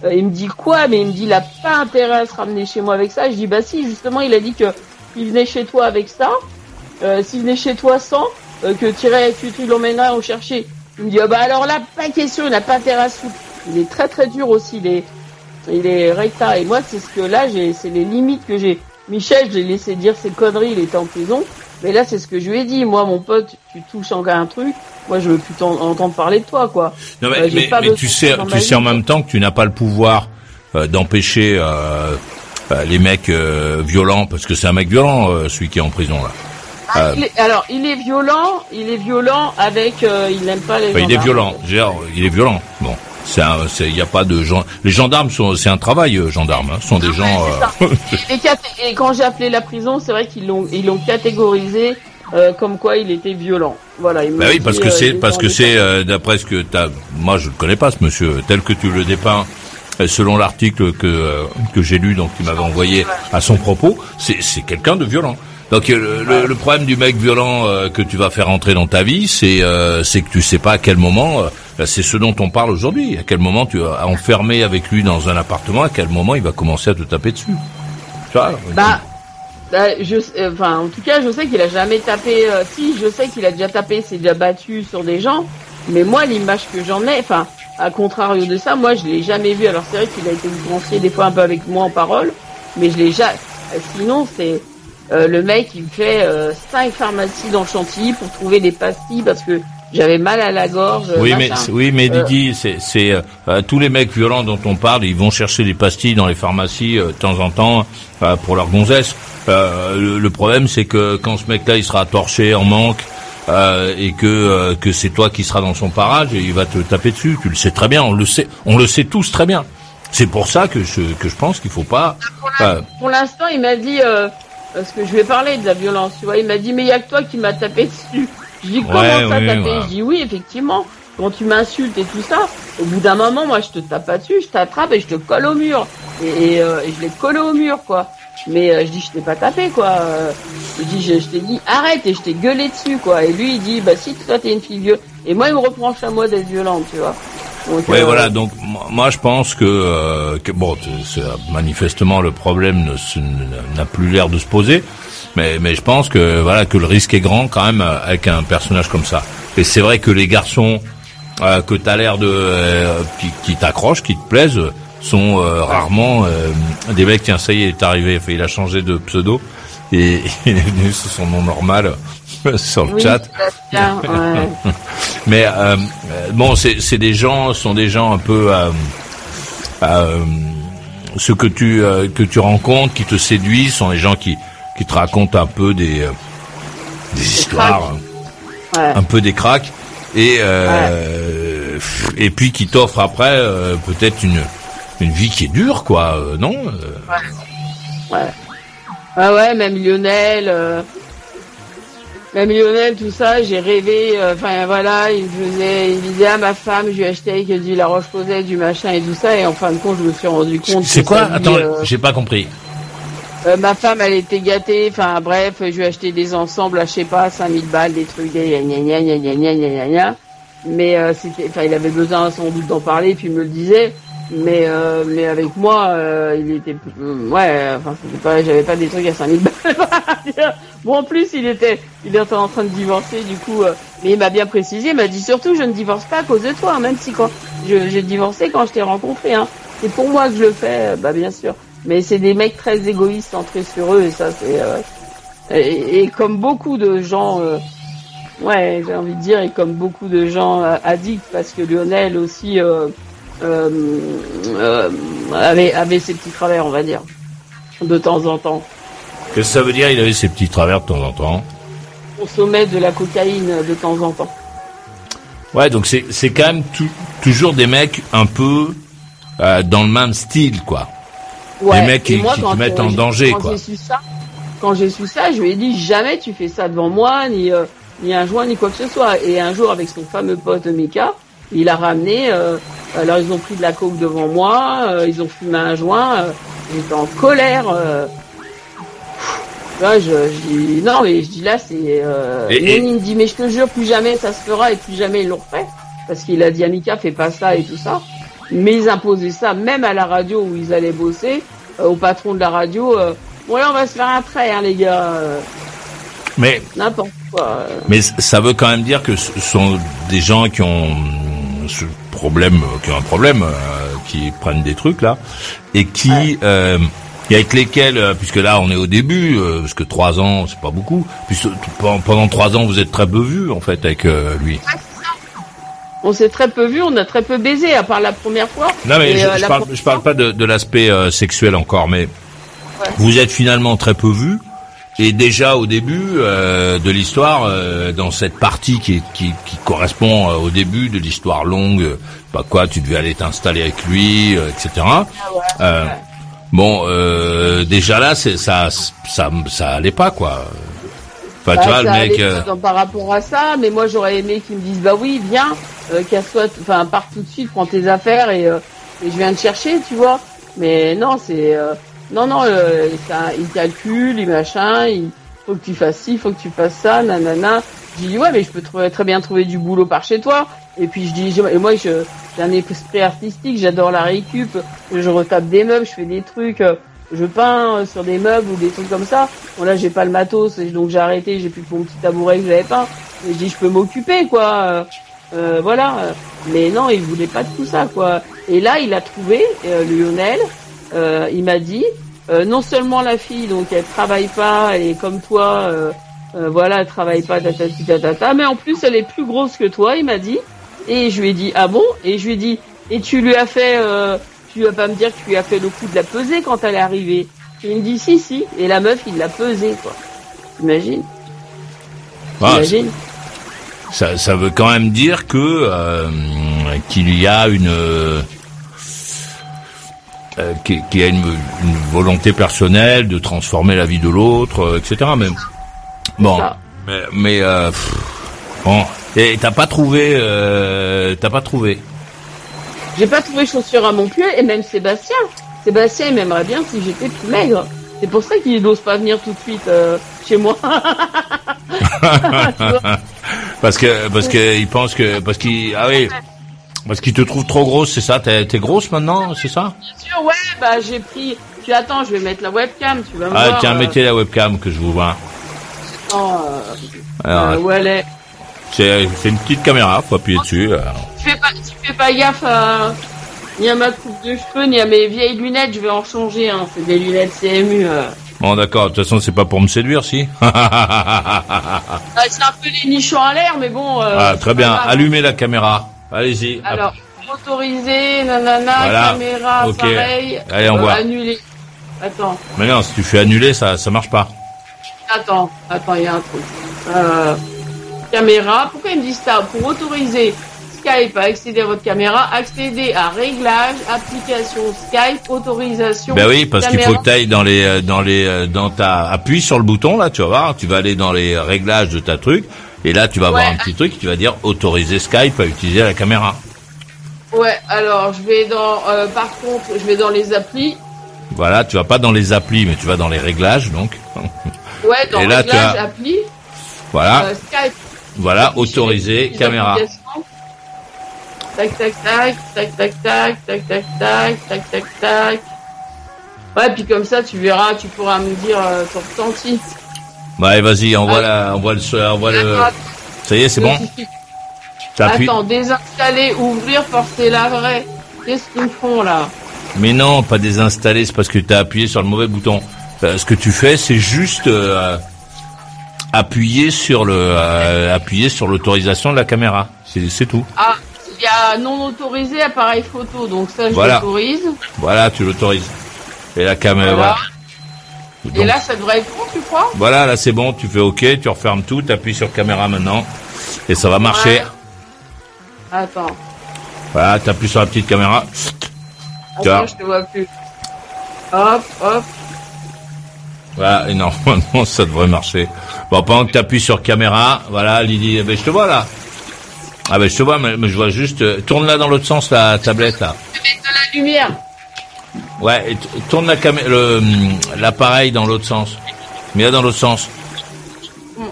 Euh, il me dit quoi? Mais il me dit il a pas intérêt à se ramener chez moi avec ça. Je dis bah si justement il a dit que il venait chez toi avec ça. Euh, S'il venait chez toi sans, euh, que t'irais, tu, tu l'emmènerais au chercher. Il me dit ah bah alors là pas question, il n'a pas intérêt à se foutre. Il est très très dur aussi. Il est il est recta et moi c'est ce que là j'ai c'est les limites que j'ai. Michel, j'ai laissé dire ses conneries, il était en prison. Mais là c'est ce que je lui ai dit. Moi mon pote, tu touches encore un truc. Moi je veux plus t'en- entendre parler de toi quoi. Non, mais, Euh, mais- tu sais, tu sais en même temps que tu n'as pas le pouvoir euh, d'empêcher euh, euh, les mecs euh, violents, parce que c'est un mec violent, euh, celui qui est en prison là. Ah, il est- alors il est violent, il est violent avec, euh, il n'aime pas les. Il est violent. Genre, il est violent. Bon, il y a pas de gens. Les gendarmes sont, c'est un travail, euh, gendarmes. Hein, sont des gens. euh, Et, cat- et quand j'ai appelé la prison, c'est vrai qu'ils l'ont, ils l'ont catégorisé euh, comme quoi il était violent. Voilà. ils Bah oui, dit, parce que euh, c'est parce que c'est euh, d'après ce que t'as. Moi, je ne connais pas ce monsieur tel que tu le dépeins. euh, Selon l'article que euh, que j'ai lu, donc il m'avait envoyé à son propos, c'est c'est quelqu'un de violent. Donc le, le- le problème du mec violent euh, que tu vas faire entrer dans ta vie, c'est euh, c'est que tu sais pas à quel moment. euh, c'est ce dont on parle aujourd'hui. À quel moment tu vas enfermer avec lui dans un appartement À quel moment il va commencer à te taper dessus Tu vois Bah, bah, je, euh, enfin, en tout cas, je sais qu'il a jamais tapé. euh, si, je sais qu'il a déjà tapé, s'est déjà battu sur des gens. Mais moi, l'image que j'en ai, enfin, à contrario de ça, moi, je l'ai jamais vu. Alors c'est vrai qu'il a été différencié des fois un peu avec moi en parole, mais je l'ai jamais. Sinon, c'est euh, le mec, il me fait euh, cinq pharmacies dans Chantilly pour trouver des pastilles parce que j'avais mal à la gorge. Oui, mais machin. oui, mais Euh, Didi, c'est c'est euh, euh, tous les mecs violents dont on parle, ils vont chercher des pastilles dans les pharmacies euh, de temps en temps euh, pour leur gonzesse. Euh, le, le problème, c'est que quand ce mec-là, il sera torché, en manque, euh, et que euh, que c'est toi qui seras dans son parage et il va te taper dessus. Tu le sais très bien, on le sait, on le sait tous très bien. C'est pour ça que je que je pense qu'il faut pas. euh, Pour l'instant, il m'a dit, euh, parce que je lui ai parlé de la violence, tu vois, il m'a dit, mais il y a que toi qui m'as tapé dessus. Je dis, comment Ouais, ça oui, voilà. Je dis, oui, effectivement, quand tu m'insultes et tout ça, au bout d'un moment, moi, je te tape pas dessus, je t'attrape et je te colle au mur. Et, et, euh, et je l'ai collé au mur, quoi. Mais euh, je dis, je t'ai pas tapé, quoi. Euh, Je dis, je, je t'ai dit, arrête, et je t'ai gueulé dessus, quoi. Et lui, il dit, bah si, toi, t'es une fille vieux. Et moi, il me reproche à moi d'être violente, tu vois. Donc, Ouais, euh, voilà. Donc moi- je pense que, euh, que bon, c'est- manifestement le problème n'a plus l'air de se poser, mais mais je pense que voilà que le risque est grand quand même euh, avec un personnage comme ça. Et c'est vrai que les garçons euh, que t'as l'air de euh, qui, qui t'accrochent, qui te plaisent, sont euh, rarement euh, des mecs. Tiens, ça y est, il est arrivé. Enfin, il a changé de pseudo et il est venu sous son nom normal euh, sur le oui, chat. ouais. Mais bon, c'est c'est des gens, sont des gens un peu euh, euh, ceux que tu euh, que tu rencontres, qui te séduisent, sont des gens qui qui te racontent un peu des euh, des histoires, Ouais. un peu des cracks, et euh, et puis qui t'offrent après euh, peut-être une une vie qui est dure, quoi, non Ouais. Ah ouais, même Lionel, même Lionel, tout ça, j'ai rêvé, enfin voilà, il faisait, il disait à ma femme, je lui achetais que du La Roche-Posay, du machin et tout ça, et en fin de compte, je me suis rendu compte C'est quoi Attends, j'ai pas compris. Euh, ma femme, elle était gâtée. Enfin, bref, je lui ai acheté des ensembles à, je sais pas, 5000 balles, des trucs, des gna gna. Mais euh, c'était, enfin, il avait besoin sans doute d'en parler, puis il me le disait. Mais euh, mais avec moi, euh, il était, euh, ouais, enfin, c'était pas, j'avais pas des trucs à 5000 balles. bon, en plus, il était, il était en train de divorcer, du coup. Euh, mais il m'a bien précisé, il m'a dit surtout, je ne divorce pas à cause de toi, hein, même si quand j'ai divorcé quand je t'ai rencontré. Hein. C'est pour moi que je le fais, bah bien sûr. Mais c'est des mecs très égoïstes, centrés sur eux, et ça, c'est. euh, et, et comme beaucoup de gens, euh, ouais, j'ai envie de dire, et comme beaucoup de gens euh, addicts, parce que Lionel aussi euh, avait, avait ses petits travers, on va dire, de temps en temps. Qu'est-ce que ça veut dire Il avait ses petits travers de temps en temps? Consommait de la cocaïne de temps en temps. Ouais, donc c'est c'est quand même tou- toujours des mecs un peu dans le même style, quoi. Ouais. Les mecs qui- moi, qui te mettent en danger, quand quoi. j'ai su ça, quand j'ai su ça, je lui ai dit jamais tu fais ça devant moi, ni euh, ni un joint, ni quoi que ce soit. Et un jour, avec son fameux pote Mika, il a ramené. euh, alors ils ont pris de la coke devant moi, euh, ils ont fumé un joint. euh, J'étais en colère. euh. Là, je, je dis non, mais je dis là, c'est. Euh, Et- et- Lénine me dit mais je te jure, plus jamais ça se fera et plus jamais ils l'ont refait parce qu'il a dit à Mika fais pas ça et tout ça. Mais ils imposaient ça même à la radio où ils allaient bosser euh, au patron de la radio. Euh, bon là on va se faire un trait hein, les gars, euh, Mais n'importe quoi. euh. mais ça veut quand même dire que ce sont des gens qui ont hum, ce problème, euh, qui ont un problème, euh, qui prennent des trucs là, et qui euh, et avec lesquels, euh, puisque là on est au début, euh, parce que trois ans c'est pas beaucoup, puisque pendant, trois ans vous êtes très peu vus en fait avec euh, lui. On s'est très peu vu, on a très peu baisé à part la première fois. Non mais Et, je, euh, je parle, première je parle pas de, de l'aspect euh, sexuel encore, mais Ouais. vous êtes finalement très peu vus. Et déjà au début euh, de l'histoire, dans cette partie qui, qui, qui correspond au début de l'histoire longue, pas quoi, tu devais aller t'installer avec lui, etc. Euh, Bon, déjà là, c'est ça, ça, ça allait pas quoi. Enfin, tu Bah, vois, le ça mec. allait euh, par rapport à ça, mais moi j'aurais aimé qu'ils me disent bah oui, viens, euh, casse-toi, enfin pars tout de suite, prends tes affaires et, euh, et je viens te chercher, tu vois. Mais non, c'est euh, non non, euh, ça, il calcule, il machin, il faut que tu fasses ci, faut que tu fasses ça, nanana. Je dis ouais, mais je peux trouver- très bien trouver du boulot par chez toi. Et puis je dis je- et moi j'ai un esprit artistique, j'adore la récup, je retape des meubles, je fais des trucs. Je peins euh, sur des meubles ou des trucs comme ça. Bon là j'ai pas le matos donc j'ai arrêté, j'ai plus que mon petit tabouret que j'avais peint. Et je dis je peux m'occuper quoi. Euh, euh, voilà. Mais non, il voulait pas de tout ça quoi. Et là il a trouvé Lionel. euh, il m'a dit non seulement la fille donc elle travaille pas et comme toi voilà elle travaille pas tatata mais en plus elle est plus grosse que toi il m'a dit et je lui ai dit ah bon? Et je lui ai dit et tu lui as fait tu vas pas me dire que tu lui as fait le coup de la peser quand elle est arrivée. Il me dit si si. Et la meuf il l'a pesée quoi. T'imagines ah, ça, ça veut quand même dire que euh, qu'il y a une euh, qu'il y a une, une volonté personnelle de transformer la vie de l'autre, euh, etc. Mais bon, mais, mais euh, pff, bon, et t'as pas trouvé, t'as pas trouvé. J'ai pas trouvé chaussures à mon pied, et même Sébastien. Sébastien, il m'aimerait bien si j'étais plus maigre. C'est pour ça qu'il n'ose pas venir tout de suite euh, chez moi. parce que parce que il pense que parce qu'il ah oui parce qu'il te trouve trop grosse, c'est ça? T'es grosse maintenant, c'est ça? Bien sûr, ouais, bah j'ai pris. Puis attends, je vais mettre la webcam, tu vas me Ah voir. tiens, euh, mettez la webcam que je vous vois. attends, euh, Alors, où elle est? c'est c'est une petite caméra, faut appuyer dessus. euh. Tu fais pas, tu fais pas gaffe à ni à ma coupe de cheveux, ni à mes vieilles lunettes. Je vais en changer. Hein. C'est des lunettes CMU. Euh. Bon d'accord, de toute façon c'est pas pour me séduire, si. Ah, c'est un peu les nichons à l'air, mais bon. Euh, ah très bien, grave. allumez la caméra. Allez-y. Alors, autorisé, nanana, Voilà. caméra, Ok. pareil. Allez, on euh, voit. Annuler. Attends, Mais non, si tu fais annuler, ça ça marche pas. attends, attends, il y a un truc. Euh, caméra, pourquoi ils me disent ça? Pour autoriser Skype à accéder à votre caméra, accéder à réglages, application Skype, autorisation. Ben oui, parce qu'il faut que tu ailles dans les euh, dans les euh, dans ta appuie sur le bouton là, tu vas voir, tu vas aller dans les réglages de ta truc et là tu vas avoir Ouais. un petit truc, qui tu vas dire autoriser Skype à utiliser la caméra. Ouais, alors je vais dans, euh, par contre, je vais dans les applis. Voilà, tu vas pas dans les applis mais tu vas dans les réglages donc. Ouais, dans tu réglages, as- applis, Voilà, euh, Skype. voilà, autoriser les caméra. Tac, tac, tac, tac, tac, tac, tac, tac, tac, tac, tac, tac. Ouais, puis comme ça, tu verras, tu pourras me dire euh, ton ressenti. Ouais, vas-y, envoie Ah. la envoie le envoie le Ça y est, c'est bon. Attends, désinstaller, ouvrir, forcer l'arrêt. Qu'est-ce qu'ils font là Mais non, pas désinstaller, c'est parce que tu as appuyé sur le mauvais bouton. Euh, ce que tu fais, c'est juste euh, appuyer sur le euh, appuyer sur l'autorisation de la caméra. C'est c'est tout. Ah, il y a non autorisé appareil photo, donc ça je Voilà. l'autorise. Voilà, tu l'autorises. Et la caméra. Voilà. Et là, ça devrait être bon, tu crois? Voilà, là c'est bon, tu fais OK, tu refermes tout, tu appuies sur caméra maintenant. Et ça va marcher. Ouais. Attends, Voilà, tu appuies sur la petite caméra. Attends, je te vois plus. Hop, hop. Voilà, et normalement ça devrait marcher. Bon, pendant que tu appuies sur caméra, voilà, Lydie, eh ben, je te vois là. Ah ben je te vois, mais, mais je vois juste... euh, tourne-la dans l'autre sens, la tablette là. Je vais mettre de la lumière. Ouais, et tourne la camé- le, hum, l'appareil dans l'autre sens. Mais là dans l'autre sens.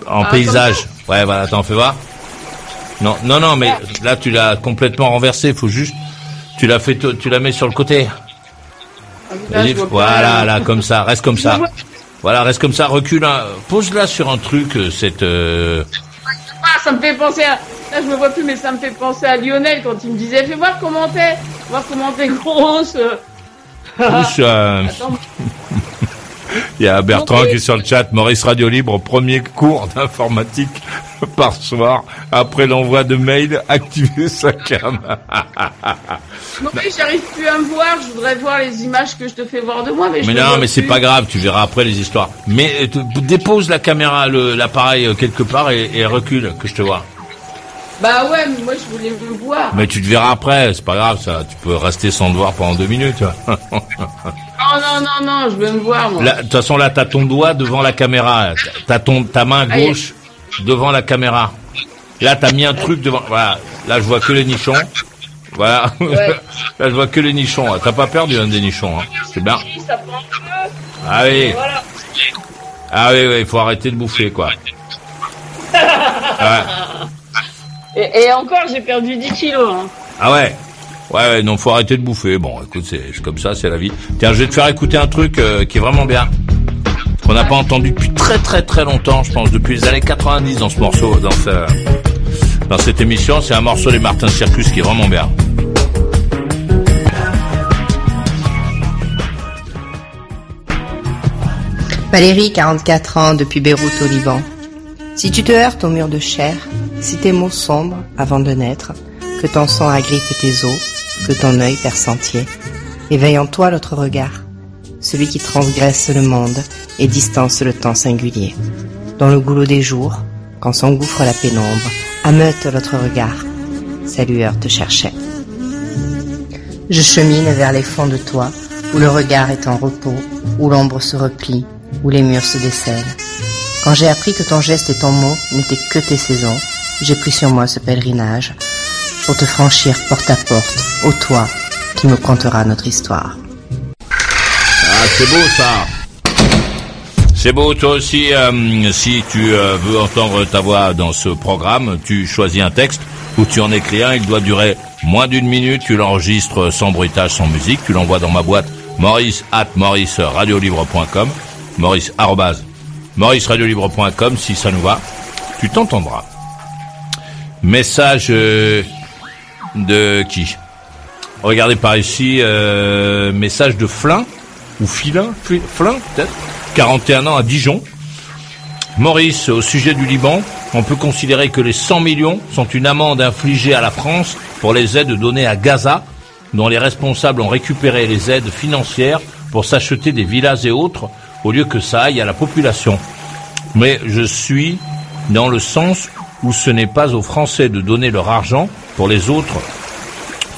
En Ah, paysage. Ouais, voilà, attends, fais voir. Non, non, non, mais là tu l'as complètement renversé. Faut juste, tu l'as fait, tu la mets sur le côté. Ah, voilà, là, comme ça, reste comme ça. Voilà, reste comme ça, recule. hein. Pose-la sur un truc, euh, cette. euh, Ah, ça me fait penser à. Là, je me vois plus, mais ça me fait penser à Lionel quand il me disait Fais voir comment t'es, voir comment t'es grosse. Il y a Bertrand qui est sur le chat. Maurice Radio Libre, premier cours d'informatique par soir. Après l'envoi de mail, activer sa cam. mais j'arrive plus à me voir. Je voudrais voir les images que je te fais voir de moi, mais non, mais c'est pas grave, tu verras après les histoires. Mais euh, dépose la caméra, l'appareil euh, quelque part et, et recule, que je te vois. Bah ouais, mais moi je voulais me voir. Mais tu te verras après, c'est pas grave, ça. Tu peux rester sans te voir pendant deux minutes. Non, non, non, non, je veux me voir, moi. De toute façon, là, t'as ton doigt devant la caméra. T'as ton, ta main gauche devant la caméra. Là, t'as mis un truc devant. Voilà. Là, je vois que les nichons. Voilà. Ouais. Là, je vois que les nichons. T'as pas perdu un des nichons. Hein. C'est bien. Ah oui. Voilà. Ah oui, oui. Il faut arrêter de bouffer, quoi. Ouais. Et, et encore, j'ai perdu 10 kilos. Hein. Ah ouais? Ouais, ouais, non, faut arrêter de bouffer. Bon, écoute, c'est c'est comme ça, c'est la vie. Tiens, je vais te faire écouter un truc euh, qui est vraiment bien. Qu'on n'a pas entendu depuis très très très longtemps, je pense, depuis les années 90 dans ce morceau, dans, ce, dans cette émission. C'est un morceau des Martin Circus qui est vraiment bien. Valérie, 44 ans, depuis Beyrouth au Liban. Si tu te heurtes au mur de chair, si tes mots sombrent avant de naître, que ton sang agrippe tes os, que ton œil perd sentier, éveille en toi l'autre regard, celui qui transgresse le monde et distance le temps singulier. Dans le goulot des jours, quand s'engouffre la pénombre, Ameute l'autre regard. Sa lueur te cherchait. Je chemine vers les fonds de toi, où le regard est en repos, où l'ombre se replie, où les murs se décèlent. Quand j'ai appris que ton geste et ton mot n'étaient que tes saisons, j'ai pris sur moi ce pèlerinage pour te franchir porte à porte, au toi qui me contera notre histoire. Ah, c'est beau ça. C'est beau, toi aussi, euh, si tu euh, veux entendre ta voix dans ce programme, tu choisis un texte ou tu en écris un, il doit durer moins d'une minute, tu l'enregistres sans bruitage, sans musique, tu l'envoies dans ma boîte maurice at mauriceradiolibre.com, maurice arrobase, mauriceradiolibre.com, si ça nous va, tu t'entendras. Message euh, de qui Regardez par ici, euh, message de Flin, ou Filin, Flin peut-être, 41 ans à Dijon. Maurice, au sujet du Liban, on peut considérer que les 100 millions sont une amende infligée à la France pour les aides données à Gaza, dont les responsables ont récupéré les aides financières pour s'acheter des villas et autres, au lieu que ça aille à la population. Mais je suis dans le sens où ce n'est pas aux Français de donner leur argent pour les autres,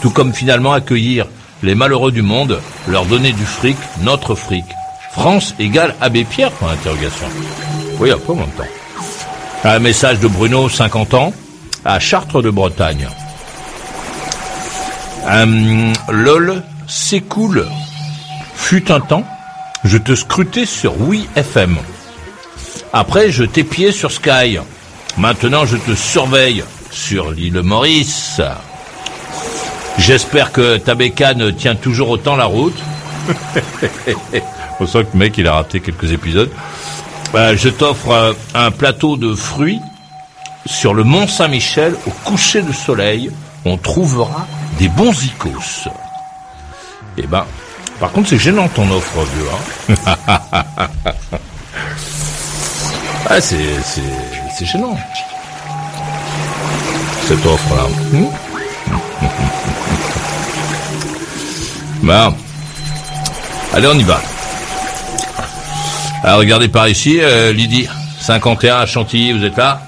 tout comme finalement accueillir les malheureux du monde, leur donner du fric, notre fric. France égale Abbé Pierre, point d'interrogation. Oui, après en même temps. Un message de Bruno, 50 ans, à Chartres de Bretagne. Euh, LOL s'écoule. Fut un temps, je te scrutais sur Oui FM. Après, je t'épiais sur Sky. Maintenant, je te surveille sur l'île Maurice. J'espère que ta bécane tient toujours autant la route. On sent que le mec, il a raté quelques épisodes. Euh, je t'offre euh, un plateau de fruits sur le Mont Saint-Michel au coucher de soleil. On trouvera des bons icos. Eh ben, par contre, c'est gênant ton offre, vieux. Hein ah, c'est, c'est, c'est gênant. Cette offre-là. Hmm? Bon. Allez, on y va. Alors, regardez par ici, euh, Lydie, 51 à Chantilly, vous êtes là?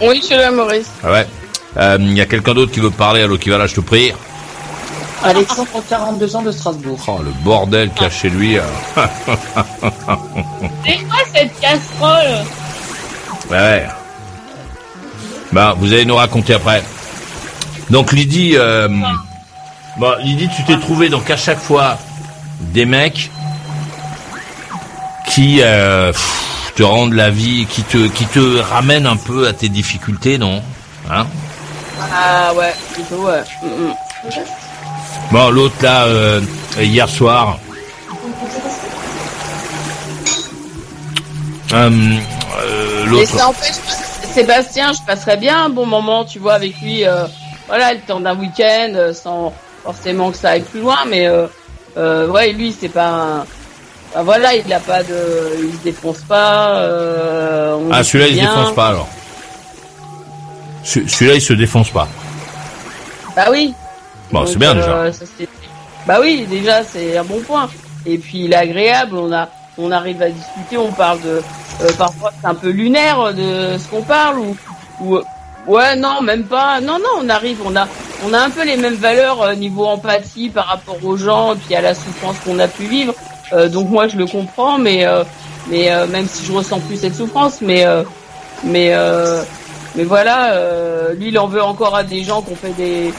Oui, je suis là, Maurice. Ah ouais. Il euh, y a quelqu'un d'autre qui veut parler, alors qui va là, je te prie. Alexandre, 42 ans de Strasbourg. Oh, le bordel qu'il y a chez lui. C'est quoi cette casserole? Ouais. Bah, vous allez nous raconter après. Donc Lydie, euh, bon, Lydie, tu t'es trouvé donc à chaque fois des mecs qui euh, te rendent la vie, qui te qui te ramènent un peu à tes difficultés, non? Hein? Ah ouais, plutôt ouais. Mm, mm. Bon, l'autre là, euh, hier soir. Euh, euh, l'autre. Et ça empêche Sébastien, je passerais bien un bon moment, tu vois, avec lui. Euh, voilà, le temps d'un week-end, euh, sans forcément que ça aille plus loin, mais ouais, lui, c'est pas un... Voilà, il a pas de, il se défonce pas. Euh, on Ah, celui-là, il se défonce pas alors. Ce- Celui-là, il se défonce pas. Bah oui. Bon, c'est bien euh, déjà. ça, bah oui, déjà c'est un bon point. Et puis il est agréable, on a, on arrive à discuter, on parle de, euh, parfois c'est un peu lunaire de ce qu'on parle ou, ou, ouais non même pas, non non on arrive, on a, on a un peu les mêmes valeurs euh, niveau empathie par rapport aux gens et puis à la souffrance qu'on a pu vivre. Euh, donc moi je le comprends, mais euh, mais euh, même si je ressens plus cette souffrance, mais euh, mais euh, mais voilà, euh, lui il en veut encore à des gens qui ont fait des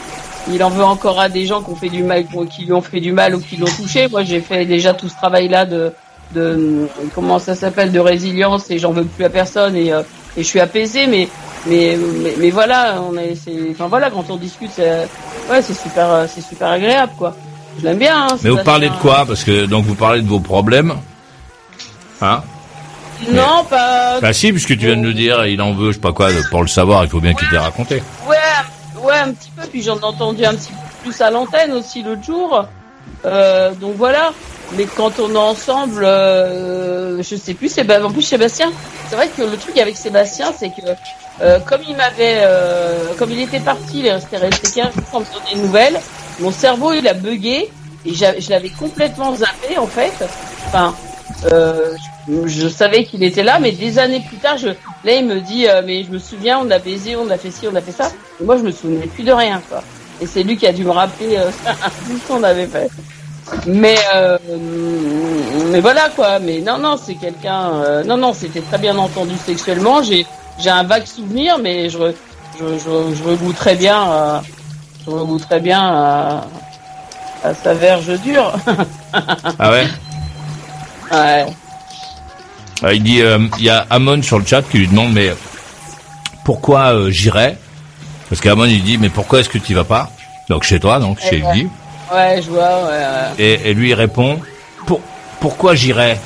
il en veut encore à des gens qui ont fait du mal, qui lui ont fait du mal ou qui l'ont touché. Moi, j'ai fait déjà tout ce travail-là de, de, comment ça s'appelle, de résilience et j'en veux plus à personne et, euh, et je suis apaisé. Mais, mais, mais, mais voilà, on est, c'est, enfin voilà, quand on discute, c'est, ouais, c'est super, euh, c'est super agréable, quoi. Je l'aime bien. Hein, Mais vous parlez de quoi? Parce que donc vous parlez de vos problèmes. Hein? Non, pas. Bah si, puisque tu viens de nous dire, il en veut, je sais pas quoi, pour le savoir, il faut bien qu'il t'ait raconté. Ouais, ouais, un petit peu. Puis j'en ai entendu un petit peu plus à l'antenne aussi l'autre jour. Euh, donc voilà. Mais quand on est ensemble, euh, je sais plus. C'est en plus Sébastien. C'est vrai que le truc avec Sébastien, c'est que euh, comme il m'avait, euh, comme il était parti, il est resté resté 15 jours sans me donner de nouvelles. Mon cerveau, il a bugué et je l'avais complètement zappé en fait. Enfin, je savais qu'il était là, mais des années plus tard, je, là, il me dit, mais je me souviens, on a baisé, on a fait ci, on a fait ça. Moi, je me souvenais plus de rien, quoi. Et c'est lui qui a dû me rappeler euh, tout ce qu'on avait fait. Mais, euh, mais voilà, quoi. Mais non, non, c'est quelqu'un. euh, non, non, c'était très bien entendu sexuellement. J'ai, j'ai un vague souvenir, mais je, je, je, bien, euh, je regoue très bien à, à sa verge dure. Ah ouais ouais. Ah, Il dit, euh, il y a Amon sur le chat qui lui demande, mais pourquoi euh, j'irais? Parce qu'Amon il dit, mais pourquoi est-ce que tu vas pas Donc chez toi, donc chez ouais. lui. Ouais, je vois, ouais, ouais. Et, et lui il répond, pour, pourquoi j'irais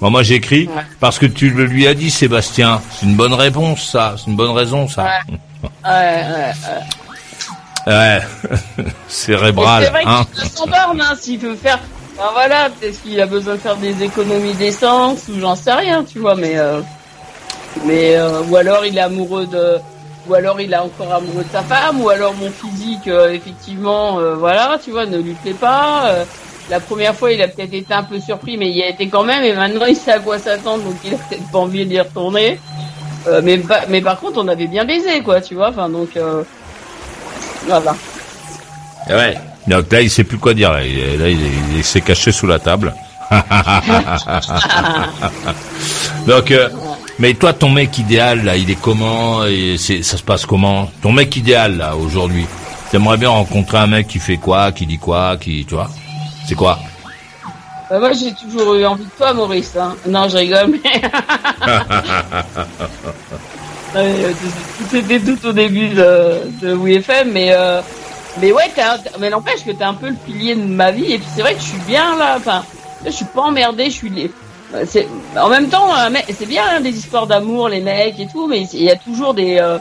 Bon, moi j'écris, parce que tu le lui as dit Sébastien. C'est une bonne réponse ça, c'est une bonne raison ça. Ouais, ouais, ouais. Ouais, cérébral. C'est vrai Hein qu'il s'en borne, hein, s'il veut faire. Enfin voilà, peut-être qu'il a besoin de faire des économies d'essence ou j'en sais rien, tu vois, mais euh, mais euh, ou alors il est amoureux de, ou alors il est encore amoureux de sa femme, ou alors mon physique, euh, effectivement, euh, voilà, tu vois, ne lui plaît pas. euh, la première fois, il a peut-être été un peu surpris, mais il y a été quand même, et maintenant il sait à quoi s'attendre, donc il a peut-être pas envie d'y retourner. Euh, mais, mais par contre, on avait bien baisé, quoi, tu vois, enfin donc, euh, voilà. Ouais. Donc là il sait plus quoi dire. Là, il, là, il, il s'est caché sous la table. Donc, euh, mais toi, ton mec idéal, là, il est comment et c'est, ça se passe comment? Ton mec idéal, là, aujourd'hui, t'aimerais bien rencontrer un mec qui fait quoi, qui dit quoi, qui, tu vois? C'est quoi? Bah, moi, j'ai toujours eu envie de toi, Maurice. Hein. Non, je rigole, mais euh, c'était tout au début de, de WFM, mais euh, mais ouais, un- mais n'empêche que t'es un peu le pilier de ma vie. Et puis c'est vrai que je suis bien là. Enfin, je suis pas emmerdé. Je suis les. C'est en même temps, mec- c'est bien hein, des histoires d'amour, les mecs et tout, mais il y a toujours des euh,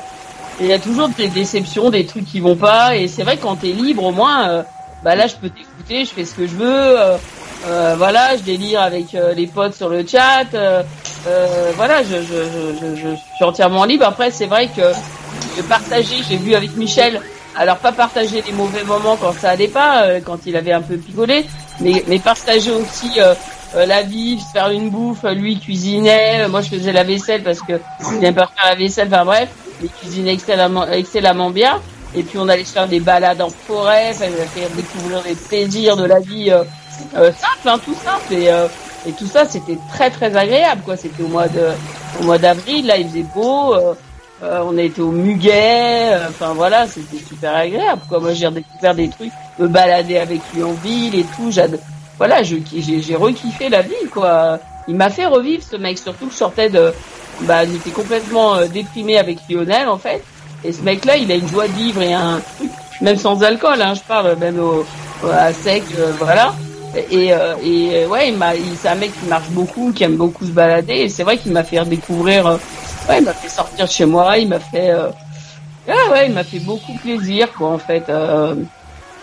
il y a toujours des déceptions, des trucs qui vont pas. Et c'est vrai que quand t'es libre, au moins, euh, bah là, je peux t'écouter, je fais ce que je veux. euh, euh, voilà, je délire avec euh, les potes sur le chat. euh, euh, voilà, je, je, je, je, suis entièrement libre. Après, c'est vrai que partager, j'ai vu avec Michel. Alors pas partager les mauvais moments quand ça allait pas, euh, quand il avait un peu pigolé, mais, mais partager aussi euh, euh, la vie, faire une bouffe. Lui il cuisinait, euh, moi je faisais la vaisselle parce que n'aime pas faire la vaisselle. Enfin bref, il cuisinait excellemment, excellemment bien. Et puis on allait se faire des balades en forêt, fait découvrir les plaisirs de la vie euh, euh, simple, hein, tout simple. Et, euh, et tout ça, c'était très très agréable, quoi. C'était au mois de, au mois d'avril, là, il faisait beau. euh, euh, on a été au Muguet, euh, enfin voilà, c'était super agréable, quoi. Moi, j'ai redécouvert des trucs, me balader avec lui en ville et tout. Voilà, j'ai, rekiffé la vie, quoi. Il m'a fait revivre ce mec, surtout que je sortais de, bah, j'étais complètement euh, déprimé avec Lionel, en fait. Et ce mec-là, il a une joie de vivre et un truc, même sans alcool, hein, je parle, même au, à sec, euh, voilà. Et, euh, et ouais, il m'a, c'est un mec qui marche beaucoup, qui aime beaucoup se balader. Et c'est vrai qu'il m'a fait redécouvrir. ouais, il m'a fait sortir de chez moi. Il m'a fait. Ah ouais, il m'a fait beaucoup plaisir, quoi, en fait.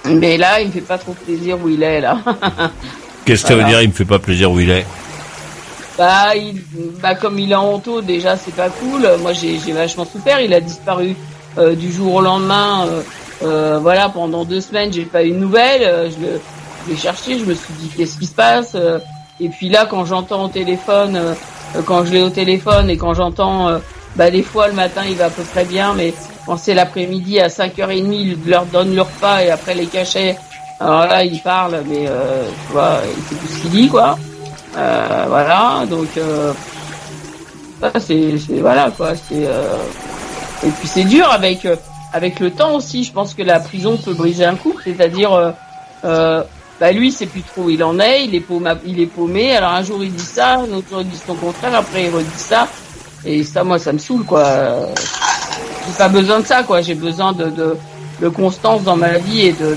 Mais là, il me fait pas trop plaisir où il est là. Qu'est-ce que ça veut dire Il me fait pas plaisir où il est? Bah, il, bah comme il est en auto, déjà c'est pas cool. Moi j'ai j'ai vachement souffert. Il a disparu euh, du jour au lendemain. euh, euh, voilà, pendant deux semaines, j'ai pas eu de nouvelles. Euh, je le- l'ai cherché. Je me suis dit qu'est-ce qui se passe. euh, et puis là, quand j'entends au téléphone, quand je l'ai au téléphone et quand j'entends, bah des fois le matin il va à peu près bien, mais c'est l'après-midi à 5h30, il leur donne le repas et après les cachets. Alors là, il parle, mais euh, tu vois, il sait plus ce qu'il dit, quoi. Euh, voilà, donc euh, c'est c'est- voilà quoi, c'est euh, et puis c'est dur avec avec le temps aussi. Je pense que la prison peut briser un couple, c'est-à-dire bah lui c'est plus trop il en est, il est paumé, il est paumé. Alors un jour il dit ça, un autre jour il dit son contraire, après il redit ça et ça moi ça me saoule quoi. J'ai pas besoin de ça quoi, j'ai besoin de, de de constance dans ma vie et de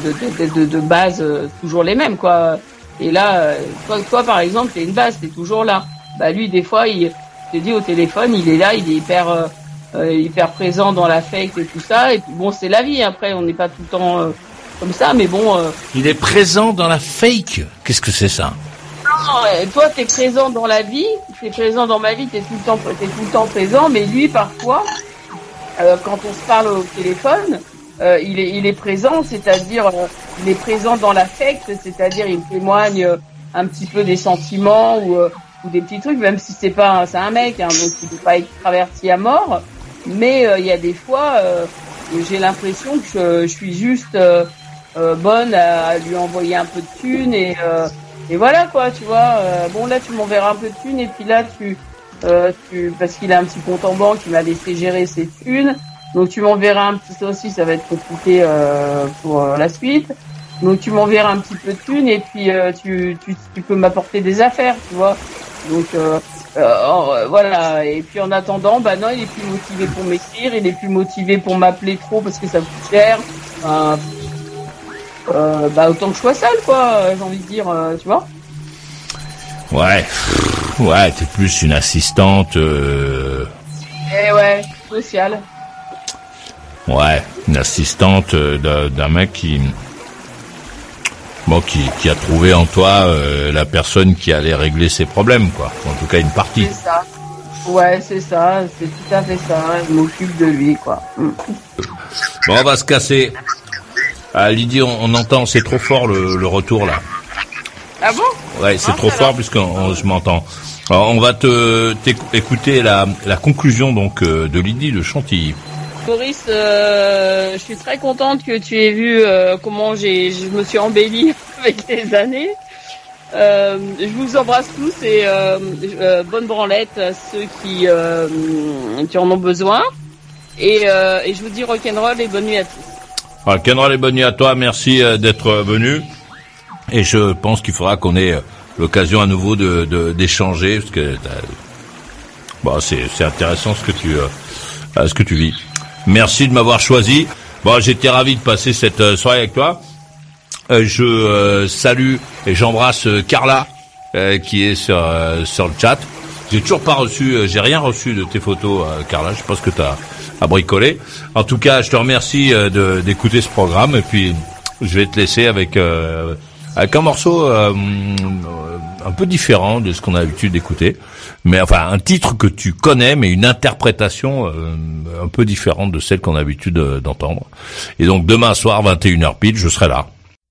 de bases euh, toujours les mêmes quoi. Et là, euh, toi, toi par exemple, t'es une base, t'es toujours là. Bah lui, des fois, il te dis au téléphone, il est là, il est hyper euh, hyper présent dans l'affect et tout ça. Et puis bon, c'est la vie. Après, on n'est pas tout le temps euh, comme ça, mais bon. euh, Il est présent dans la fake. Qu'est-ce que c'est ça? Non, toi, t'es présent dans la vie, t'es présent dans ma vie, t'es tout le temps, t'es tout le temps présent. Mais lui, parfois, euh, quand on se parle au téléphone, euh, il est, il est présent, c'est-à-dire, euh, il est présent dans l'affect, c'est-à-dire, il témoigne euh, un petit peu des sentiments ou, euh, ou des petits trucs, même si c'est pas c'est un mec, hein, donc il peut pas être traverti à mort. Mais il y a des fois, j'ai l'impression que je, je, suis juste bonne à, lui envoyer un peu de thunes et et voilà quoi, tu vois. bon là, tu m'enverras un peu de thunes et puis là, tu tu parce qu'il a un petit compte en banque, il m'a laissé gérer ses thunes. Donc tu m'enverras un petit ça aussi, ça va être compliqué pour la suite. Donc tu m'enverras un petit peu de thunes et puis tu, peux m'apporter des affaires, tu vois. Donc euh, euh, voilà. Et puis en attendant, bah non, il est plus motivé pour m'écrire, il est plus motivé pour m'appeler trop parce que ça coûte cher. Euh, bah autant que je sois seul, quoi. J'ai envie de dire, tu vois. Ouais, ouais, t'es plus une assistante. Eh ouais, sociale. Ouais, une assistante d'un mec qui bon, qui, qui, a trouvé en toi euh, la personne qui allait régler ses problèmes, quoi. En tout cas, une partie. C'est ça. Ouais, c'est ça, c'est tout à fait ça. Je m'occupe de lui, quoi. Mm. Bon, on va se casser. Ah, Lydie, on, entend, c'est trop fort le, le, retour là. Ah bon? Ouais, c'est ah, trop fort puisque je m'entends. On va te écouter la, la conclusion donc euh, de Lydie de Chantilly. Boris, euh, je suis très contente que tu aies vu euh, comment j'ai, je me suis embellie avec les années. Euh, je vous embrasse tous et bonne branlette à ceux qui, qui en ont besoin. Et, et, je vous dis rock'n'roll et bonne nuit à tous. Rock'n'roll et bonne nuit à toi, merci d'être venu. Et je pense qu'il faudra qu'on ait l'occasion à nouveau de, d'échanger parce que bon, c'est, c'est intéressant ce que tu ce que tu vis. Merci de m'avoir choisi. Bon, j'étais ravi de passer cette euh, soirée avec toi. Euh, je euh, salue et j'embrasse Carla qui est sur sur le chat. J'ai toujours pas reçu, j'ai rien reçu de tes photos, Carla. Je ce que tu as à bricoler. En tout cas, je te remercie d'écouter ce programme et puis je vais te laisser avec avec un morceau un peu différent de ce qu'on a l'habitude d'écouter mais enfin un titre que tu connais, mais une interprétation euh, un peu différente de celle qu'on a l'habitude euh, d'entendre. Et donc demain soir, 21h pile, je serai là.